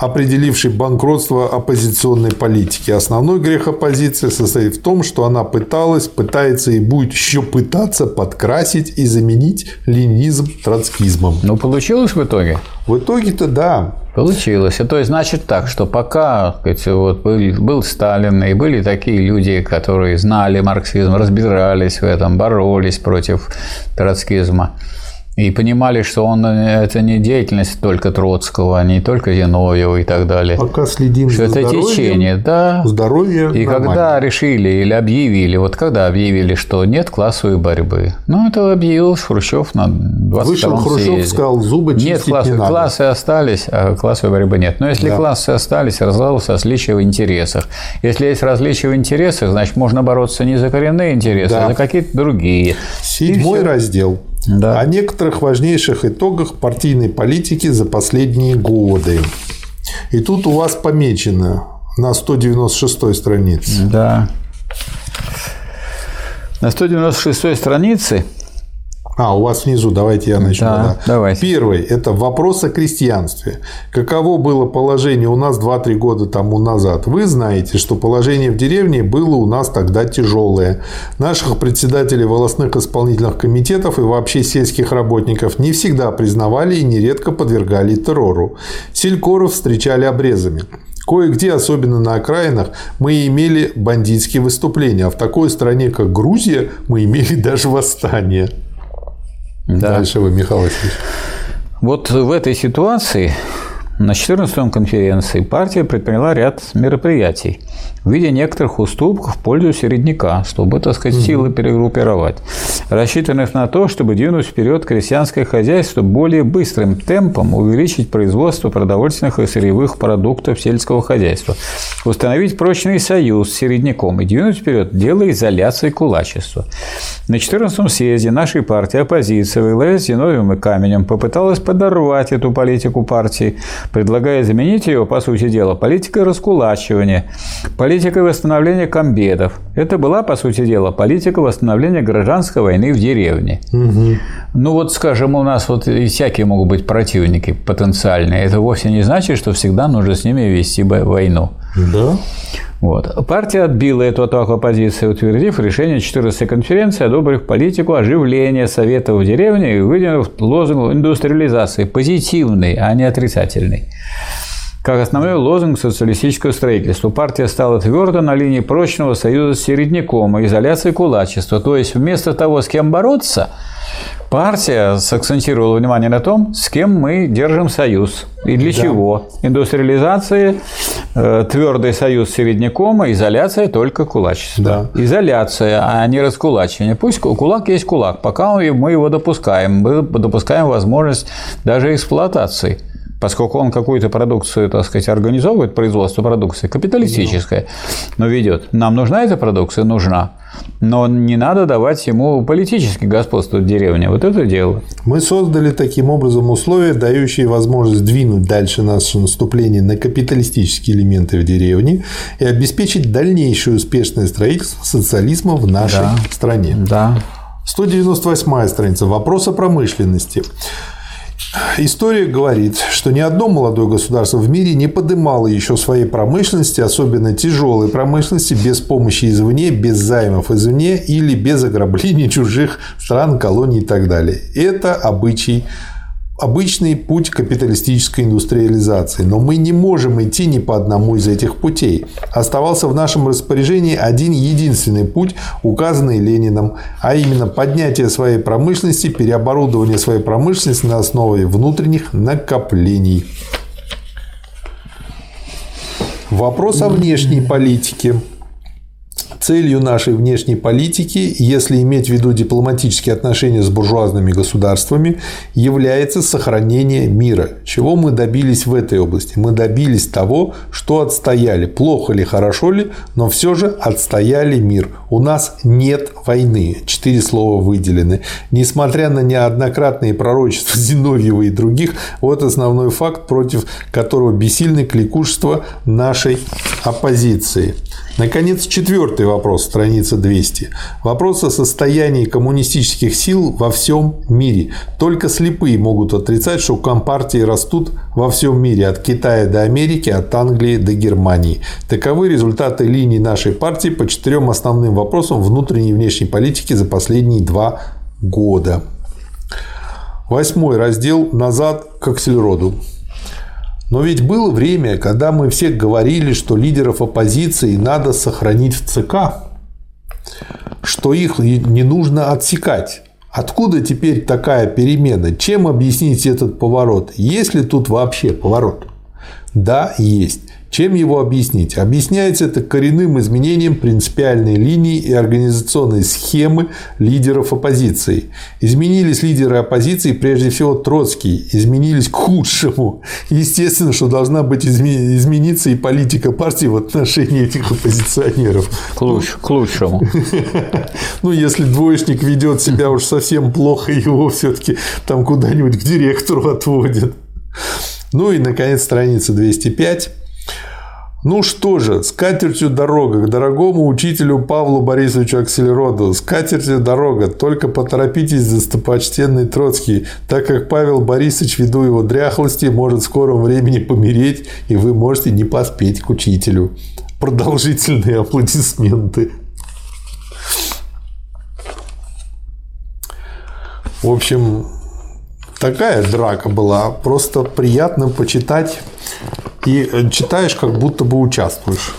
Определивший банкротство оппозиционной политики. Основной грех оппозиции состоит в том, что она пыталась, пытается и будет еще пытаться подкрасить и заменить ленинизм троцкизмом.
Ну, получилось в итоге?
В итоге-то да.
Получилось. То есть, значит так, что пока сказать, вот, был, был Сталин, и были такие люди, которые знали марксизм, разбирались в этом, боролись против троцкизма, и понимали, что он это не деятельность только Троцкого, не только Зиновьева и так далее.
Пока следим
что за это течение, да.
Здоровье.
И нормально. когда решили или объявили, вот когда объявили, что нет классовой борьбы, ну это объявил Хрущев на 22
Вышел Хрущев, съезде. сказал, зубы чистить
Нет, классы,
не надо.
классы остались, а классовой борьбы нет. Но если да. классы остались, разлалось различия в интересах. Если есть различия в интересах, значит можно бороться не за коренные интересы, да. а за какие-то другие.
Седьмой раздел да. о некоторых важнейших итогах партийной политики за последние годы. И тут у вас помечено на 196 странице.
Да. На 196 странице
а, у вас внизу, давайте я начну. Да,
да. Давайте.
Первый – это вопрос о крестьянстве. Каково было положение у нас 2-3 года тому назад? Вы знаете, что положение в деревне было у нас тогда тяжелое. Наших председателей волостных исполнительных комитетов и вообще сельских работников не всегда признавали и нередко подвергали террору. Селькоров встречали обрезами. Кое-где, особенно на окраинах, мы имели бандитские выступления, а в такой стране, как Грузия, мы имели даже восстание. Да. Дальше вы, Михаил Васильевич.
Вот в этой ситуации на 14-м конференции партия предприняла ряд мероприятий в виде некоторых уступок в пользу середняка, чтобы, так сказать, силы перегруппировать, рассчитанных на то, чтобы двинуть вперед крестьянское хозяйство более быстрым темпом, увеличить производство продовольственных и сырьевых продуктов сельского хозяйства, установить прочный союз с середняком и двинуть вперед дело изоляции кулачества. На 14-м съезде нашей партии оппозиция во с Зиновьевым и Каменем попыталась подорвать эту политику партии, предлагая заменить ее, по сути дела, политикой раскулачивания, политика восстановления комбедов. Это была, по сути дела, политика восстановления гражданской войны в деревне. Угу. Ну вот, скажем, у нас вот и всякие могут быть противники потенциальные. Это вовсе не значит, что всегда нужно с ними вести войну.
Да.
Вот. Партия отбила эту атаку оппозиции, утвердив решение 14-й конференции, одобрив политику оживления Советов в деревне и выдвинув лозунг индустриализации, позитивный, а не отрицательный. Как основной лозунг социалистического строительства партия стала твердо на линии прочного союза с середняком и изоляции кулачества. То есть вместо того, с кем бороться, партия сакцентировала внимание на том, с кем мы держим союз и для да. чего. Индустриализация, э, твердый союз с середняком, а изоляция только кулачество. Да. Изоляция, а не раскулачивание. Пусть кулак есть кулак, пока мы его допускаем. Мы допускаем возможность даже эксплуатации поскольку он какую-то продукцию, так сказать, организовывает, производство продукции, капиталистическое, но ведет. Нам нужна эта продукция? Нужна. Но не надо давать ему политический господство в деревне. Вот это дело.
Мы создали таким образом условия, дающие возможность двинуть дальше наше наступление на капиталистические элементы в деревне и обеспечить дальнейшее успешное строительство социализма в нашей
да.
стране.
Да.
198 страница. Вопрос о промышленности. История говорит, что ни одно молодое государство в мире не подымало еще своей промышленности, особенно тяжелой промышленности, без помощи извне, без займов извне или без ограбления чужих стран, колоний и так далее. Это обычай обычный путь капиталистической индустриализации, но мы не можем идти ни по одному из этих путей. Оставался в нашем распоряжении один единственный путь, указанный Лениным, а именно поднятие своей промышленности, переоборудование своей промышленности на основе внутренних накоплений. Вопрос о внешней политике. Целью нашей внешней политики, если иметь в виду дипломатические отношения с буржуазными государствами, является сохранение мира. Чего мы добились в этой области? Мы добились того, что отстояли. Плохо ли, хорошо ли, но все же отстояли мир. У нас нет войны. Четыре слова выделены. Несмотря на неоднократные пророчества Зиновьева и других, вот основной факт, против которого бессильны кликушество нашей оппозиции. Наконец, четвертый вопрос, страница 200. Вопрос о состоянии коммунистических сил во всем мире. Только слепые могут отрицать, что компартии растут во всем мире, от Китая до Америки, от Англии до Германии. Таковы результаты линий нашей партии по четырем основным вопросам внутренней и внешней политики за последние два года. Восьмой раздел «Назад к Аксельроду». Но ведь было время, когда мы все говорили, что лидеров оппозиции надо сохранить в ЦК, что их не нужно отсекать. Откуда теперь такая перемена? Чем объяснить этот поворот? Есть ли тут вообще поворот? Да, есть. Чем его объяснить? Объясняется это коренным изменением принципиальной линии и организационной схемы лидеров оппозиции. Изменились лидеры оппозиции, прежде всего Троцкий, изменились к худшему. Естественно, что должна быть измениться и политика партии в отношении этих оппозиционеров.
К, луч, к лучшему.
Ну, если двоечник ведет себя уж совсем плохо, его все-таки там куда-нибудь к директору отводят. Ну и, наконец, страница 205. Ну что же, с катертью дорога к дорогому учителю Павлу Борисовичу Акселероду. С катертью дорога, только поторопитесь, достопочтенный Троцкий, так как Павел Борисович, ввиду его дряхлости, может в скором времени помереть, и вы можете не поспеть к учителю. Продолжительные аплодисменты. В общем, такая драка была. Просто приятно почитать и э, читаешь, как будто бы участвуешь.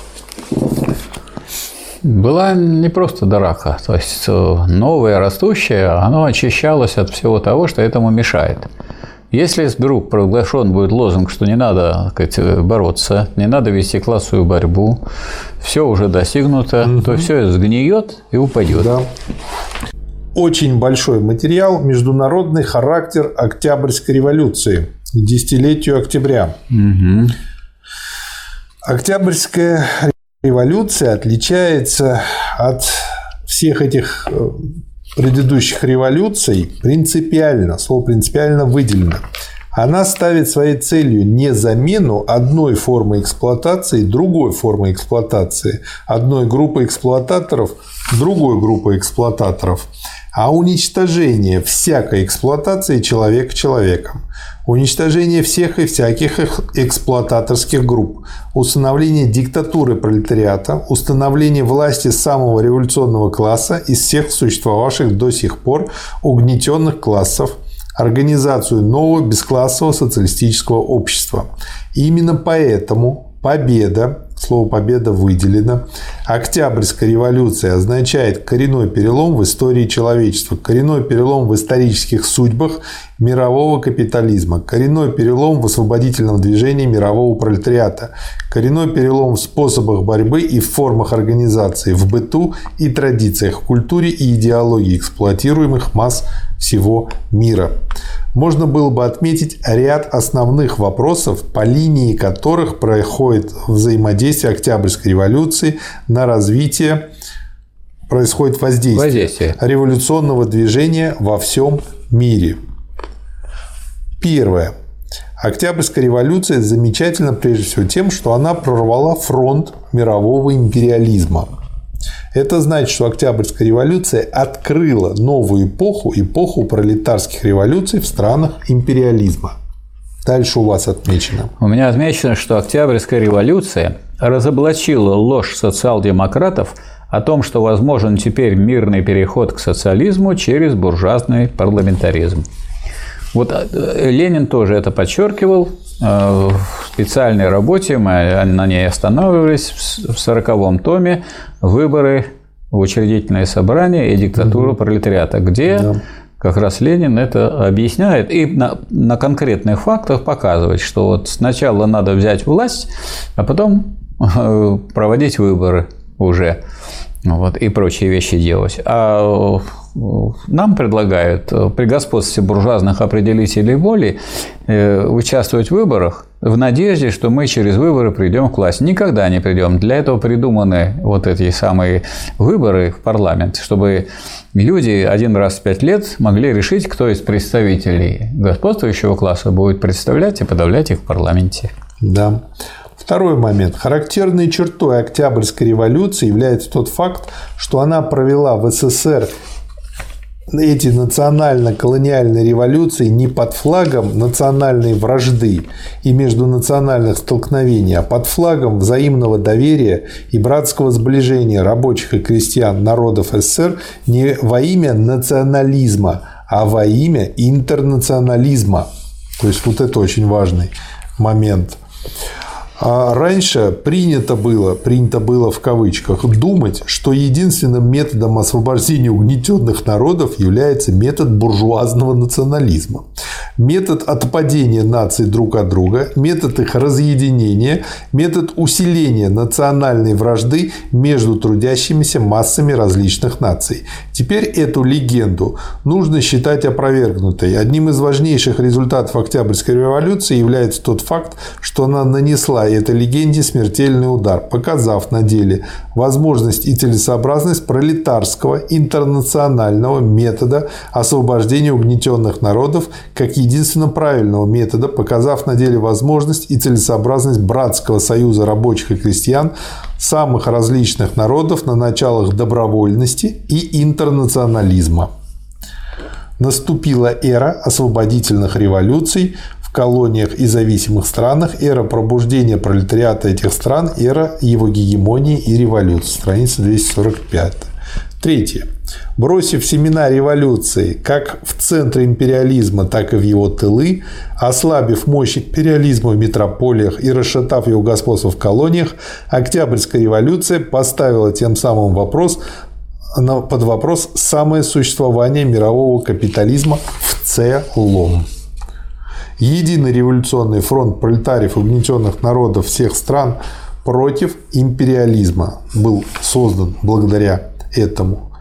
Была не просто драка, то есть э, новое растущее, оно очищалось от всего того, что этому мешает. Если вдруг проглашен будет лозунг, что не надо сказать, бороться, не надо вести классовую борьбу, все уже достигнуто, угу. то все сгниет и упадет. Да.
Очень большой материал «Международный характер Октябрьской революции» к десятилетию октября. Угу. Октябрьская революция отличается от всех этих э, предыдущих революций принципиально. Слово принципиально выделено. Она ставит своей целью не замену одной формы эксплуатации другой формы эксплуатации, одной группы эксплуататоров другой группы эксплуататоров, а уничтожение всякой эксплуатации человека человеком, уничтожение всех и всяких эксплуататорских групп, установление диктатуры пролетариата, установление власти самого революционного класса из всех существовавших до сих пор угнетенных классов, организацию нового бесклассового социалистического общества. И именно поэтому Победа, слово победа выделено. Октябрьская революция означает коренной перелом в истории человечества, коренной перелом в исторических судьбах мирового капитализма, коренной перелом в освободительном движении мирового пролетариата, коренной перелом в способах борьбы и в формах организации, в быту и традициях, в культуре и идеологии эксплуатируемых масс всего мира. Можно было бы отметить ряд основных вопросов, по линии которых происходит взаимодействие Октябрьской революции на развитие происходит воздействие, воздействие революционного движения во всем мире. Первое. Октябрьская революция замечательна прежде всего тем, что она прорвала фронт мирового империализма. Это значит, что Октябрьская революция открыла новую эпоху, эпоху пролетарских революций в странах империализма. Дальше у вас отмечено.
У меня отмечено, что Октябрьская революция разоблачила ложь социал-демократов о том, что возможен теперь мирный переход к социализму через буржуазный парламентаризм. Вот э, Ленин тоже это подчеркивал э, в специальной работе, мы на ней останавливались в сороковом томе «Выборы в учредительное собрание и диктатура угу. пролетариата», где да. как раз Ленин это объясняет и на, на конкретных фактах показывает, что вот сначала надо взять власть, а потом проводить выборы уже вот, и прочие вещи делать. А нам предлагают при господстве буржуазных определителей воли э, участвовать в выборах в надежде, что мы через выборы придем к власти. Никогда не придем. Для этого придуманы вот эти самые выборы в парламент, чтобы люди один раз в пять лет могли решить, кто из представителей господствующего класса будет представлять и подавлять их в парламенте.
Да. Второй момент. Характерной чертой Октябрьской революции является тот факт, что она провела в СССР эти национально-колониальные революции не под флагом национальной вражды и междунациональных столкновений, а под флагом взаимного доверия и братского сближения рабочих и крестьян народов СССР не во имя национализма, а во имя интернационализма. То есть вот это очень важный момент. А раньше принято было, принято было в кавычках, думать, что единственным методом освобождения угнетенных народов является метод буржуазного национализма. Метод отпадения наций друг от друга, метод их разъединения, метод усиления национальной вражды между трудящимися массами различных наций. Теперь эту легенду нужно считать опровергнутой. Одним из важнейших результатов Октябрьской революции является тот факт, что она нанесла этой легенде смертельный удар, показав на деле возможность и целесообразность пролетарского интернационального метода освобождения угнетенных народов как единственно правильного метода, показав на деле возможность и целесообразность братского союза рабочих и крестьян самых различных народов на началах добровольности и интернационализма. Наступила эра освободительных революций, колониях и зависимых странах, эра пробуждения пролетариата этих стран, эра его гегемонии и революции. Страница 245. Третье. Бросив семена революции как в центре империализма, так и в его тылы, ослабив мощь империализма в метрополиях и расшатав его господство в колониях, Октябрьская революция поставила тем самым вопрос под вопрос самое существование мирового капитализма в целом. Единый революционный фронт пролетариев угнетенных народов всех стран против империализма был создан благодаря этому.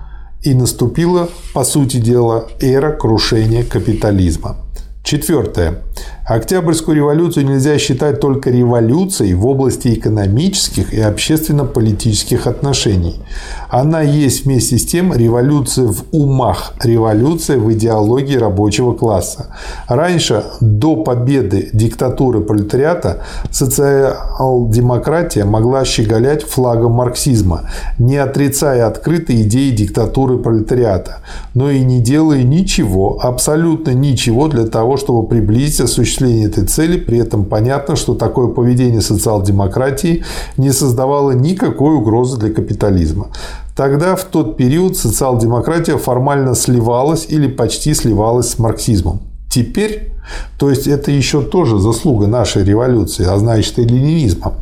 И наступила, по сути дела, эра крушения капитализма. Четвертое. Октябрьскую революцию нельзя считать только революцией в области экономических и общественно-политических отношений. Она есть вместе с тем революция в умах, революция в идеологии рабочего класса. Раньше, до победы диктатуры пролетариата, социал-демократия могла щеголять флагом марксизма, не отрицая открыто идеи диктатуры пролетариата, но и не делая ничего, абсолютно ничего для того, чтобы приблизить осуществление этой цели. При этом понятно, что такое поведение социал-демократии не создавало никакой угрозы для капитализма. Тогда, в тот период, социал-демократия формально сливалась или почти сливалась с марксизмом. Теперь, то есть это еще тоже заслуга нашей революции, а значит и ленинизма,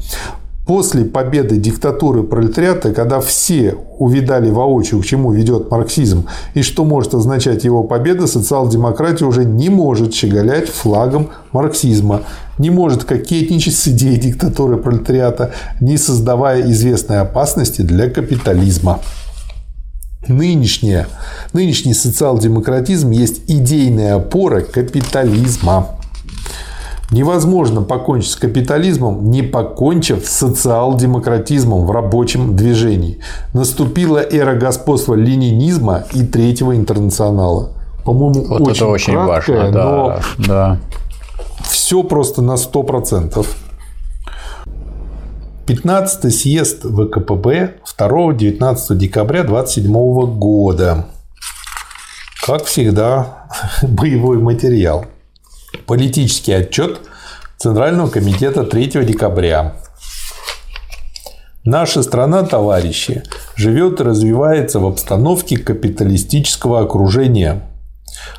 после победы диктатуры пролетариата, когда все увидали воочию, к чему ведет марксизм и что может означать его победа, социал-демократия уже не может щеголять флагом марксизма, не может кокетничать с идеей диктатуры пролетариата, не создавая известной опасности для капитализма. Нынешняя, нынешний социал-демократизм есть идейная опора капитализма. Невозможно покончить с капитализмом, не покончив с социал-демократизмом в рабочем движении. Наступила эра господства ленинизма и третьего интернационала. По-моему, вот очень, это очень краткое, важно, да, но да. все просто на 100%. 15 съезд ВКПБ 2-19 декабря 27 года. Как всегда, боевой материал. Политический отчет Центрального комитета 3 декабря. Наша страна, товарищи, живет и развивается в обстановке капиталистического окружения.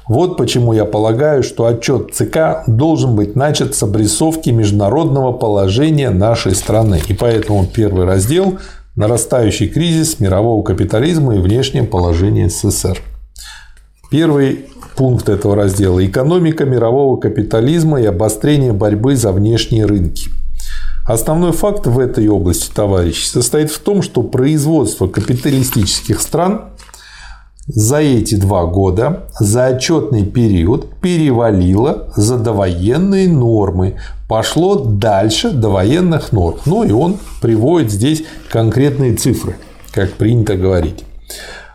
Вот почему я полагаю, что отчет ЦК должен быть начат с обрисовки международного положения нашей страны. И поэтому первый раздел – нарастающий кризис мирового капитализма и внешнее положение СССР. Первый пункт этого раздела – экономика мирового капитализма и обострение борьбы за внешние рынки. Основной факт в этой области, товарищи, состоит в том, что производство капиталистических стран за эти два года, за отчетный период перевалило за довоенные нормы, пошло дальше довоенных норм. Ну и он приводит здесь конкретные цифры, как принято говорить.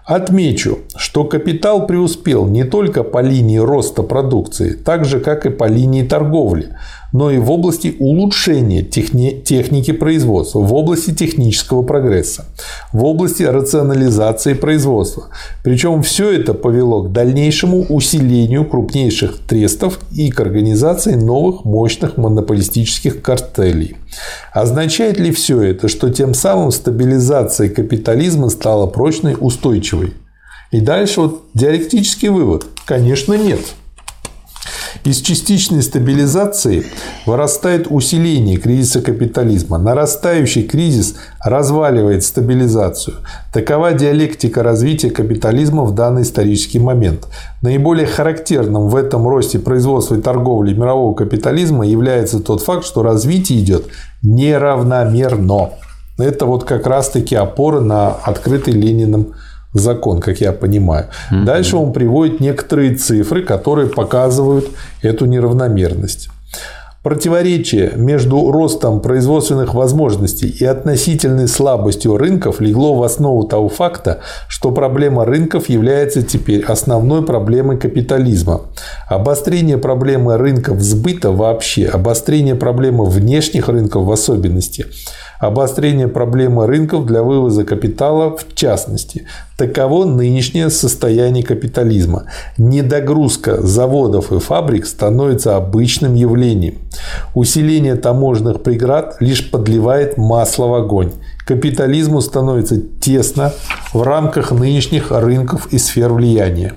Отмечу, что капитал преуспел не только по линии роста продукции, так же как и по линии торговли, но и в области улучшения техни- техники производства, в области технического прогресса, в области рационализации производства. Причем все это повело к дальнейшему усилению крупнейших трестов и к организации новых мощных монополистических картелей. Означает ли все это, что тем самым стабилизация капитализма стала прочной, устойчивой? И дальше вот диалектический вывод. Конечно, нет. Из частичной стабилизации вырастает усиление кризиса капитализма. Нарастающий кризис разваливает стабилизацию. Такова диалектика развития капитализма в данный исторический момент. Наиболее характерным в этом росте производства и торговли мирового капитализма является тот факт, что развитие идет неравномерно. Это вот как раз-таки опора на открытый Лениным закон, как я понимаю. Mm-hmm. Дальше он приводит некоторые цифры, которые показывают эту неравномерность. Противоречие между ростом производственных возможностей и относительной слабостью рынков легло в основу того факта, что проблема рынков является теперь основной проблемой капитализма. Обострение проблемы рынков сбыта вообще, обострение проблемы внешних рынков в особенности – обострение проблемы рынков для вывоза капитала в частности. Таково нынешнее состояние капитализма. Недогрузка заводов и фабрик становится обычным явлением. Усиление таможенных преград лишь подливает масло в огонь. Капитализму становится тесно в рамках нынешних рынков и сфер влияния.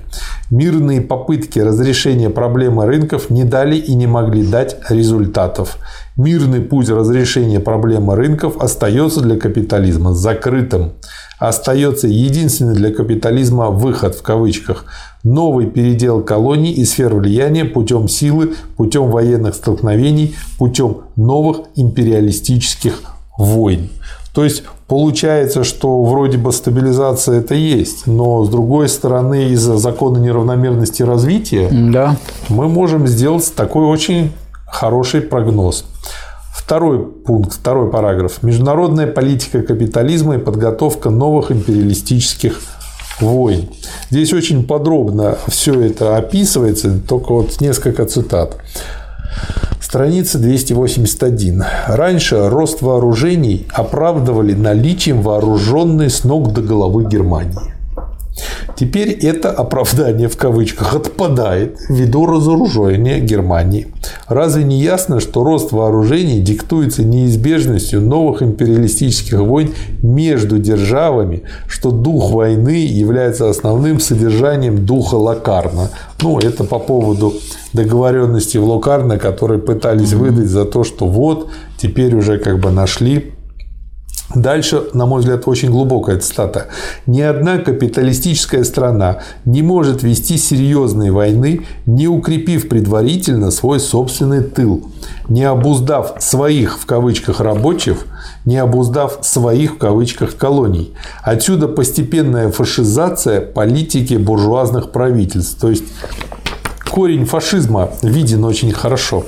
Мирные попытки разрешения проблемы рынков не дали и не могли дать результатов. Мирный путь разрешения проблемы рынков остается для капитализма закрытым. Остается единственный для капитализма выход в кавычках – новый передел колоний и сфер влияния путем силы, путем военных столкновений, путем новых империалистических войн. То есть получается, что вроде бы стабилизация это есть, но с другой стороны из-за закона неравномерности развития да. мы можем сделать такой очень хороший прогноз. Второй пункт, второй параграф. Международная политика капитализма и подготовка новых империалистических войн. Здесь очень подробно все это описывается, только вот несколько цитат. Страница 281. Раньше рост вооружений оправдывали наличием вооруженной с ног до головы Германии. Теперь это оправдание в кавычках отпадает ввиду разоружения Германии. Разве не ясно, что рост вооружений диктуется неизбежностью новых империалистических войн между державами, что дух войны является основным содержанием духа Лакарна? Ну, это по поводу договоренности в Локарно, которые пытались выдать за то, что вот теперь уже как бы нашли Дальше, на мой взгляд, очень глубокая цитата. «Ни одна капиталистическая страна не может вести серьезные войны, не укрепив предварительно свой собственный тыл, не обуздав своих в кавычках рабочих, не обуздав своих в кавычках колоний. Отсюда постепенная фашизация политики буржуазных правительств. То есть корень фашизма виден очень хорошо.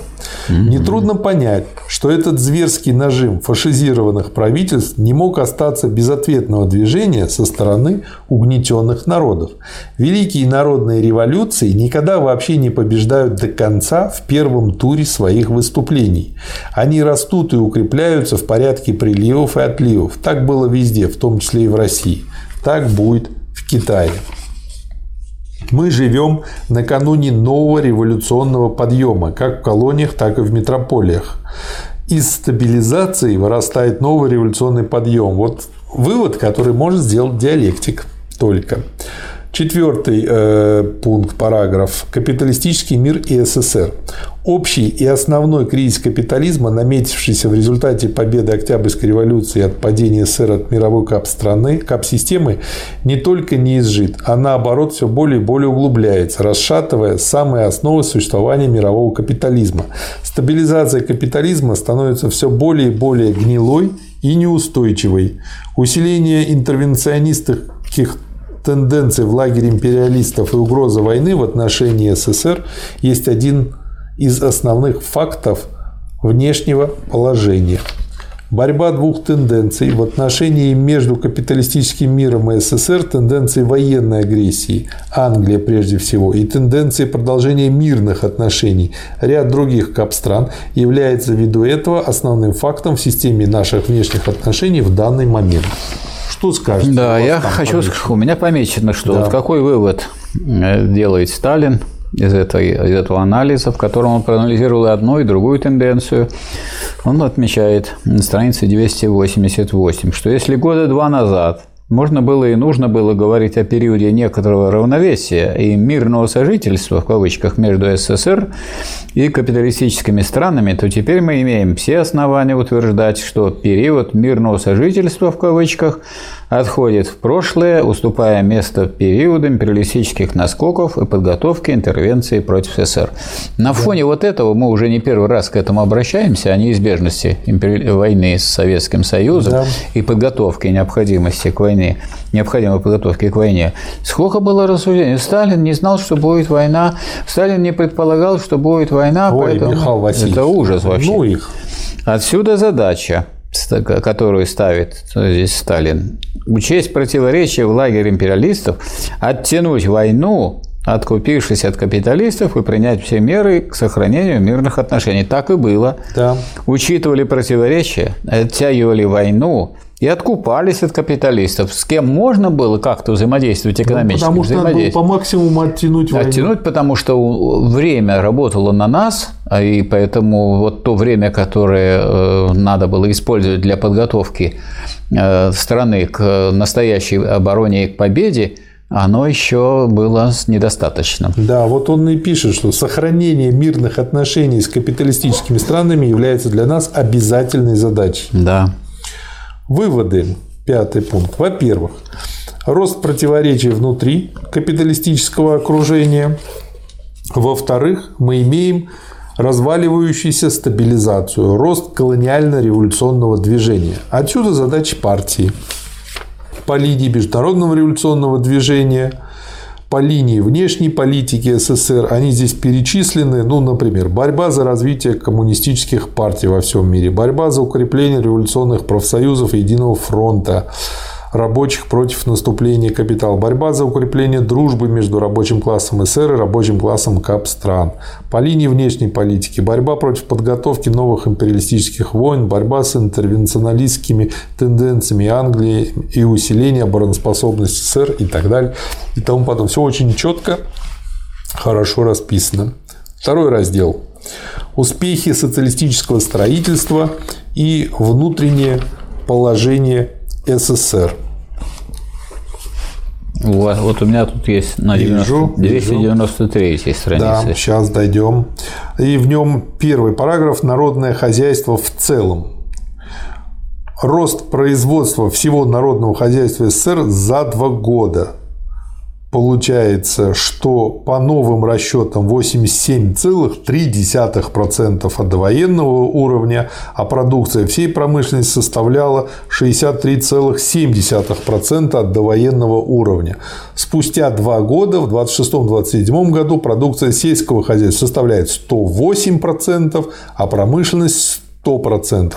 Нетрудно понять, что этот зверский нажим фашизированных правительств не мог остаться без ответного движения со стороны угнетенных народов. Великие народные революции никогда вообще не побеждают до конца в первом туре своих выступлений. Они растут и укрепляются в порядке приливов и отливов. Так было везде, в том числе и в России. Так будет в Китае. Мы живем накануне нового революционного подъема, как в колониях, так и в метрополиях. Из стабилизации вырастает новый революционный подъем. Вот вывод, который может сделать диалектик только. Четвертый э, пункт, параграф. Капиталистический мир и СССР. Общий и основной кризис капитализма, наметившийся в результате победы Октябрьской революции и от падения СССР от мировой кап-страны, кап-системы, не только не изжит, а наоборот все более и более углубляется, расшатывая самые основы существования мирового капитализма. Стабилизация капитализма становится все более и более гнилой и неустойчивой. Усиление интервенционистских тенденций в лагере империалистов и угроза войны в отношении СССР есть один из основных фактов внешнего положения. Борьба двух тенденций в отношении между капиталистическим миром и СССР, тенденции военной агрессии, Англия прежде всего, и тенденции продолжения мирных отношений, ряд других капстран, является ввиду этого основным фактом в системе наших внешних отношений в данный момент. Что скажете?
Да, я хочу помечено? у меня помечено, что да. вот какой вывод э, делает Сталин из, этой, из этого анализа, в котором он проанализировал и одну, и другую тенденцию. Он отмечает на странице 288, что если года два назад можно было и нужно было говорить о периоде некоторого равновесия и мирного сожительства, в кавычках, между СССР и капиталистическими странами, то теперь мы имеем все основания утверждать, что период мирного сожительства, в кавычках, отходит в прошлое, уступая место периоду империалистических наскоков и подготовки интервенции против СССР. На фоне вот этого мы уже не первый раз к этому обращаемся, о неизбежности войны с Советским Союзом да. и подготовки необходимости к войне, необходимой подготовки к войне. Сколько было рассуждений? Сталин не знал, что будет война, Сталин не предполагал, что будет война,
Ой, поэтому Михаил Васильевич,
это ужас вообще. Ну их. Отсюда задача которую ставит здесь Сталин, учесть противоречия в лагере империалистов, оттянуть войну, откупившись от капиталистов и принять все меры к сохранению мирных отношений. Так и было. Да. Учитывали противоречия, оттягивали войну, и откупались от капиталистов. С кем можно было как-то взаимодействовать ну, экономически? Ну,
потому что надо было по максимуму оттянуть
войну. Оттянуть, потому что время работало на нас, и поэтому вот то время, которое э, надо было использовать для подготовки э, страны к настоящей обороне и к победе, оно еще было недостаточно.
Да, вот он и пишет, что сохранение мирных отношений с капиталистическими странами является для нас обязательной задачей.
Да.
Выводы. Пятый пункт. Во-первых, рост противоречий внутри капиталистического окружения. Во-вторых, мы имеем разваливающуюся стабилизацию, рост колониально-революционного движения. Отсюда задачи партии по линии международного революционного движения, по линии внешней политики СССР. Они здесь перечислены. Ну, например, борьба за развитие коммунистических партий во всем мире, борьба за укрепление революционных профсоюзов единого фронта, рабочих против наступления капитала, борьба за укрепление дружбы между рабочим классом СССР и рабочим классом КАП стран, по линии внешней политики, борьба против подготовки новых империалистических войн, борьба с интервенционалистскими тенденциями Англии и усиление обороноспособности СССР и так далее и тому подобное. Все очень четко, хорошо расписано. Второй раздел. Успехи социалистического строительства и внутреннее положение СССР.
Вот, вот у меня тут есть на 90, 293 странице.
Да, сейчас дойдем. И в нем первый параграф «Народное хозяйство в целом». Рост производства всего народного хозяйства СССР за два года Получается, что по новым расчетам 87,3% от довоенного уровня, а продукция всей промышленности составляла 63,7% от довоенного уровня. Спустя два года, в 26-27 году, продукция сельского хозяйства составляет 108%, а промышленность 100%.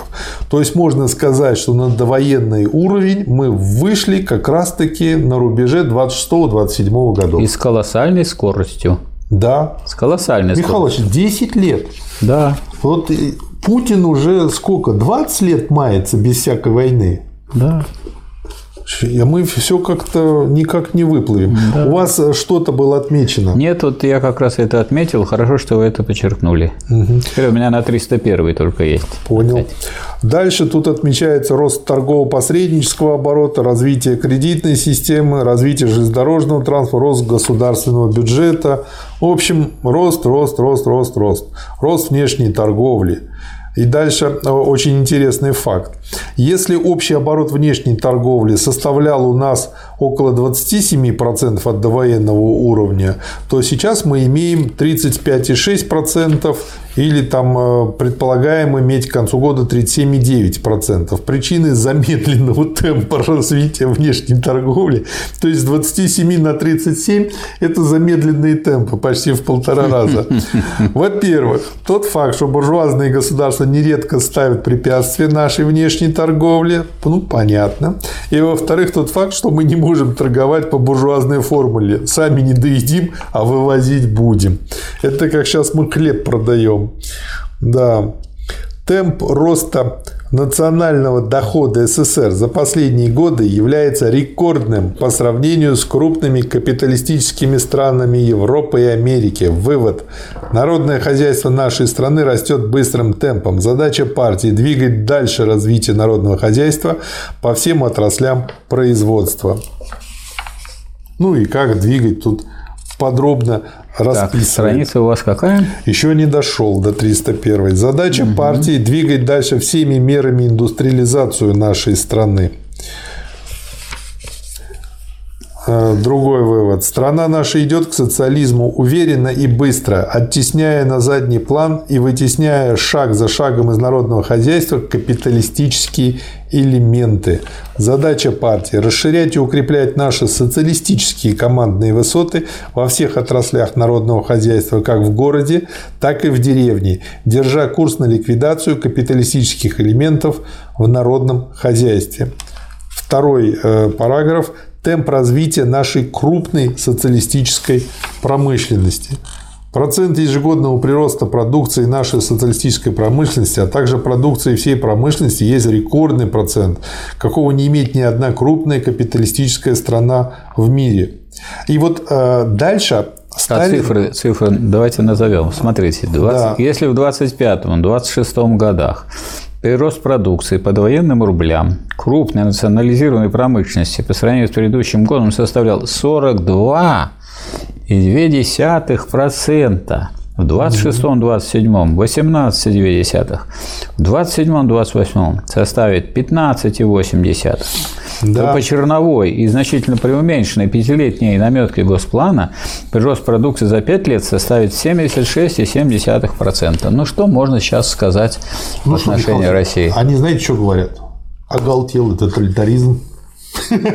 То есть можно сказать, что на довоенный уровень мы вышли как раз-таки на рубеже 26-27 годов.
И с колоссальной скоростью.
Да.
С колоссальной
Михайлович, скоростью. 10 лет.
Да.
Вот Путин уже сколько? 20 лет мается без всякой войны.
Да.
И мы все как-то никак не выплывем. Да. У вас что-то было отмечено?
Нет, вот я как раз это отметил. Хорошо, что вы это подчеркнули. Угу. Теперь у меня на 301 только есть.
Понял. Дальше тут отмечается рост торгово-посреднического оборота, развитие кредитной системы, развитие железнодорожного транспорта, рост государственного бюджета. В общем, рост, рост, рост, рост, рост. Рост внешней торговли. И дальше э, очень интересный факт. Если общий оборот внешней торговли составлял у нас около 27% от довоенного уровня, то сейчас мы имеем 35,6% или там э, предполагаем иметь к концу года 37,9%. Причины замедленного темпа развития внешней торговли, то есть с 27 на 37 – это замедленные темпы почти в полтора раза. Во-первых, тот факт, что буржуазные государства нередко ставят препятствия нашей внешней торговле, ну, понятно. И во-вторых, тот факт, что мы не можем торговать по буржуазной формуле. Сами не доедим, а вывозить будем. Это как сейчас мы хлеб продаем. Да. Темп роста национального дохода СССР за последние годы является рекордным по сравнению с крупными капиталистическими странами Европы и Америки. Вывод. Народное хозяйство нашей страны растет быстрым темпом. Задача партии – двигать дальше развитие народного хозяйства по всем отраслям производства. Ну и как двигать тут подробно расписывает. Так,
страница у вас какая?
Еще не дошел до 301. Задача угу. партии двигать дальше всеми мерами индустриализацию нашей страны. Другой вывод. Страна наша идет к социализму уверенно и быстро, оттесняя на задний план и вытесняя шаг за шагом из народного хозяйства капиталистические элементы. Задача партии – расширять и укреплять наши социалистические командные высоты во всех отраслях народного хозяйства, как в городе, так и в деревне, держа курс на ликвидацию капиталистических элементов в народном хозяйстве. Второй э, параграф темп развития нашей крупной социалистической промышленности. Процент ежегодного прироста продукции нашей социалистической промышленности, а также продукции всей промышленности есть рекордный процент, какого не имеет ни одна крупная капиталистическая страна в мире. И вот э, дальше
Сталин... А цифры, цифры давайте назовем. Смотрите, 20... да. если в 25-26 годах Прирост продукции по довоенным рублям крупной национализированной промышленности по сравнению с предыдущим годом составлял 42,2%. В 26-м, 27-м 18,2. В 27-м, 28-м составит 15,8. Да. по черновой и значительно преуменьшенной пятилетней наметке Госплана прирост продукции за 5 лет составит 76,7%. Ну, что можно сейчас сказать ну, в отношении России?
Они знаете, что говорят? Оголтелый тоталитаризм.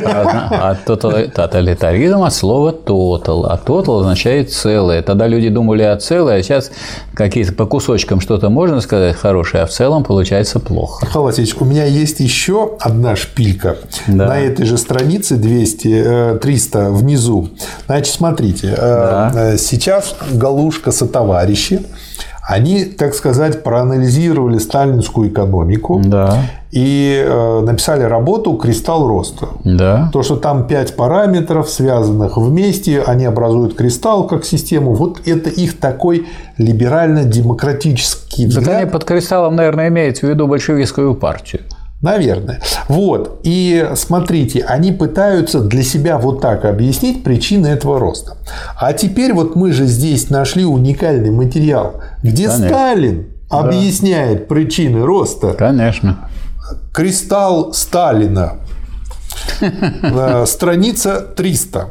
А, а тоталитаризм от слова total. А total означает целое. Тогда люди думали о целое, а сейчас какие-то по кусочкам что-то можно сказать хорошее, а в целом получается плохо.
Михаил Васильевич, у меня есть еще одна шпилька да. на этой же странице 200, 300 э, внизу. Значит, смотрите, э, да. Э, сейчас Галушка со товарищи они, так сказать, проанализировали сталинскую экономику да. и э, написали работу «Кристалл роста». Да. То, что там пять параметров, связанных вместе, они образуют кристалл как систему. Вот это их такой либерально-демократический взгляд.
Так они под кристаллом, наверное, имеют в виду большевистскую партию.
Наверное. Вот. И смотрите, они пытаются для себя вот так объяснить причины этого роста. А теперь вот мы же здесь нашли уникальный материал, где Конечно. Сталин да. объясняет причины роста.
Конечно.
Кристалл Сталина. Э, страница 300.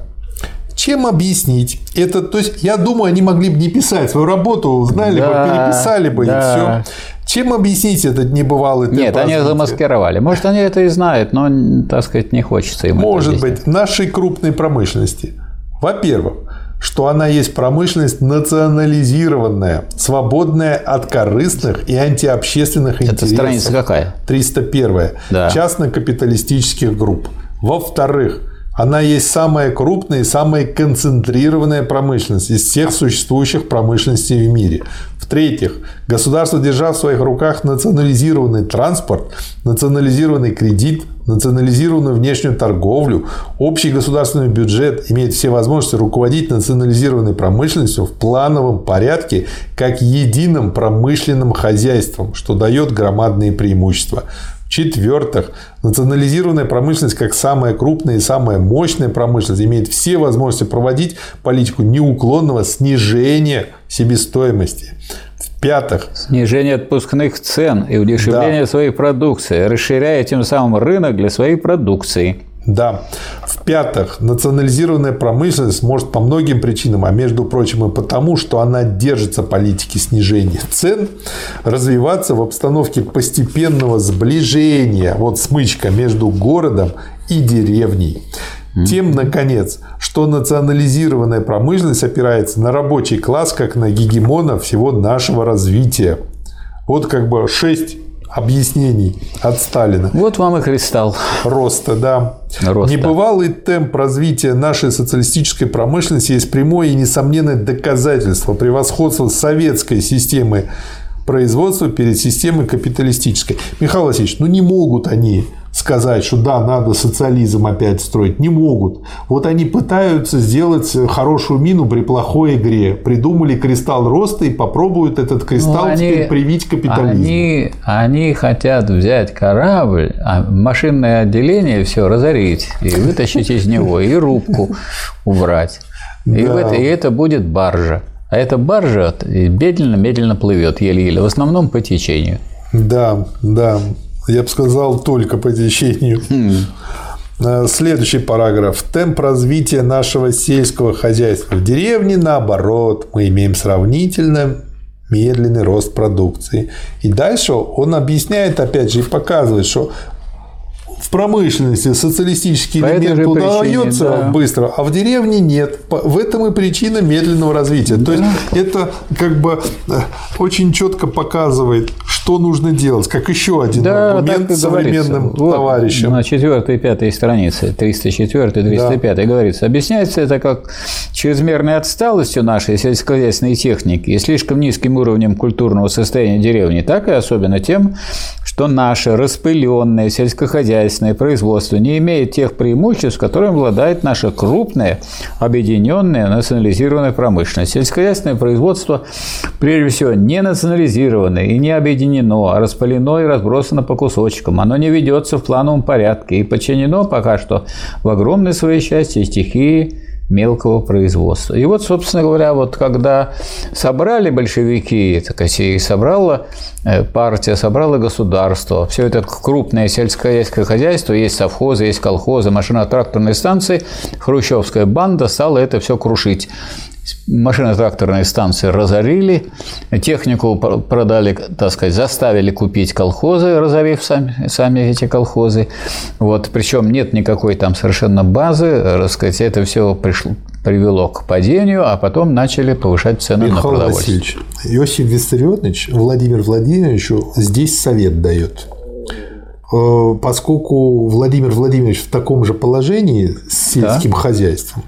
Чем объяснить это? То есть, я думаю, они могли бы не писать свою работу, знали да, бы, переписали бы да. и все. Чем объяснить этот небывалый темп
Нет, развития? они замаскировали. Может, они это и знают, но, так сказать, не хочется им
Может быть, нашей крупной промышленности. Во-первых, что она есть промышленность национализированная, свободная от корыстных и антиобщественных интересов.
Это страница какая?
301. Да. Частно-капиталистических групп. Во-вторых, она есть самая крупная и самая концентрированная промышленность из всех существующих промышленностей в мире. В-третьих, государство, держа в своих руках национализированный транспорт, национализированный кредит, национализированную внешнюю торговлю, общий государственный бюджет имеет все возможности руководить национализированной промышленностью в плановом порядке как единым промышленным хозяйством, что дает громадные преимущества. В-четвертых, национализированная промышленность как самая крупная и самая мощная промышленность имеет все возможности проводить политику неуклонного снижения себестоимости. В-пятых,
снижение отпускных цен и удешевление да. своей продукции, расширяя тем самым рынок для своей продукции.
Да. В-пятых, национализированная промышленность может по многим причинам, а между прочим и потому, что она держится политики снижения цен, развиваться в обстановке постепенного сближения, вот смычка между городом и деревней. Тем, наконец, что национализированная промышленность опирается на рабочий класс как на гегемона всего нашего развития. Вот как бы шесть объяснений от Сталина.
Вот вам и кристалл.
Роста, да. Роста. Небывалый темп развития нашей социалистической промышленности есть прямое и несомненное доказательство превосходства советской системы производства перед системой капиталистической. Михаил Васильевич, ну не могут они сказать, что да, надо социализм опять строить. Не могут. Вот они пытаются сделать хорошую мину при плохой игре. Придумали кристалл роста и попробуют этот кристалл ну, теперь привить капитализм.
Они, они хотят взять корабль, а машинное отделение все разорить и вытащить из него, и рубку убрать. И, да. это, и это будет баржа. А эта баржа медленно-медленно плывет, еле-еле, в основном по течению.
Да, да. Я бы сказал, только по течению. Хм. Следующий параграф. Темп развития нашего сельского хозяйства в деревне, наоборот, мы имеем сравнительно медленный рост продукции. И дальше он объясняет, опять же, и показывает, что в промышленности социалистический По элемент удается да. быстро, а в деревне нет. В этом и причина медленного развития. Да. То есть это как бы э, очень четко показывает, что нужно делать, как еще один да, аргумент современным вот, товарищам.
На четвертой и пятой странице, 304 305 да. говорится, объясняется это как чрезмерной отсталостью нашей сельскохозяйственной техники и слишком низким уровнем культурного состояния деревни, так и особенно тем, что наше распыленное сельскохозяйственное производство не имеет тех преимуществ, которыми обладает наша крупная, объединенная, национализированная промышленность. Сельскохозяйственное производство, прежде всего, не национализированное и не объединено, а распылено и разбросано по кусочкам. Оно не ведется в плановом порядке и подчинено пока что в огромной своей части стихии мелкого производства. И вот, собственно говоря, вот когда собрали большевики, так сказать, собрала э, партия, собрала государство, все это крупное сельскохозяйственное хозяйство, есть совхозы, есть колхозы, машино-тракторные станции, хрущевская банда стала это все крушить. Машино-тракторные станции разорили, технику продали, так сказать, заставили купить колхозы, разорив сами, сами эти колхозы. Вот, причем нет никакой там совершенно базы, так сказать, это все пришло, привело к падению, а потом начали повышать цены Михаил на продовольствие.
Васильевич, Иосиф Виссарионович Владимир Владимировичу здесь совет дает э, поскольку Владимир Владимирович в таком же положении с сельским да. хозяйством,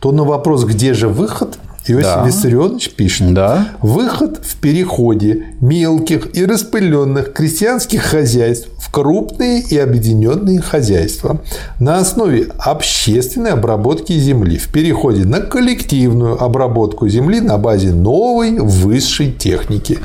то на вопрос, где же выход, Иосиф да. Виссарионович пишет, да. выход в переходе мелких и распыленных крестьянских хозяйств в крупные и объединенные хозяйства на основе общественной обработки земли в переходе на коллективную обработку земли на базе новой высшей техники.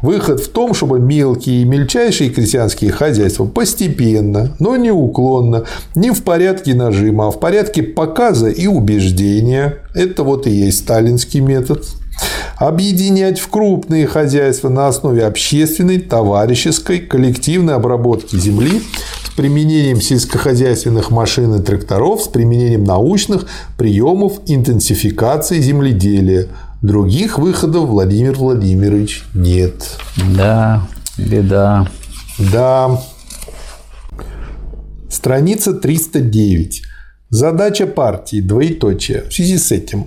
Выход в том, чтобы мелкие и мельчайшие крестьянские хозяйства постепенно, но неуклонно, не в порядке нажима, а в порядке показа и убеждения, это вот и есть сталинский метод, объединять в крупные хозяйства на основе общественной, товарищеской, коллективной обработки земли с применением сельскохозяйственных машин и тракторов, с применением научных приемов интенсификации земледелия. Других выходов, Владимир Владимирович, нет.
Да, беда.
Да. Страница 309. Задача партии, двоеточие. В связи с этим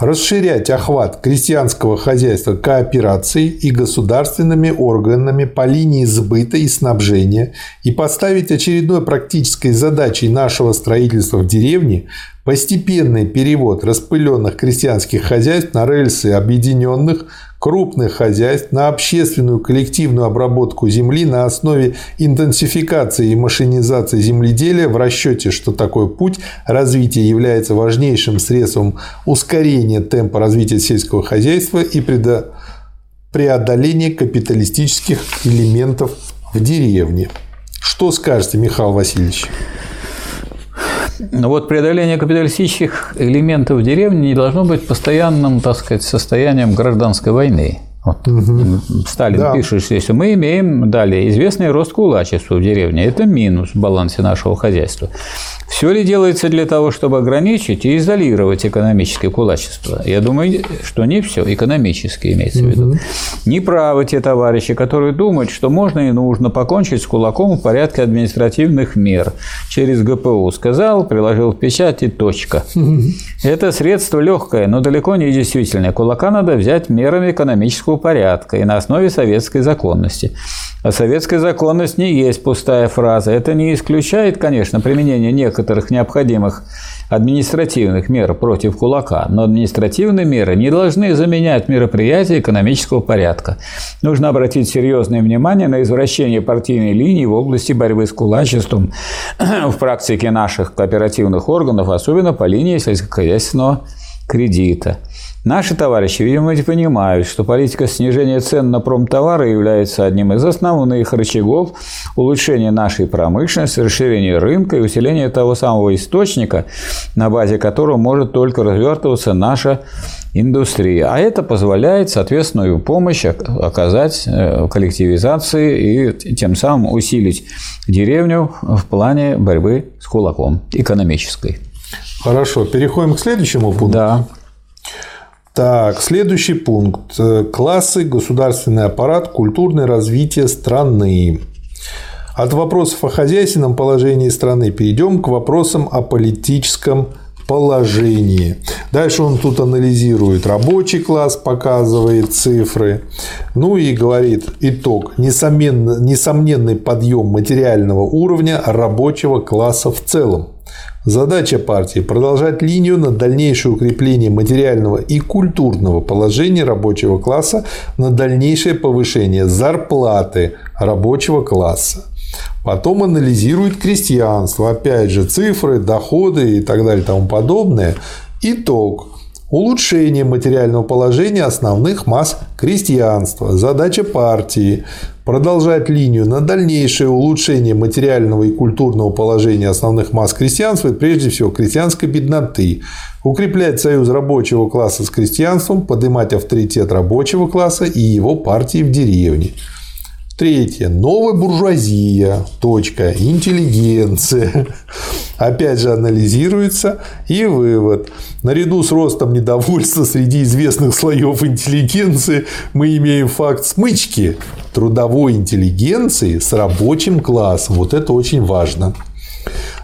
расширять охват крестьянского хозяйства кооперацией и государственными органами по линии сбыта и снабжения и поставить очередной практической задачей нашего строительства в деревне постепенный перевод распыленных крестьянских хозяйств на рельсы объединенных крупных хозяйств на общественную коллективную обработку земли на основе интенсификации и машинизации земледелия в расчете, что такой путь развития является важнейшим средством ускорения темпа развития сельского хозяйства и преодоления капиталистических элементов в деревне. Что скажете, Михаил Васильевич?
Но вот преодоление капиталистических элементов в деревне не должно быть постоянным, так сказать, состоянием гражданской войны. Вот. Угу. Сталин да. пишет, что если мы имеем далее известный рост кулачества в деревне, это минус в балансе нашего хозяйства. Все ли делается для того, чтобы ограничить и изолировать экономическое кулачество? Я думаю, что не все экономически имеется в виду. Угу. Неправы те товарищи, которые думают, что можно и нужно покончить с кулаком в порядке административных мер. Через ГПУ сказал, приложил печать и точка. Угу. Это средство легкое, но далеко не действительное. Кулака надо взять мерами экономического порядка и на основе советской законности. А советская законность не есть пустая фраза. Это не исключает, конечно, применение некоторых необходимых административных мер против кулака, но административные меры не должны заменять мероприятия экономического порядка. Нужно обратить серьезное внимание на извращение партийной линии в области борьбы с кулачеством в практике наших кооперативных органов, особенно по линии сельскохозяйственного кредита. Наши товарищи, видимо, понимают, что политика снижения цен на промтовары является одним из основных рычагов улучшения нашей промышленности, расширения рынка и усиления того самого источника, на базе которого может только развертываться наша индустрия. А это позволяет соответственную помощь оказать э, коллективизации и тем самым усилить деревню в плане борьбы с кулаком экономической.
Хорошо, переходим к следующему пункту.
Да.
Так, следующий пункт. Классы, государственный аппарат, культурное развитие страны. От вопросов о хозяйственном положении страны перейдем к вопросам о политическом положении. Дальше он тут анализирует рабочий класс, показывает цифры. Ну и говорит итог. Несомненно, несомненный подъем материального уровня рабочего класса в целом. Задача партии – продолжать линию на дальнейшее укрепление материального и культурного положения рабочего класса, на дальнейшее повышение зарплаты рабочего класса. Потом анализирует крестьянство, опять же, цифры, доходы и так далее и тому подобное. Итог. Улучшение материального положения основных масс крестьянства. Задача партии продолжать линию на дальнейшее улучшение материального и культурного положения основных масс крестьянства и прежде всего крестьянской бедноты, укреплять союз рабочего класса с крестьянством, поднимать авторитет рабочего класса и его партии в деревне. Третье. Новая буржуазия. Точка. Интеллигенция. Опять же анализируется. И вывод. Наряду с ростом недовольства среди известных слоев интеллигенции мы имеем факт смычки трудовой интеллигенции с рабочим классом. Вот это очень важно.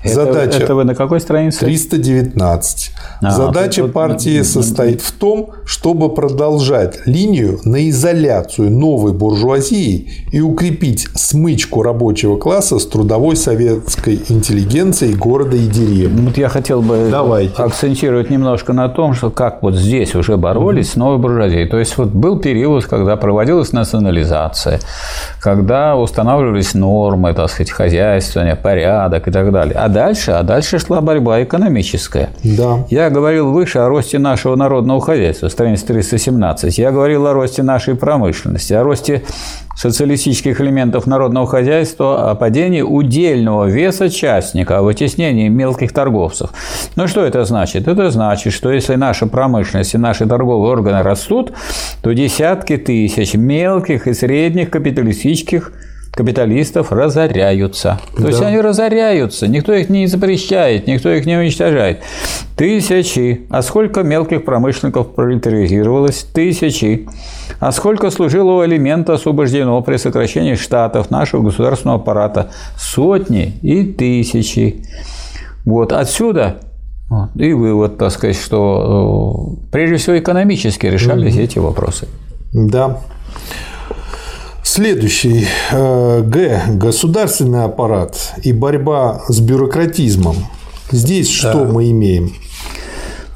Это, Задача это вы на какой странице?
319. А, Задача тут, партии тут, состоит в том, чтобы продолжать линию на изоляцию новой буржуазии и укрепить смычку рабочего класса с трудовой советской интеллигенцией города и деревни.
Вот я хотел бы Давайте. акцентировать немножко на том, что как вот здесь уже боролись угу. с новой буржуазией. То есть вот был период, когда проводилась национализация, когда устанавливались нормы, так сказать, хозяйствования, порядок и так далее. А дальше, а дальше шла борьба экономическая.
Да.
Я говорил выше о росте нашего народного хозяйства, страница 317. Я говорил о росте нашей промышленности, о росте социалистических элементов народного хозяйства, о падении удельного веса частника, о вытеснении мелких торговцев. Ну, что это значит? Это значит, что если наша промышленность и наши торговые органы растут, то десятки тысяч мелких и средних капиталистических капиталистов разоряются. То да. есть они разоряются, никто их не запрещает, никто их не уничтожает. Тысячи. А сколько мелких промышленников пролетаризировалось? Тысячи. А сколько служилого элемента освобождено при сокращении штатов нашего государственного аппарата? Сотни и тысячи. Вот отсюда и вывод, так сказать, что э, прежде всего экономически решались mm-hmm. эти вопросы.
Да. Следующий. Э, Г. Государственный аппарат и борьба с бюрократизмом. Здесь да. что мы имеем?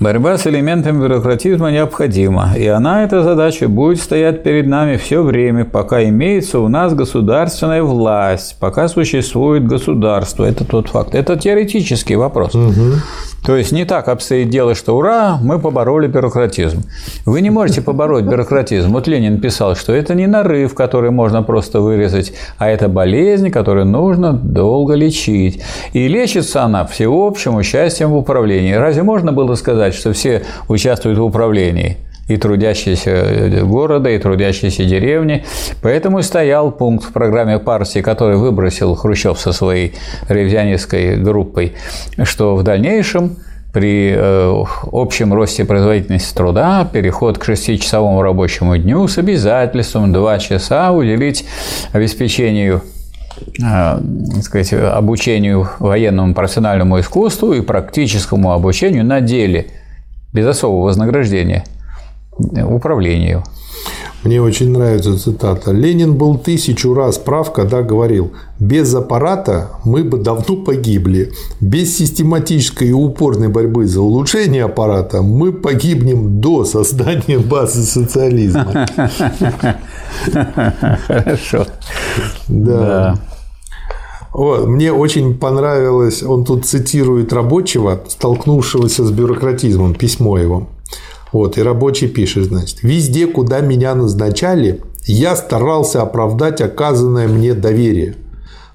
Борьба с элементами бюрократизма необходима, и она, эта задача, будет стоять перед нами все время, пока имеется у нас государственная власть, пока существует государство. Это тот факт. Это теоретический вопрос. Угу. То есть не так обстоит дело, что ура, мы побороли бюрократизм. Вы не можете побороть бюрократизм. Вот Ленин писал, что это не нарыв, который можно просто вырезать, а это болезнь, которую нужно долго лечить. И лечится она всеобщим участием в управлении. Разве можно было сказать, что все участвуют в управлении? и трудящиеся города, и трудящиеся деревни. Поэтому и стоял пункт в программе партии, который выбросил Хрущев со своей ревизионистской группой, что в дальнейшем при э, общем росте производительности труда переход к шестичасовому рабочему дню с обязательством 2 часа уделить обеспечению э, сказать, обучению военному профессиональному искусству и практическому обучению на деле без особого вознаграждения – управлению.
Мне очень нравится цитата. Ленин был тысячу раз прав, когда говорил, без аппарата мы бы давно погибли. Без систематической и упорной борьбы за улучшение аппарата мы погибнем до создания базы социализма.
Хорошо.
Да. Вот, мне очень понравилось, он тут цитирует рабочего, столкнувшегося с бюрократизмом, письмо его. Вот, и рабочий пишет, значит, везде, куда меня назначали, я старался оправдать оказанное мне доверие.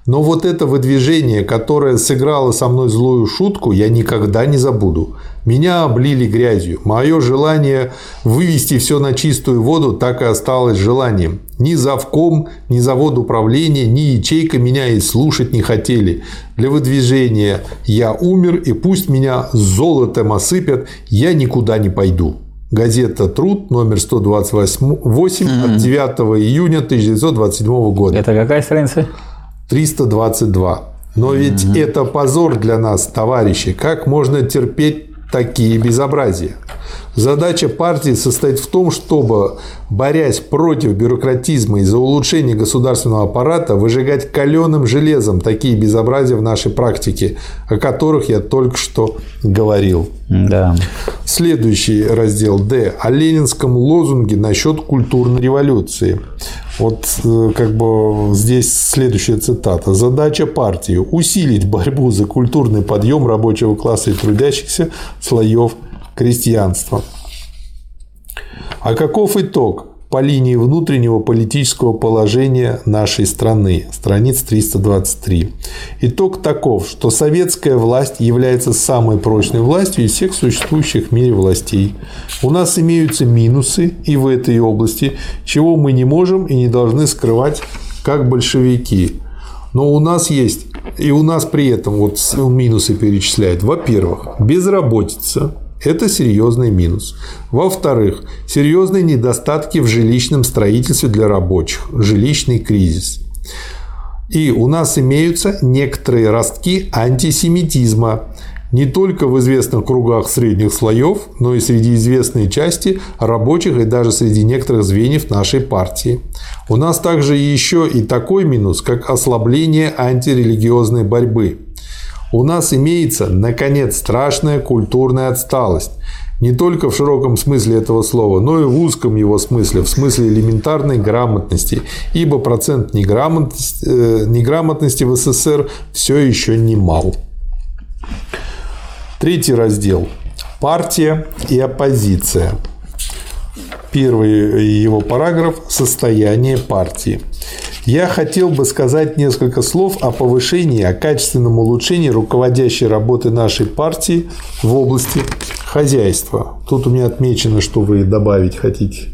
Но вот это выдвижение, которое сыграло со мной злую шутку, я никогда не забуду. Меня облили грязью. Мое желание вывести все на чистую воду так и осталось желанием. Ни завком, ни завод управления, ни ячейка меня и слушать не хотели. Для выдвижения я умер, и пусть меня золотом осыпят, я никуда не пойду. Газета «Труд», номер 128 mm-hmm. от 9 июня 1927 года.
Это какая страница?
322. Но ведь mm-hmm. это позор для нас, товарищи. Как можно терпеть такие безобразия? Задача партии состоит в том, чтобы, борясь против бюрократизма и за улучшение государственного аппарата, выжигать каленым железом такие безобразия в нашей практике, о которых я только что говорил.
Да.
Следующий раздел Д. О ленинском лозунге насчет культурной революции. Вот э, как бы здесь следующая цитата. Задача партии – усилить борьбу за культурный подъем рабочего класса и трудящихся слоев крестьянства. А каков итог по линии внутреннего политического положения нашей страны? Страница 323. Итог таков, что советская власть является самой прочной властью из всех существующих в мире властей. У нас имеются минусы и в этой области, чего мы не можем и не должны скрывать как большевики. Но у нас есть, и у нас при этом вот минусы перечисляет. Во-первых, безработица, это серьезный минус. Во-вторых, серьезные недостатки в жилищном строительстве для рабочих, жилищный кризис. И у нас имеются некоторые ростки антисемитизма не только в известных кругах средних слоев, но и среди известной части рабочих и даже среди некоторых звеньев нашей партии. У нас также еще и такой минус, как ослабление антирелигиозной борьбы. У нас имеется, наконец, страшная культурная отсталость. Не только в широком смысле этого слова, но и в узком его смысле, в смысле элементарной грамотности, ибо процент неграмотности, э, неграмотности в СССР все еще немал. Третий раздел. Партия и оппозиция. Первый его параграф – состояние партии. Я хотел бы сказать несколько слов о повышении, о качественном улучшении руководящей работы нашей партии в области хозяйства. Тут у меня отмечено, что вы добавить хотите.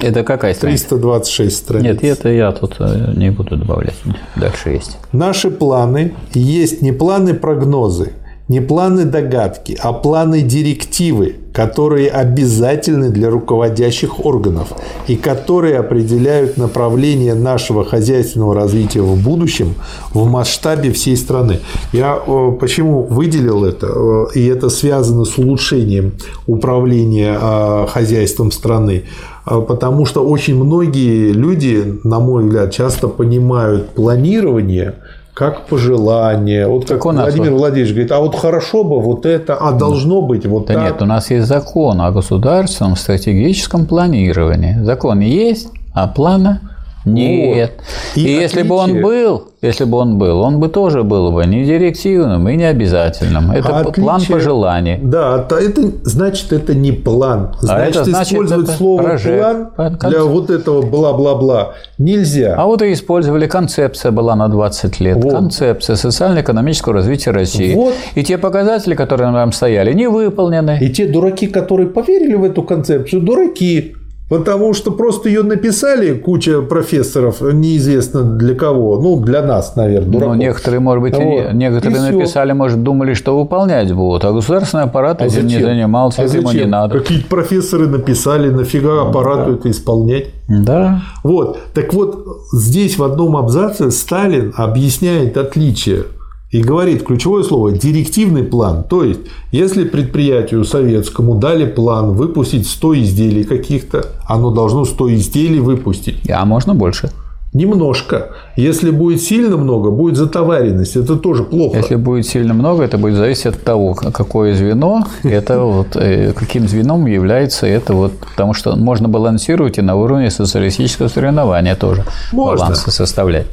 Это какая
страница? 326 страниц.
Нет, это я тут э, не буду добавлять. Дальше есть.
Наши планы есть не планы прогнозы, не планы догадки, а планы директивы, которые обязательны для руководящих органов и которые определяют направление нашего хозяйственного развития в будущем в масштабе всей страны. Я э, почему выделил это, э, и это связано с улучшением управления э, хозяйством страны, потому что очень многие люди, на мой взгляд, часто понимают планирование как пожелание. Вот как, как Владимир вот... Владимирович говорит, а вот хорошо бы вот это, а должно быть вот
да
так.
нет, у нас есть закон о государственном стратегическом планировании. Закон есть, а плана нет. Вот. И, и если бы он был, если бы он был, он бы тоже был бы не директивным и не обязательным. Это отличие, план пожеланий.
Да, это значит это не план. Значит, а это значит использовать это слово прожект. план для вот этого бла-бла-бла нельзя.
А вот и использовали концепция была на 20 лет. Вот. Концепция социально-экономического развития России. Вот. И те показатели, которые нам стояли, не выполнены.
И те дураки, которые поверили в эту концепцию, дураки. Потому что просто ее написали куча профессоров, неизвестно для кого, ну, для нас, наверное,
дураков. Ну, некоторые, может быть, вот. некоторые и написали, все. может, думали, что выполнять будут, а государственный аппарат а этим зачем? не занимался, а этим ему не надо.
Какие-то профессоры написали, нафига аппарату да. это исполнять?
Да.
Вот, так вот, здесь в одном абзаце Сталин объясняет отличие и говорит ключевое слово директивный план. То есть, если предприятию советскому дали план выпустить 100 изделий каких-то, оно должно 100 изделий выпустить.
А можно больше.
Немножко. Если будет сильно много, будет затоваренность. Это тоже плохо.
Если будет сильно много, это будет зависеть от того, какое звено, это вот, э, каким звеном является это вот, потому что можно балансировать и на уровне социалистического соревнования тоже можно. балансы составлять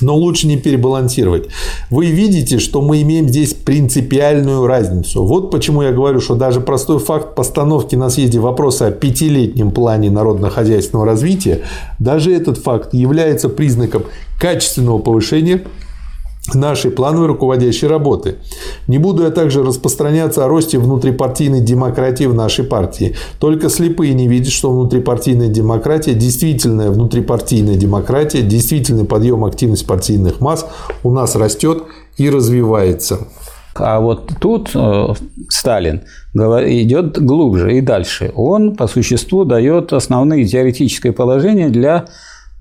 но лучше не перебалансировать. Вы видите, что мы имеем здесь принципиальную разницу. Вот почему я говорю, что даже простой факт постановки на съезде вопроса о пятилетнем плане народно-хозяйственного развития, даже этот факт является признаком качественного повышения нашей плановой руководящей работы. Не буду я также распространяться о росте внутрипартийной демократии в нашей партии. Только слепые не видят, что внутрипартийная демократия, действительная внутрипартийная демократия, действительный подъем активности партийных масс у нас растет и развивается.
А вот тут э, Сталин идет глубже и дальше. Он по существу дает основные теоретические положения для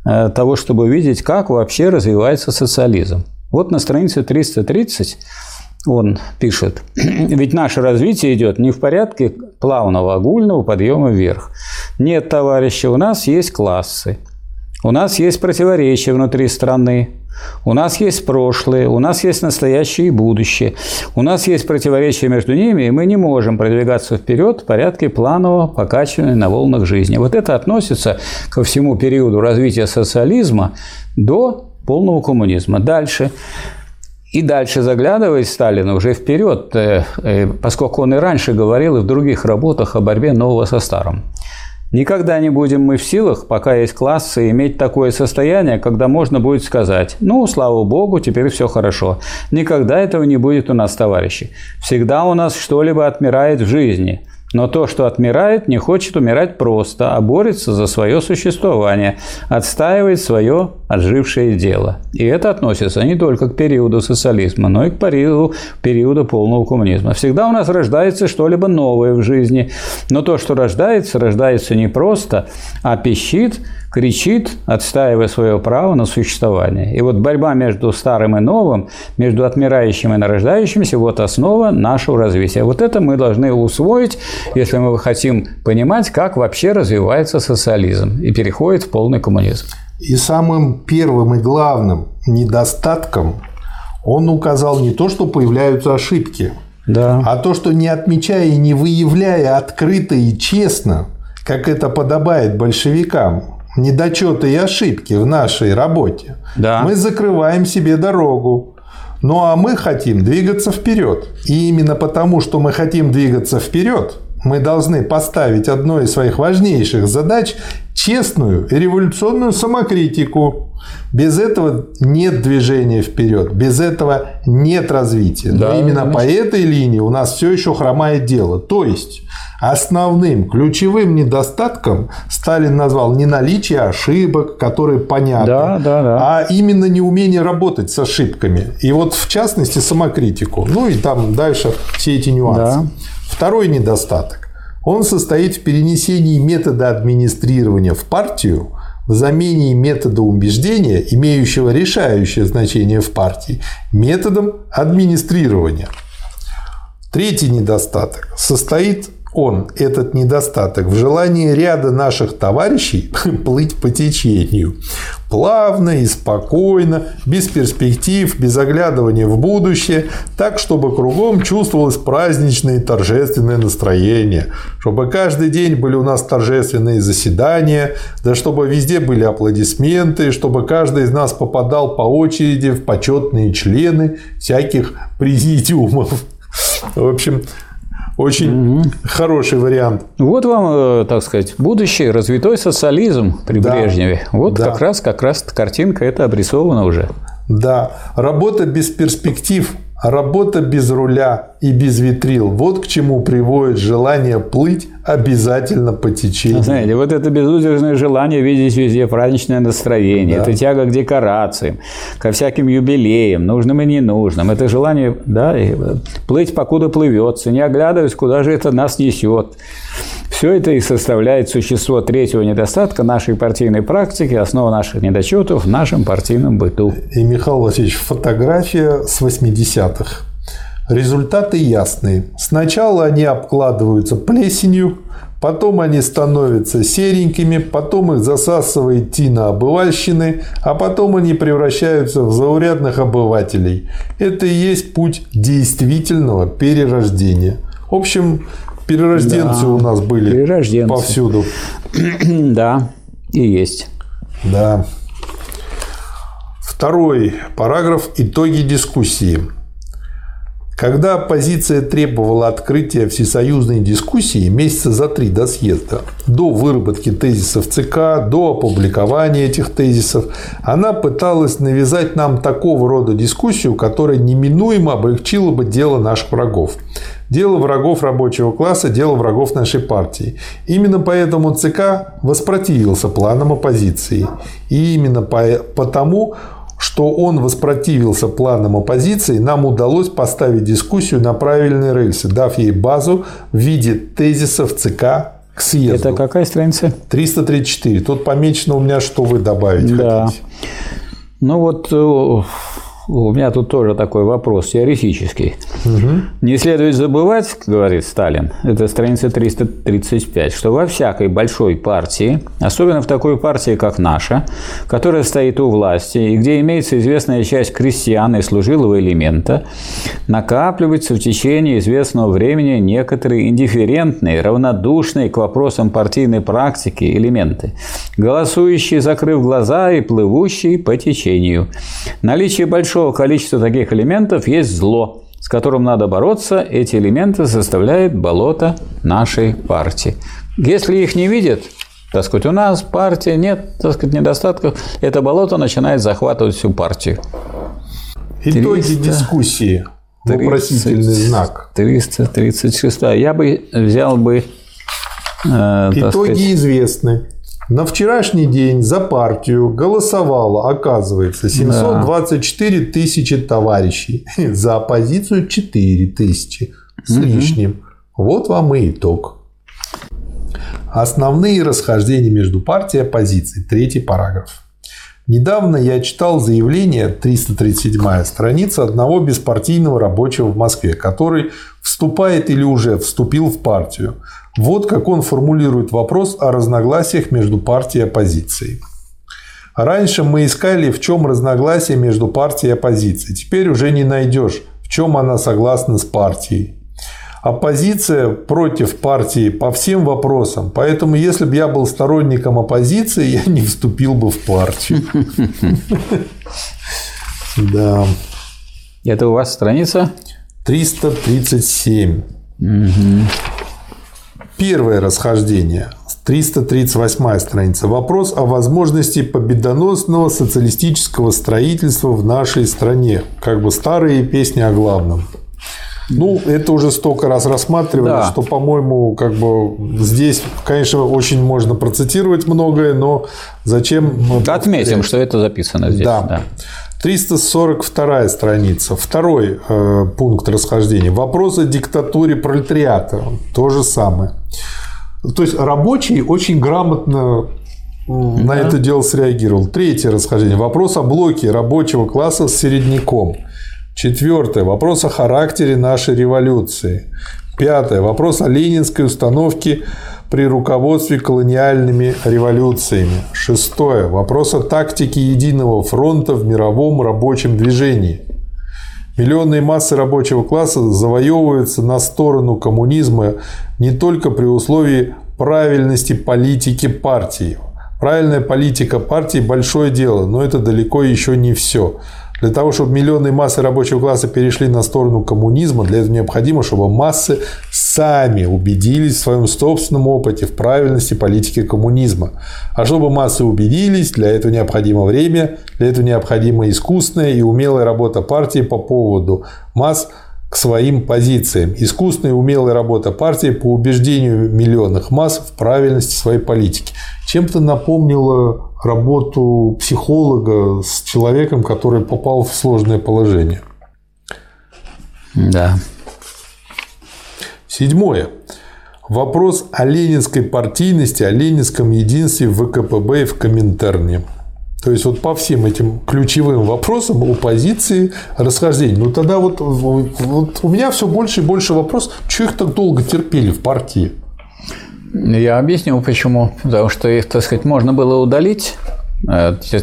э, того, чтобы видеть, как вообще развивается социализм. Вот на странице 330 он пишет, ведь наше развитие идет не в порядке плавного огульного подъема вверх. Нет, товарищи, у нас есть классы, у нас есть противоречия внутри страны, у нас есть прошлое, у нас есть настоящее и будущее. У нас есть противоречия между ними, и мы не можем продвигаться вперед в порядке планового покачивания на волнах жизни. Вот это относится ко всему периоду развития социализма до полного коммунизма. Дальше. И дальше заглядывает Сталин уже вперед, э, э, поскольку он и раньше говорил и в других работах о борьбе нового со старым. Никогда не будем мы в силах, пока есть классы, иметь такое состояние, когда можно будет сказать, ну, слава богу, теперь все хорошо. Никогда этого не будет у нас, товарищи. Всегда у нас что-либо отмирает в жизни. Но то, что отмирает, не хочет умирать просто, а борется за свое существование, отстаивает свое отжившее дело. И это относится не только к периоду социализма, но и к периоду, периоду полного коммунизма. Всегда у нас рождается что-либо новое в жизни, но то, что рождается, рождается не просто, а пищит, кричит, отстаивая свое право на существование. И вот борьба между старым и новым, между отмирающим и нарождающимся – вот основа нашего развития. Вот это мы должны усвоить, если мы хотим понимать, как вообще развивается социализм и переходит в полный коммунизм.
И самым первым и главным недостатком он указал не то, что появляются ошибки, да. а то, что не отмечая и не выявляя открыто и честно, как это подобает большевикам, недочеты и ошибки в нашей работе, да. мы закрываем себе дорогу. Ну а мы хотим двигаться вперед. И именно потому, что мы хотим двигаться вперед, мы должны поставить одной из своих важнейших задач честную и революционную самокритику. Без этого нет движения вперед, без этого нет развития. Да, Но именно конечно. по этой линии у нас все еще хромает дело. То есть основным ключевым недостатком Сталин назвал не наличие ошибок, которые понятны, да, да, да. а именно неумение работать с ошибками. И вот в частности самокритику. Ну и там дальше все эти нюансы. Да. Второй недостаток. Он состоит в перенесении метода администрирования в партию в замене метода убеждения, имеющего решающее значение в партии, методом администрирования. Третий недостаток состоит он, этот недостаток, в желании ряда наших товарищей плыть по течению. Плавно и спокойно, без перспектив, без оглядывания в будущее, так, чтобы кругом чувствовалось праздничное и торжественное настроение, чтобы каждый день были у нас торжественные заседания, да чтобы везде были аплодисменты, чтобы каждый из нас попадал по очереди в почетные члены всяких президиумов. В общем, очень угу. хороший вариант.
Вот вам, э, так сказать, будущий развитой социализм при да. Брежневе. Вот да. как раз, как раз картинка это обрисована уже.
Да, работа без перспектив Работа без руля и без витрил – вот к чему приводит желание плыть обязательно по течению.
Знаете, вот это безудержное желание видеть везде праздничное настроение, да. это тяга к декорациям, ко всяким юбилеям, нужным и ненужным. Это желание да, плыть, покуда плывется, не оглядываясь, куда же это нас несет. Все это и составляет существо третьего недостатка нашей партийной практики, основа наших недочетов в нашем партийном быту.
И, Михаил Васильевич, фотография с 80-х. Результаты ясные. Сначала они обкладываются плесенью, потом они становятся серенькими, потом их засасывает тина обывальщины, а потом они превращаются в заурядных обывателей. Это и есть путь действительного перерождения. В общем, Перерожденцы да, у нас были перерожденцы. повсюду.
Да, и есть.
Да. Второй параграф «Итоги дискуссии». Когда оппозиция требовала открытия всесоюзной дискуссии месяца за три до съезда, до выработки тезисов ЦК, до опубликования этих тезисов, она пыталась навязать нам такого рода дискуссию, которая неминуемо облегчила бы дело наших врагов. Дело врагов рабочего класса, дело врагов нашей партии. Именно поэтому ЦК воспротивился планам оппозиции. И именно потому что он воспротивился планам оппозиции, нам удалось поставить дискуссию на правильные рельсы, дав ей базу в виде тезисов ЦК к съезду.
Это какая страница?
334. Тут помечено у меня, что вы добавить да. хотите.
Ну вот э, у меня тут тоже такой вопрос теоретический. Угу. Не следует забывать, говорит Сталин, это страница 335, что во всякой большой партии, особенно в такой партии, как наша, которая стоит у власти и где имеется известная часть крестьян и служилого элемента, накапливаются в течение известного времени некоторые индифферентные, равнодушные к вопросам партийной практики элементы, голосующие, закрыв глаза и плывущие по течению. Наличие большого большого количества таких элементов есть зло, с которым надо бороться. Эти элементы составляют болото нашей партии. Если их не видят, так сказать, у нас партия, нет, так сказать, недостатков, это болото начинает захватывать всю партию.
Итоги 300... дискуссии. Вопросительный знак.
336. Я бы взял бы...
Э, Итоги сказать... известны. На вчерашний день за партию голосовало, оказывается, 724 да. тысячи товарищей. За оппозицию 4 тысячи с угу. лишним. Вот вам и итог. Основные расхождения между партией и оппозицией. Третий параграф. Недавно я читал заявление, 337 страница, одного беспартийного рабочего в Москве, который вступает или уже вступил в партию. Вот как он формулирует вопрос о разногласиях между партией и оппозицией. Раньше мы искали, в чем разногласие между партией и оппозицией. Теперь уже не найдешь, в чем она согласна с партией. Оппозиция против партии по всем вопросам. Поэтому, если бы я был сторонником оппозиции, я не вступил бы в партию.
Да. Это у вас страница?
337. Первое расхождение. 338 страница. Вопрос о возможности победоносного социалистического строительства в нашей стране. Как бы старые песни о главном. Ну, это уже столько раз рассматривали, да. что, по-моему, как бы здесь, конечно, очень можно процитировать многое, но зачем...
Отметим, что это записано здесь.
Да. да. 342 страница. Второй э, пункт расхождения. Вопрос о диктатуре пролетариата. То же самое. То есть рабочий очень грамотно на это дело среагировал. Третье расхождение. Вопрос о блоке рабочего класса с середняком. Четвертое. Вопрос о характере нашей революции. Пятое. Вопрос о ленинской установке при руководстве колониальными революциями. Шестое. Вопрос о тактике единого фронта в мировом рабочем движении. Миллионные массы рабочего класса завоевываются на сторону коммунизма не только при условии правильности политики партии. Правильная политика партии – большое дело, но это далеко еще не все. Для того, чтобы миллионные массы рабочего класса перешли на сторону коммунизма, для этого необходимо, чтобы массы сами убедились в своем собственном опыте в правильности политики коммунизма. А чтобы массы убедились, для этого необходимо время, для этого необходима искусная и умелая работа партии по поводу масс к своим позициям. Искусная и умелая работа партии по убеждению миллионных масс в правильности своей политики. Чем-то напомнило работу психолога с человеком, который попал в сложное положение.
Да.
Седьмое. Вопрос о ленинской партийности, о ленинском единстве в ВКПБ и в Коминтерне. То есть вот по всем этим ключевым вопросам у позиции расхождений. Ну тогда вот, вот у меня все больше и больше вопрос, что их так долго терпели в партии?
Я объясню, почему. Потому что их, так сказать, можно было удалить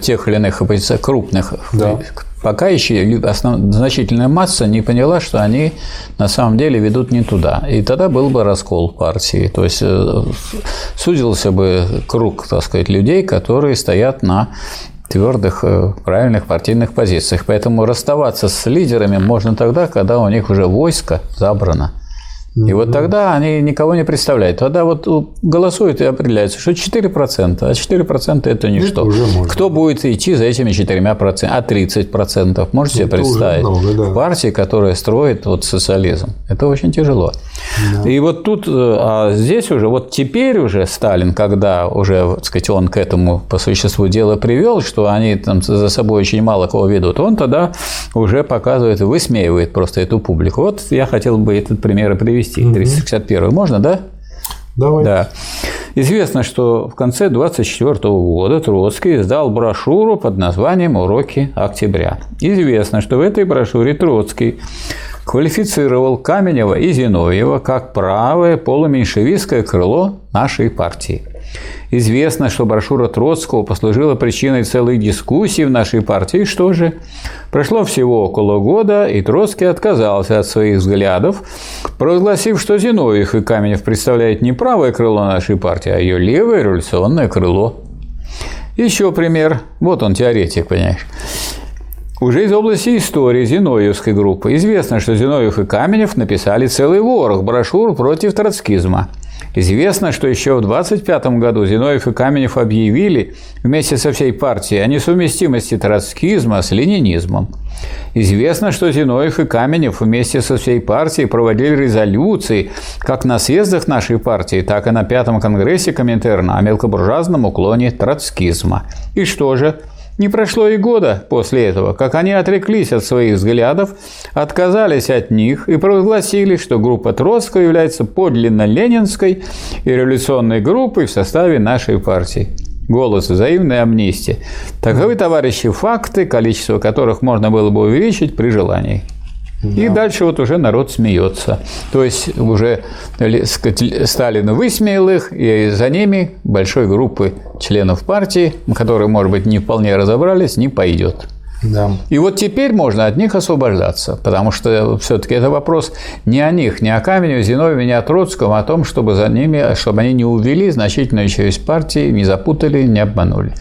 тех или иных оппозиционеров, крупных, да. пока еще основ... значительная масса не поняла, что они на самом деле ведут не туда. И тогда был бы раскол партии. То есть э, сузился бы круг, так сказать, людей, которые стоят на твердых, э, правильных партийных позициях. Поэтому расставаться с лидерами можно тогда, когда у них уже войско забрано. И вот тогда они никого не представляют. Тогда вот голосуют и определяется, что 4%, а 4% это ничто. Это уже Кто будет идти за этими 4%, а 30%? Можете себе представить? Много, да. Партии, которая строит вот социализм. Это очень тяжело. Да. И вот тут, э, а здесь уже, вот теперь уже Сталин, когда уже, так сказать, он к этому по существу дела привел, что они там за собой очень мало кого ведут, он тогда уже показывает, высмеивает просто эту публику. Вот я хотел бы этот пример привести привести. 361 можно, да?
Давай.
Да. Известно, что в конце 24 года Троцкий издал брошюру под названием «Уроки октября». Известно, что в этой брошюре Троцкий квалифицировал Каменева и Зиновьева как правое полуменьшевистское крыло нашей партии – Известно, что брошюра Троцкого послужила причиной целой дискуссии в нашей партии. Что же? Прошло всего около года, и Троцкий отказался от своих взглядов, провозгласив, что Зиновьев и Каменев представляют не правое крыло нашей партии, а ее левое революционное крыло. Еще пример. Вот он, теоретик, понимаешь. Уже из области истории Зиновьевской группы известно, что Зиновьев и Каменев написали целый ворох брошюр против троцкизма – Известно, что еще в 25 году Зиновьев и Каменев объявили вместе со всей партией о несовместимости троцкизма с ленинизмом. Известно, что Зиновьев и Каменев вместе со всей партией проводили резолюции как на съездах нашей партии, так и на Пятом конгрессе Коминтерна о мелкобуржуазном уклоне троцкизма. И что же? Не прошло и года после этого, как они отреклись от своих взглядов, отказались от них и провозгласили, что группа Троцкого является подлинно ленинской и революционной группой в составе нашей партии голос взаимной амнистии. Таковы, товарищи, факты, количество которых можно было бы увеличить при желании. Да. И дальше вот уже народ смеется. То есть уже Сталин высмеял их, и за ними большой группы членов партии, которые, может быть, не вполне разобрались, не пойдет. Да. И вот теперь можно от них освобождаться, потому что все-таки это вопрос не о них, не о Каменеве, Зиновьеве, не о Троцком, а о том, чтобы за ними, чтобы они не увели значительную часть партии, не запутали, не обманули.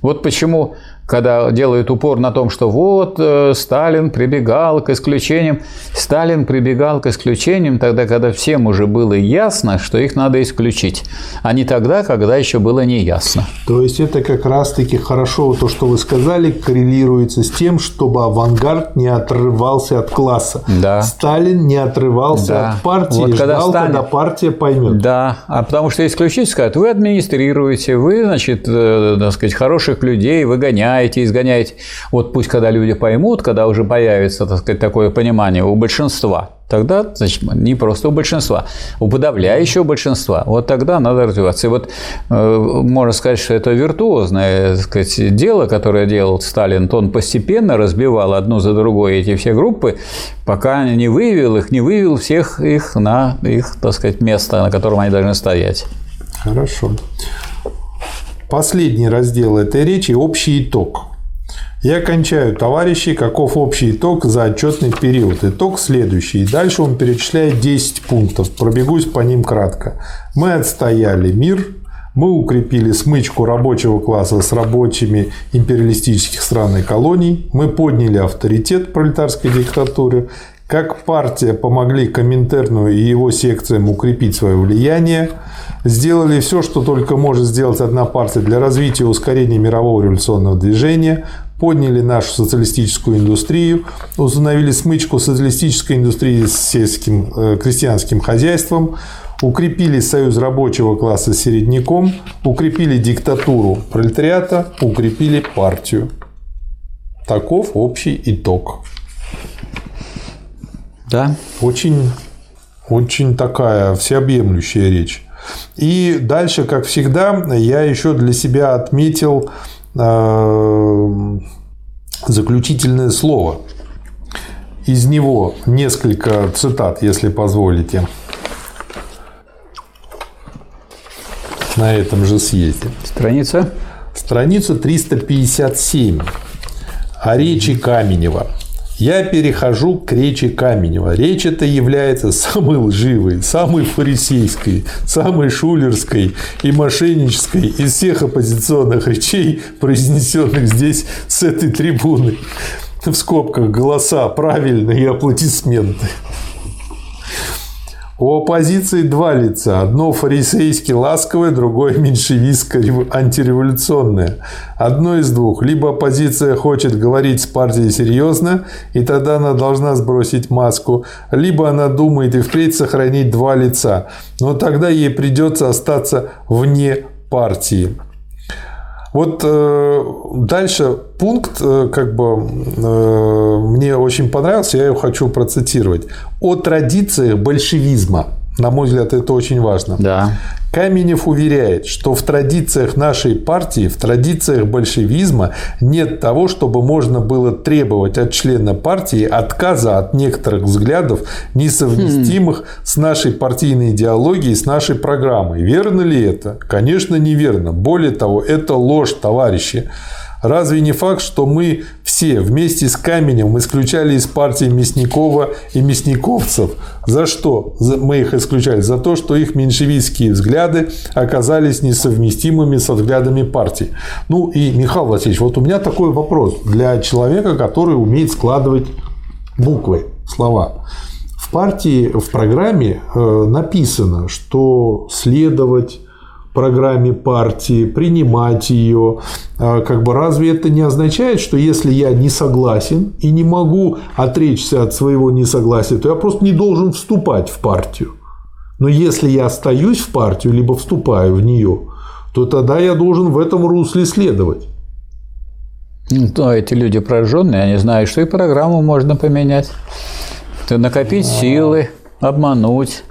Вот почему когда делают упор на том, что вот э, Сталин прибегал к исключениям. Сталин прибегал к исключениям тогда, когда всем уже было ясно, что их надо исключить, а не тогда, когда еще было не ясно.
То есть это как раз-таки хорошо то, что вы сказали, коррелируется с тем, чтобы авангард не отрывался от класса. Да. Сталин не отрывался да. от партии вот когда ждал, Сталин... когда партия поймет.
Да, а потому что исключить скажут, вы администрируете, вы, значит, э, так сказать, хороших людей выгоняете, изгоняете, изгоняете. Вот пусть когда люди поймут, когда уже появится, так сказать, такое понимание у большинства, тогда, значит, не просто у большинства, у подавляющего большинства, вот тогда надо развиваться. И вот э, можно сказать, что это виртуозное так сказать, дело, которое делал Сталин, то он постепенно разбивал одну за другой эти все группы, пока не вывел их, не вывел всех их на их, так сказать, место, на котором они должны стоять.
Хорошо. Последний раздел этой речи – общий итог. Я кончаю, товарищи, каков общий итог за отчетный период. Итог следующий. Дальше он перечисляет 10 пунктов. Пробегусь по ним кратко. Мы отстояли мир, мы укрепили смычку рабочего класса с рабочими империалистических стран и колоний, мы подняли авторитет пролетарской диктатуры, как партия помогли Коминтерну и его секциям укрепить свое влияние, сделали все, что только может сделать одна партия для развития и ускорения мирового революционного движения, подняли нашу социалистическую индустрию, установили смычку социалистической индустрии с сельским э, крестьянским хозяйством, укрепили союз рабочего класса с середняком, укрепили диктатуру пролетариата, укрепили партию. Таков общий итог. Да. Очень, очень такая всеобъемлющая речь. И дальше, как всегда, я еще для себя отметил э, заключительное слово. Из него несколько цитат, если позволите. На этом же съезде.
Страница?
Страница 357. О речи Каменева я перехожу к речи Каменева. Речь эта является самой лживой, самой фарисейской, самой шулерской и мошеннической из всех оппозиционных речей, произнесенных здесь с этой трибуны. В скобках голоса правильные и аплодисменты. У оппозиции два лица. Одно фарисейски ласковое, другое меньшевистское антиреволюционное. Одно из двух. Либо оппозиция хочет говорить с партией серьезно, и тогда она должна сбросить маску, либо она думает и впредь сохранить два лица. Но тогда ей придется остаться вне партии. Вот э, дальше пункт, э, как бы э, мне очень понравился, я его хочу процитировать. О традициях большевизма. На мой взгляд, это очень важно.
Да.
Каменев уверяет, что в традициях нашей партии, в традициях большевизма нет того, чтобы можно было требовать от члена партии отказа от некоторых взглядов, несовместимых хм. с нашей партийной идеологией, с нашей программой. Верно ли это? Конечно, неверно. Более того, это ложь, товарищи. Разве не факт, что мы все вместе с Каменем исключали из партии Мясникова и Мясниковцев? За что мы их исключали? За то, что их меньшевистские взгляды оказались несовместимыми со взглядами партии. Ну и, Михаил Васильевич, вот у меня такой вопрос для человека, который умеет складывать буквы, слова. В партии, в программе э, написано, что следовать программе партии, принимать ее. А, как бы разве это не означает, что если я не согласен и не могу отречься от своего несогласия, то я просто не должен вступать в партию? Но если я остаюсь в партию, либо вступаю в нее, то тогда я должен в этом русле следовать.
Ну, эти люди прожженные, они знают, что и программу можно поменять. Накопить силы, обмануть,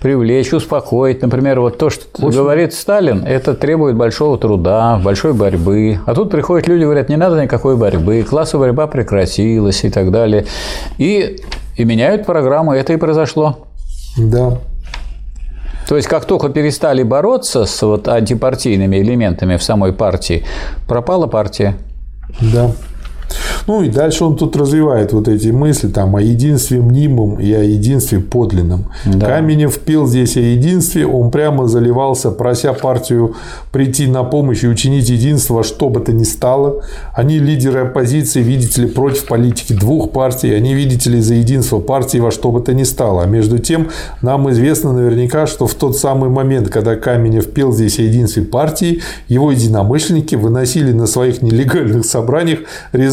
привлечь, успокоить. Например, вот то, что Очень... говорит Сталин, это требует большого труда, большой борьбы. А тут приходят люди, говорят, не надо никакой борьбы, классовая борьба прекратилась и так далее. И, и меняют программу, это и произошло.
Да.
То есть, как только перестали бороться с вот антипартийными элементами в самой партии, пропала партия.
Да. Ну и дальше он тут развивает вот эти мысли там о единстве мнимом и о единстве подлинном. Да. Каменев пел здесь о единстве, он прямо заливался, прося партию прийти на помощь и учинить единство, что бы то ни стало. Они лидеры оппозиции, видите ли, против политики двух партий, они, видите ли, за единство партии во что бы то ни стало. А между тем, нам известно наверняка, что в тот самый момент, когда Каменев пел здесь о единстве партии, его единомышленники выносили на своих нелегальных собраниях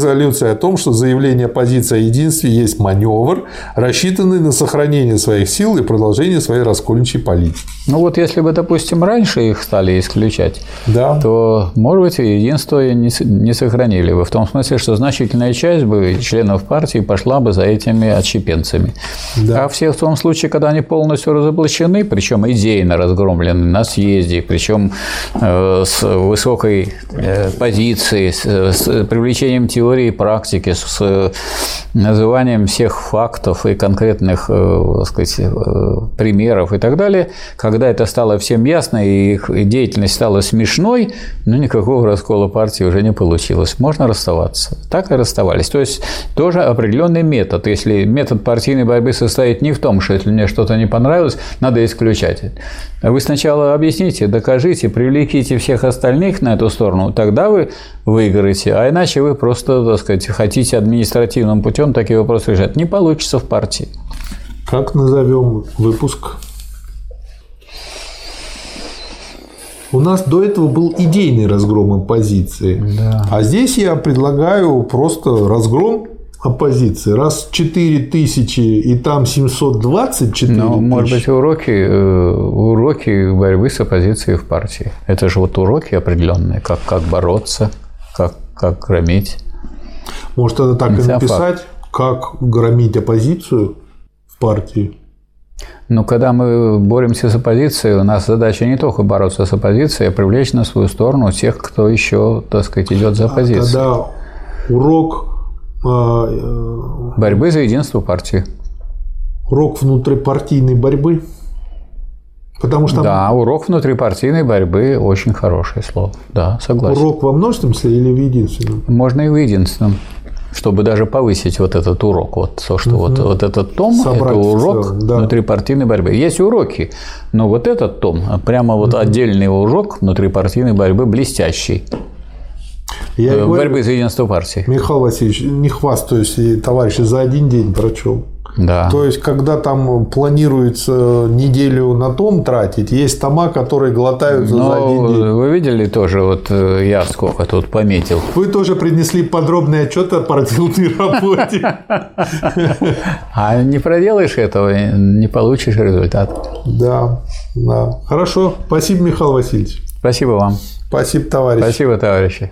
резолюцию о том, что заявление оппозиции о единстве есть маневр, рассчитанный на сохранение своих сил и продолжение своей раскольничьей политики.
Ну вот если бы, допустим, раньше их стали исключать,
да.
то, может быть, единство не, не сохранили бы. В том смысле, что значительная часть бы членов партии пошла бы за этими отщепенцами. Да. А все в том случае, когда они полностью разоблачены, причем идейно разгромлены на съезде, причем э, с высокой э, позицией, с, с привлечением теории и практики, с называнием всех фактов и конкретных э, сказать, э, примеров и так далее, когда это стало всем ясно и их деятельность стала смешной, ну никакого раскола партии уже не получилось. Можно расставаться. Так и расставались. То есть тоже определенный метод. Если метод партийной борьбы состоит не в том, что если мне что-то не понравилось, надо исключать. Вы сначала объясните, докажите, привлеките всех остальных на эту сторону, тогда вы выиграете, а иначе вы просто, так сказать, хотите административным путем такие вопросы решать. Не получится в партии.
Как назовем выпуск? У нас до этого был идейный разгром оппозиции. Да. А здесь я предлагаю просто разгром оппозиции. Раз 4 тысячи и там 724
Ну, может быть, уроки, э, уроки борьбы с оппозицией в партии. Это же вот уроки определенные, как, как бороться, как, как громить.
Может, это так Нельзя и написать, факт. как громить оппозицию в партии?
Но когда мы боремся с оппозицией, у нас задача не только бороться с оппозицией, а привлечь на свою сторону тех, кто еще, так сказать, идет за а оппозицией.
А когда урок
борьбы за единство партии.
Урок внутрипартийной борьбы. Потому что...
Да, урок внутрипартийной борьбы очень хорошее слово. Да, согласен.
Урок во множественном смысле или в единственном?
Можно и в единственном чтобы даже повысить вот этот урок, вот то, что угу. вот, вот этот том, Собрать это урок целом, да. внутрипартийной борьбы. Есть уроки, но вот этот том, прямо вот угу. отдельный урок внутрипартийной борьбы блестящий. Я э, борьбы говорю, за единство партии.
Михаил Васильевич, не хвастаюсь, товарищи, за один день прочел.
Да.
То есть, когда там планируется неделю на том тратить, есть тома, которые глотаются Но за один день.
Вы видели тоже, вот э, я сколько тут пометил.
Вы тоже принесли подробный отчет о проделанной работе.
А не проделаешь этого, не получишь результат.
Да, да. Хорошо. Спасибо, Михаил Васильевич.
Спасибо вам.
Спасибо, товарищ.
Спасибо, товарищи.